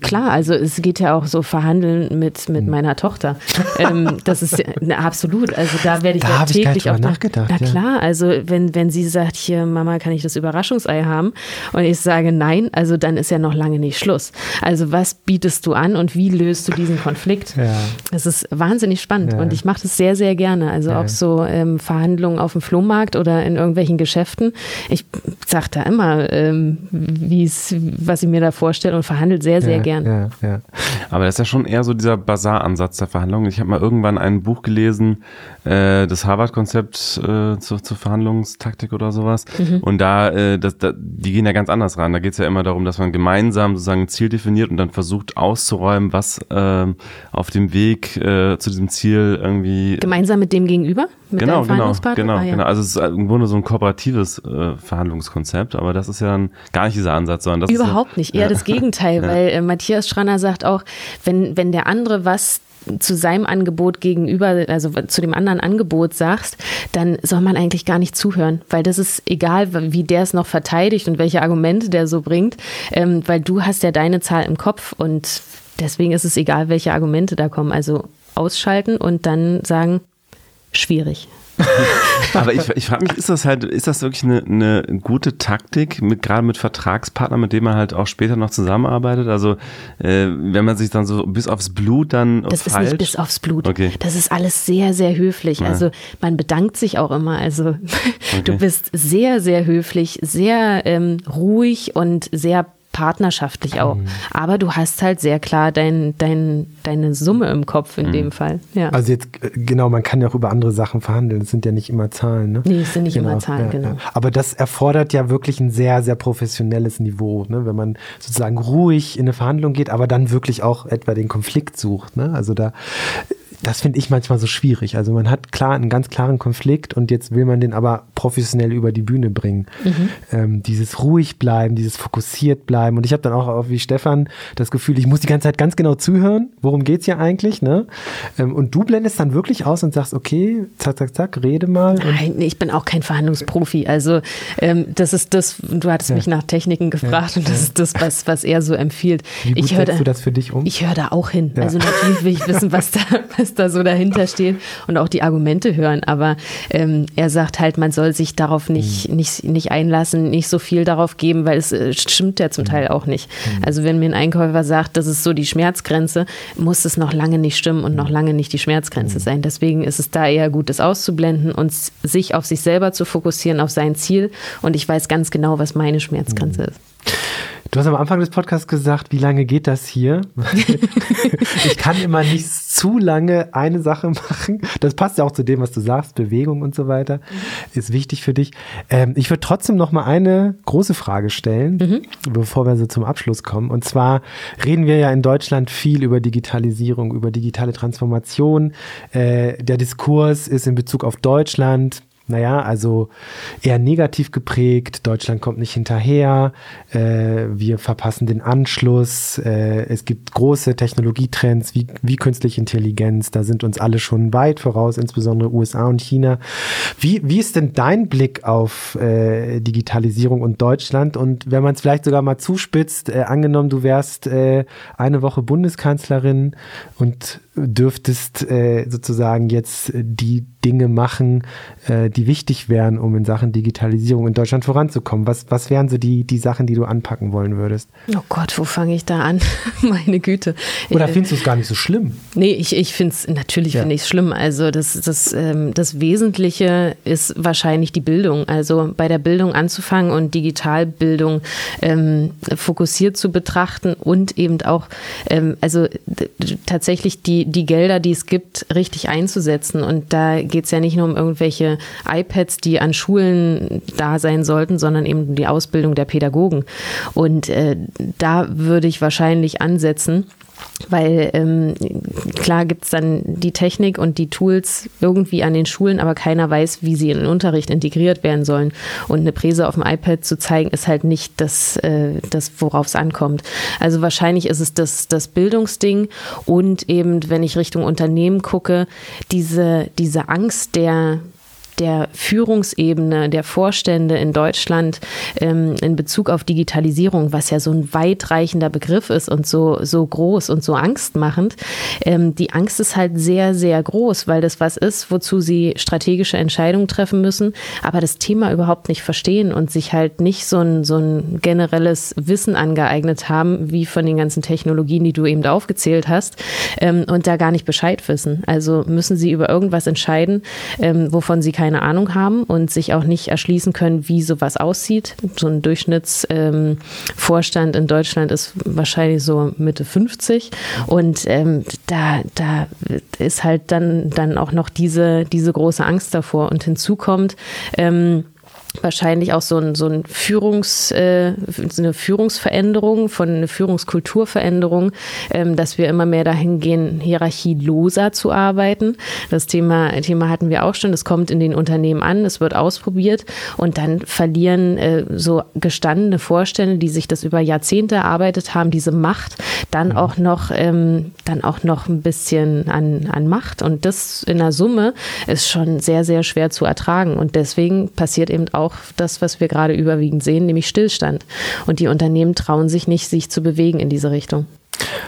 Klar, also es geht ja auch so verhandeln mit, mit hm. meiner Tochter. Ähm, das ist ne, absolut. Also da werde ich
da
ja täglich
ich auch nachgedacht.
Na ja. klar, also wenn, wenn sie sagt, hier Mama, kann ich das Überraschungsei haben? Und ich sage nein, also dann ist ja noch lange nicht Schluss. Also was bietest du an und wie löst du diesen Konflikt? Ja. Das ist wahnsinnig spannend ja. und ich mache das sehr, sehr gerne. Also auch so ähm, Verhandlungen auf dem Flohmarkt oder in irgendwelchen Geschäften. Ich sage da immer, ähm, was ich mir da vorstelle und verhandelt sehr, sehr ja, gern. Ja,
ja. Aber das ist ja schon eher so dieser Bazar-Ansatz der Verhandlungen. Ich habe mal irgendwann ein Buch gelesen, äh, das Harvard-Konzept äh, zur, zur Verhandlungstaktik oder sowas. Mhm. Und da, äh, das, da, die gehen ja ganz anders ran. Da geht es ja immer darum, dass man gemeinsam sozusagen ein Ziel definiert und dann versucht auszuräumen, was äh, auf dem Weg äh, zu diesem Ziel irgendwie.
Gemeinsam mit dem Gegenüber? Mit
genau, genau, genau, ah, ja. genau. Also es ist im Grunde so ein kooperatives äh, Verhandlungskonzept, aber das ist ja dann gar nicht dieser Ansatz, sondern das
Überhaupt
ist,
nicht, eher ja. das Gegenteil, weil äh, Matthias Schranner sagt auch, wenn, wenn der andere was zu seinem Angebot gegenüber, also zu dem anderen Angebot sagst, dann soll man eigentlich gar nicht zuhören, weil das ist egal, wie der es noch verteidigt und welche Argumente der so bringt, ähm, weil du hast ja deine Zahl im Kopf und deswegen ist es egal, welche Argumente da kommen. Also ausschalten und dann sagen, schwierig.
Aber ich, ich frage mich, ist das halt, ist das wirklich eine, eine gute Taktik, mit, gerade mit Vertragspartnern, mit denen man halt auch später noch zusammenarbeitet? Also äh, wenn man sich dann so bis aufs Blut dann.
Das feilt? ist nicht bis aufs Blut. Okay. Das ist alles sehr, sehr höflich. Ja. Also man bedankt sich auch immer. Also okay. du bist sehr, sehr höflich, sehr ähm, ruhig und sehr partnerschaftlich auch. Mhm. Aber du hast halt sehr klar dein, dein, deine Summe im Kopf in mhm. dem Fall. Ja.
Also jetzt, äh, genau, man kann ja auch über andere Sachen verhandeln. Es sind ja nicht immer Zahlen. Ne?
Nee, es sind nicht genau. immer Zahlen, ja, genau. Ja.
Aber das erfordert ja wirklich ein sehr, sehr professionelles Niveau, ne? wenn man sozusagen ruhig in eine Verhandlung geht, aber dann wirklich auch etwa den Konflikt sucht. Ne? Also da das finde ich manchmal so schwierig. Also man hat klar einen ganz klaren Konflikt und jetzt will man den aber professionell über die Bühne bringen. Mhm. Ähm, dieses ruhig bleiben, dieses fokussiert bleiben. Und ich habe dann auch, wie Stefan das Gefühl, ich muss die ganze Zeit ganz genau zuhören. Worum geht's hier eigentlich? Ne? Ähm, und du blendest dann wirklich aus und sagst, okay, zack, zack, zack, rede mal.
Nein, ich bin auch kein Verhandlungsprofi. Also ähm, das ist das, du hattest ja. mich nach Techniken gefragt ja. und das ist das, was, was er so empfiehlt.
Wie gut ich höre du das für dich um?
Ich höre da auch hin. Ja. Also natürlich will ich wissen, was da, was da so dahinter steht und auch die Argumente hören. Aber ähm, er sagt halt, man soll sich darauf nicht, mhm. nicht, nicht einlassen, nicht so viel darauf geben, weil es äh, stimmt ja zum mhm. Teil auch nicht. Mhm. Also wenn mir ein Einkäufer sagt, das ist so die Schmerzgrenze, muss es noch lange nicht stimmen und noch lange nicht die Schmerzgrenze sein. Deswegen ist es da eher gut, das auszublenden und sich auf sich selber zu fokussieren, auf sein Ziel. Und ich weiß ganz genau, was meine Schmerzgrenze ist.
Du hast am Anfang des Podcasts gesagt, wie lange geht das hier? ich kann immer nicht zu lange eine Sache machen. Das passt ja auch zu dem, was du sagst, Bewegung und so weiter ist wichtig für dich. Ähm, ich würde trotzdem noch mal eine große Frage stellen, mhm. bevor wir so zum Abschluss kommen. Und zwar reden wir ja in Deutschland viel über Digitalisierung, über digitale Transformation. Äh, der Diskurs ist in Bezug auf Deutschland naja, also eher negativ geprägt. Deutschland kommt nicht hinterher. Äh, wir verpassen den Anschluss. Äh, es gibt große Technologietrends wie, wie künstliche Intelligenz. Da sind uns alle schon weit voraus, insbesondere USA und China. Wie, wie ist denn dein Blick auf äh, Digitalisierung und Deutschland? Und wenn man es vielleicht sogar mal zuspitzt, äh, angenommen, du wärst äh, eine Woche Bundeskanzlerin und dürftest äh, sozusagen jetzt die Dinge machen, äh, die wichtig wären, um in Sachen Digitalisierung in Deutschland voranzukommen? Was, was wären so die, die Sachen, die du anpacken wollen würdest?
Oh Gott, wo fange ich da an? Meine Güte.
Oder äh, findest du es gar nicht so schlimm?
Nee, ich, ich finde es, natürlich ja. finde ich es schlimm. Also das, das, ähm, das Wesentliche ist wahrscheinlich die Bildung. Also bei der Bildung anzufangen und Digitalbildung ähm, fokussiert zu betrachten und eben auch, ähm, also tatsächlich die, die Gelder, die es gibt, richtig einzusetzen. Und da geht es ja nicht nur um irgendwelche iPads, die an Schulen da sein sollten, sondern eben die Ausbildung der Pädagogen. Und äh, da würde ich wahrscheinlich ansetzen weil ähm, klar gibt es dann die Technik und die Tools irgendwie an den Schulen, aber keiner weiß, wie sie in den Unterricht integriert werden sollen. Und eine Präse auf dem iPad zu zeigen, ist halt nicht das, äh, das worauf es ankommt. Also wahrscheinlich ist es das, das Bildungsding und eben, wenn ich Richtung Unternehmen gucke, diese, diese Angst der, der Führungsebene der Vorstände in Deutschland ähm, in Bezug auf Digitalisierung, was ja so ein weitreichender Begriff ist und so, so groß und so angstmachend, ähm, die Angst ist halt sehr, sehr groß, weil das was ist, wozu sie strategische Entscheidungen treffen müssen, aber das Thema überhaupt nicht verstehen und sich halt nicht so ein, so ein generelles Wissen angeeignet haben, wie von den ganzen Technologien, die du eben aufgezählt hast, ähm, und da gar nicht Bescheid wissen. Also müssen sie über irgendwas entscheiden, ähm, wovon sie keine keine Ahnung haben und sich auch nicht erschließen können, wie sowas aussieht. So ein Durchschnittsvorstand ähm, in Deutschland ist wahrscheinlich so Mitte 50 und ähm, da, da ist halt dann, dann auch noch diese, diese große Angst davor und hinzu kommt, ähm, wahrscheinlich auch so, ein, so ein Führungs, äh, eine Führungsveränderung, von eine Führungskulturveränderung, ähm, dass wir immer mehr dahin gehen, hierarchieloser zu arbeiten. Das Thema, Thema hatten wir auch schon. Das kommt in den Unternehmen an, es wird ausprobiert und dann verlieren äh, so gestandene Vorstände, die sich das über Jahrzehnte erarbeitet haben, diese Macht, dann mhm. auch noch, ähm, dann auch noch ein bisschen an, an Macht. Und das in der Summe ist schon sehr, sehr schwer zu ertragen. Und deswegen passiert eben auch das, was wir gerade überwiegend sehen, nämlich Stillstand. Und die Unternehmen trauen sich nicht, sich zu bewegen in diese Richtung.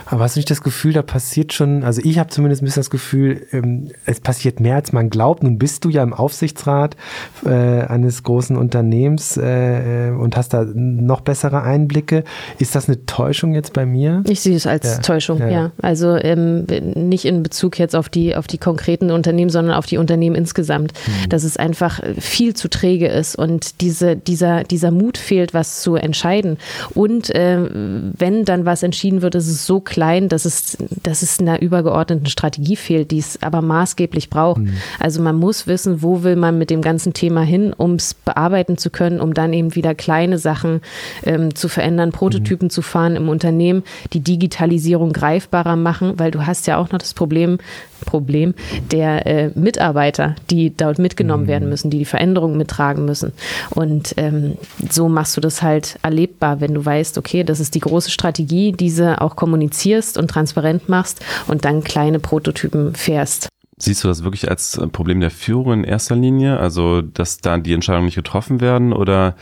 Aber hast du nicht das Gefühl, da passiert schon, also ich habe zumindest ein bisschen das Gefühl, ähm, es passiert mehr, als man glaubt. Nun bist du ja im Aufsichtsrat äh, eines großen Unternehmens äh, äh, und hast da noch bessere Einblicke. Ist das eine Täuschung jetzt bei mir?
Ich sehe es als ja. Täuschung, ja. ja. Also ähm, nicht in Bezug jetzt auf die, auf die konkreten Unternehmen, sondern auf die Unternehmen insgesamt. Mhm. Dass es einfach viel zu träge ist und diese, dieser, dieser Mut fehlt, was zu entscheiden. Und äh, wenn dann was entschieden wird, ist es so klein, dass es, dass es einer übergeordneten Strategie fehlt, die es aber maßgeblich braucht. Mhm. Also man muss wissen, wo will man mit dem ganzen Thema hin, um es bearbeiten zu können, um dann eben wieder kleine Sachen ähm, zu verändern, Prototypen mhm. zu fahren im Unternehmen, die Digitalisierung greifbarer machen, weil du hast ja auch noch das Problem, Problem der äh, Mitarbeiter, die dort mitgenommen mhm. werden müssen, die die Veränderungen mittragen müssen. Und ähm, so machst du das halt erlebbar, wenn du weißt, okay, das ist die große Strategie, diese auch kommunizierst und transparent machst und dann kleine Prototypen fährst.
Siehst du das wirklich als Problem der Führung in erster Linie? Also, dass da die Entscheidungen nicht getroffen werden? Oder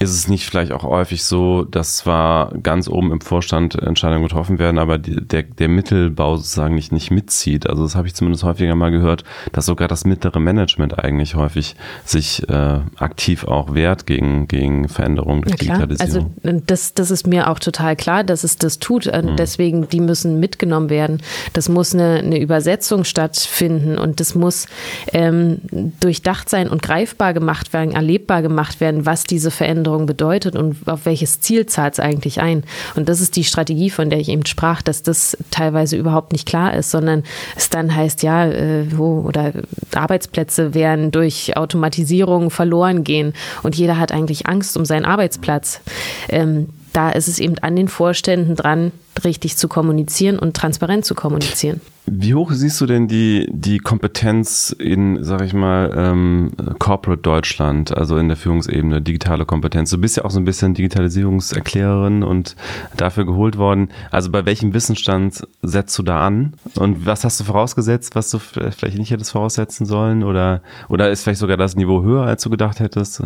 ist es nicht vielleicht auch häufig so, dass zwar ganz oben im Vorstand Entscheidungen getroffen werden, aber die, der, der Mittelbau sozusagen nicht, nicht mitzieht? Also das habe ich zumindest häufiger mal gehört, dass sogar das mittlere Management eigentlich häufig sich äh, aktiv auch wehrt gegen, gegen Veränderungen durch
ja,
Digitalisierung.
Also das, das ist mir auch total klar, dass es das tut. Mhm. Deswegen, die müssen mitgenommen werden. Das muss eine, eine Übersetzung stattfinden und das muss ähm, durchdacht sein und greifbar gemacht werden, erlebbar gemacht werden, was diese Veränderungen Veränderung bedeutet und auf welches Ziel zahlt es eigentlich ein. Und das ist die Strategie, von der ich eben sprach, dass das teilweise überhaupt nicht klar ist, sondern es dann heißt, ja, äh, wo, oder Arbeitsplätze werden durch Automatisierung verloren gehen und jeder hat eigentlich Angst um seinen Arbeitsplatz. Ähm, da ist es eben an den Vorständen dran, richtig zu kommunizieren und transparent zu kommunizieren.
Wie hoch siehst du denn die, die Kompetenz in, sag ich mal, ähm, Corporate Deutschland, also in der Führungsebene, digitale Kompetenz? Du bist ja auch so ein bisschen Digitalisierungserklärerin und dafür geholt worden. Also bei welchem Wissensstand setzt du da an? Und was hast du vorausgesetzt, was du vielleicht nicht hättest voraussetzen sollen? Oder, oder ist vielleicht sogar das Niveau höher, als du gedacht hättest?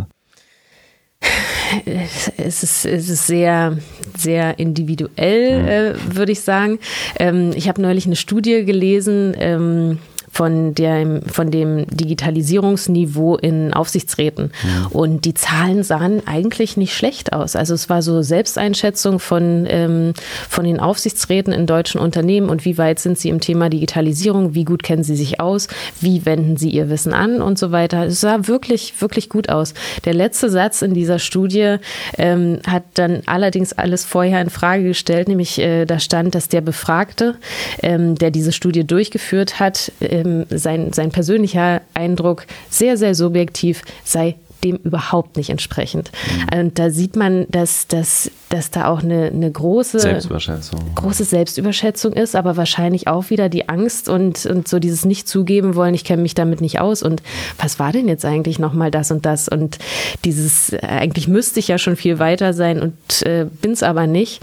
Es ist, es ist sehr, sehr individuell, mhm. äh, würde ich sagen. Ähm, ich habe neulich eine Studie gelesen, ähm, von dem, von dem Digitalisierungsniveau in Aufsichtsräten. Mhm. Und die Zahlen sahen eigentlich nicht schlecht aus. Also es war so Selbsteinschätzung von, ähm, von den Aufsichtsräten in deutschen Unternehmen und wie weit sind sie im Thema Digitalisierung, wie gut kennen sie sich aus, wie wenden sie ihr Wissen an und so weiter. Es sah wirklich, wirklich gut aus. Der letzte Satz in dieser Studie ähm, hat dann allerdings alles vorher in Frage gestellt, nämlich äh, da stand, dass der Befragte, ähm, der diese Studie durchgeführt hat, äh, ähm, sein, sein persönlicher Eindruck sehr, sehr subjektiv sei dem überhaupt nicht entsprechend. Mhm. Und da sieht man, dass, dass, dass da auch eine, eine große
Selbstüberschätzung.
große Selbstüberschätzung ist, aber wahrscheinlich auch wieder die Angst und, und so dieses nicht zugeben wollen, ich kenne mich damit nicht aus und was war denn jetzt eigentlich nochmal das und das und dieses, eigentlich müsste ich ja schon viel weiter sein und äh, bin es aber nicht.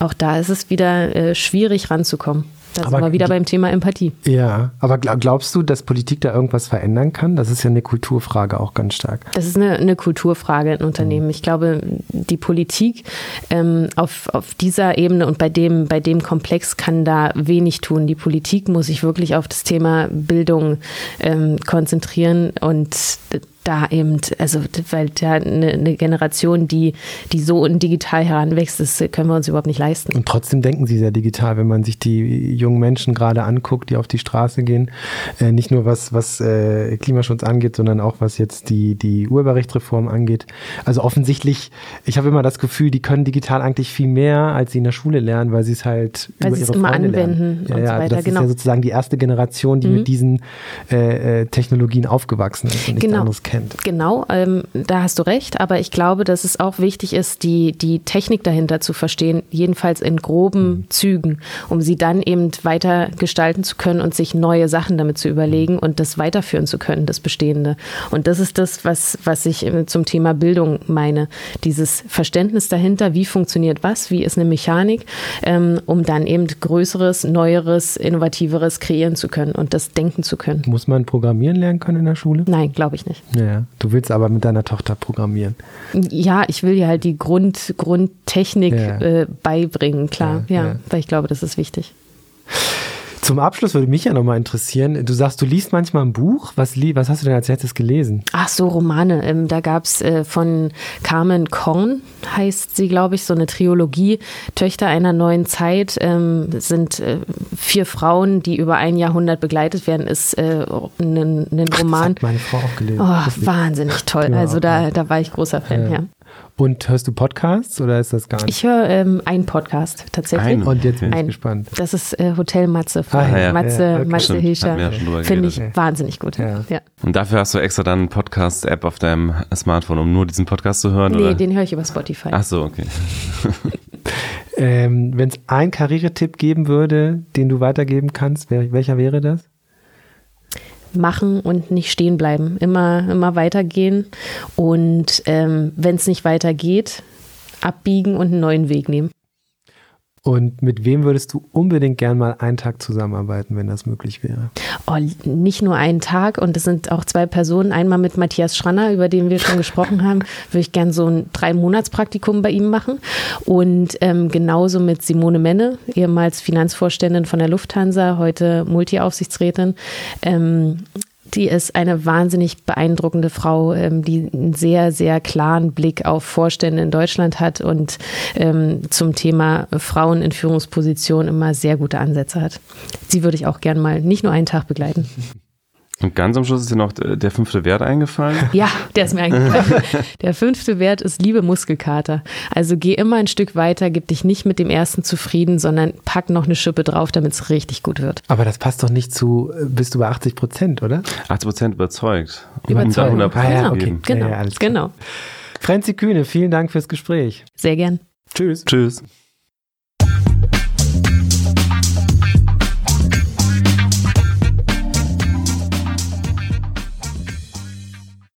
Auch da ist es wieder äh, schwierig ranzukommen. Da sind wir wieder beim Thema Empathie.
Ja, aber glaubst du, dass Politik da irgendwas verändern kann? Das ist ja eine Kulturfrage auch ganz stark.
Das ist eine, eine Kulturfrage in Unternehmen. Ich glaube, die Politik ähm, auf, auf dieser Ebene und bei dem, bei dem Komplex kann da wenig tun. Die Politik muss sich wirklich auf das Thema Bildung ähm, konzentrieren und da eben, also weil ja eine, eine, Generation, die, die so digital heranwächst, das können wir uns überhaupt nicht leisten.
Und trotzdem denken sie sehr digital, wenn man sich die jungen Menschen gerade anguckt, die auf die Straße gehen. Äh, nicht nur was, was äh, Klimaschutz angeht, sondern auch was jetzt die, die Urheberrechtsreform angeht. Also offensichtlich, ich habe immer das Gefühl, die können digital eigentlich viel mehr, als sie in der Schule lernen, weil sie es halt
weil über ihre immer Freunde anwenden
lernen. Ja, und ja, so weiter. Das genau. ist ja sozusagen die erste Generation, die mhm. mit diesen äh, äh, Technologien aufgewachsen ist und nichts genau. anderes kennt.
Genau, ähm, da hast du recht, aber ich glaube, dass es auch wichtig ist, die, die Technik dahinter zu verstehen, jedenfalls in groben mhm. Zügen, um sie dann eben weiter gestalten zu können und sich neue Sachen damit zu überlegen und das weiterführen zu können, das Bestehende. Und das ist das, was, was ich zum Thema Bildung meine. Dieses Verständnis dahinter, wie funktioniert was, wie ist eine Mechanik, ähm, um dann eben Größeres, Neueres, Innovativeres kreieren zu können und das denken zu können.
Muss man programmieren lernen können in der Schule?
Nein, glaube ich nicht.
Ja. Ja. Du willst aber mit deiner Tochter programmieren.
Ja, ich will ihr halt die Grund, Grundtechnik ja. äh, beibringen, klar. Ja, ja, weil ich glaube, das ist wichtig.
Zum Abschluss würde mich ja nochmal interessieren, du sagst, du liest manchmal ein Buch. Was, was hast du denn als letztes gelesen?
Ach so, Romane. Ähm, da gab es äh, von Carmen Korn, heißt sie, glaube ich, so eine Trilogie. Töchter einer neuen Zeit ähm, sind äh, vier Frauen, die über ein Jahrhundert begleitet werden, ist äh, ein, ein Roman.
Das hat meine Frau auch gelesen.
Oh, wahnsinnig toll. Also da, da war ich großer Fan, ja. ja.
Und hörst du Podcasts oder ist das gar nicht?
Ich höre ähm, einen Podcast tatsächlich. Ein.
Und jetzt bin ich gespannt.
Das ist äh, Hotel Matze von ah, ja. Matze, ja, okay. Matze Hilscher. Ja Finde ich okay. wahnsinnig gut. Ja.
Und dafür hast du extra dann eine Podcast-App auf deinem Smartphone, um nur diesen Podcast zu hören?
Nee,
oder?
den höre ich über Spotify.
Ach so, okay.
ähm, Wenn es einen Karrieretipp geben würde, den du weitergeben kannst, welcher wäre das?
Machen und nicht stehen bleiben. Immer, immer weitergehen. Und ähm, wenn es nicht weitergeht, abbiegen und einen neuen Weg nehmen.
Und mit wem würdest du unbedingt gern mal einen Tag zusammenarbeiten, wenn das möglich wäre?
Oh, nicht nur einen Tag und es sind auch zwei Personen. Einmal mit Matthias Schranner, über den wir schon gesprochen haben, würde ich gern so ein Drei-Monats-Praktikum bei ihm machen. Und ähm, genauso mit Simone Menne, ehemals Finanzvorständin von der Lufthansa, heute Multi-Aufsichtsrätin. Ähm, die ist eine wahnsinnig beeindruckende Frau, ähm, die einen sehr, sehr klaren Blick auf Vorstände in Deutschland hat und ähm, zum Thema Frauen in Führungspositionen immer sehr gute Ansätze hat. Sie würde ich auch gern mal nicht nur einen Tag begleiten.
Und ganz am Schluss ist dir noch der fünfte Wert eingefallen?
Ja, der ist mir eingefallen. der fünfte Wert ist Liebe Muskelkater. Also geh immer ein Stück weiter, gib dich nicht mit dem ersten zufrieden, sondern pack noch eine Schippe drauf, damit es richtig gut wird.
Aber das passt doch nicht zu, bist du bei 80 Prozent, oder?
80 Prozent überzeugt.
Überzeugt. 100
ah, ja, okay.
Genau, ja, ja, genau.
Franzi Kühne, vielen Dank fürs Gespräch.
Sehr gern.
Tschüss.
Tschüss.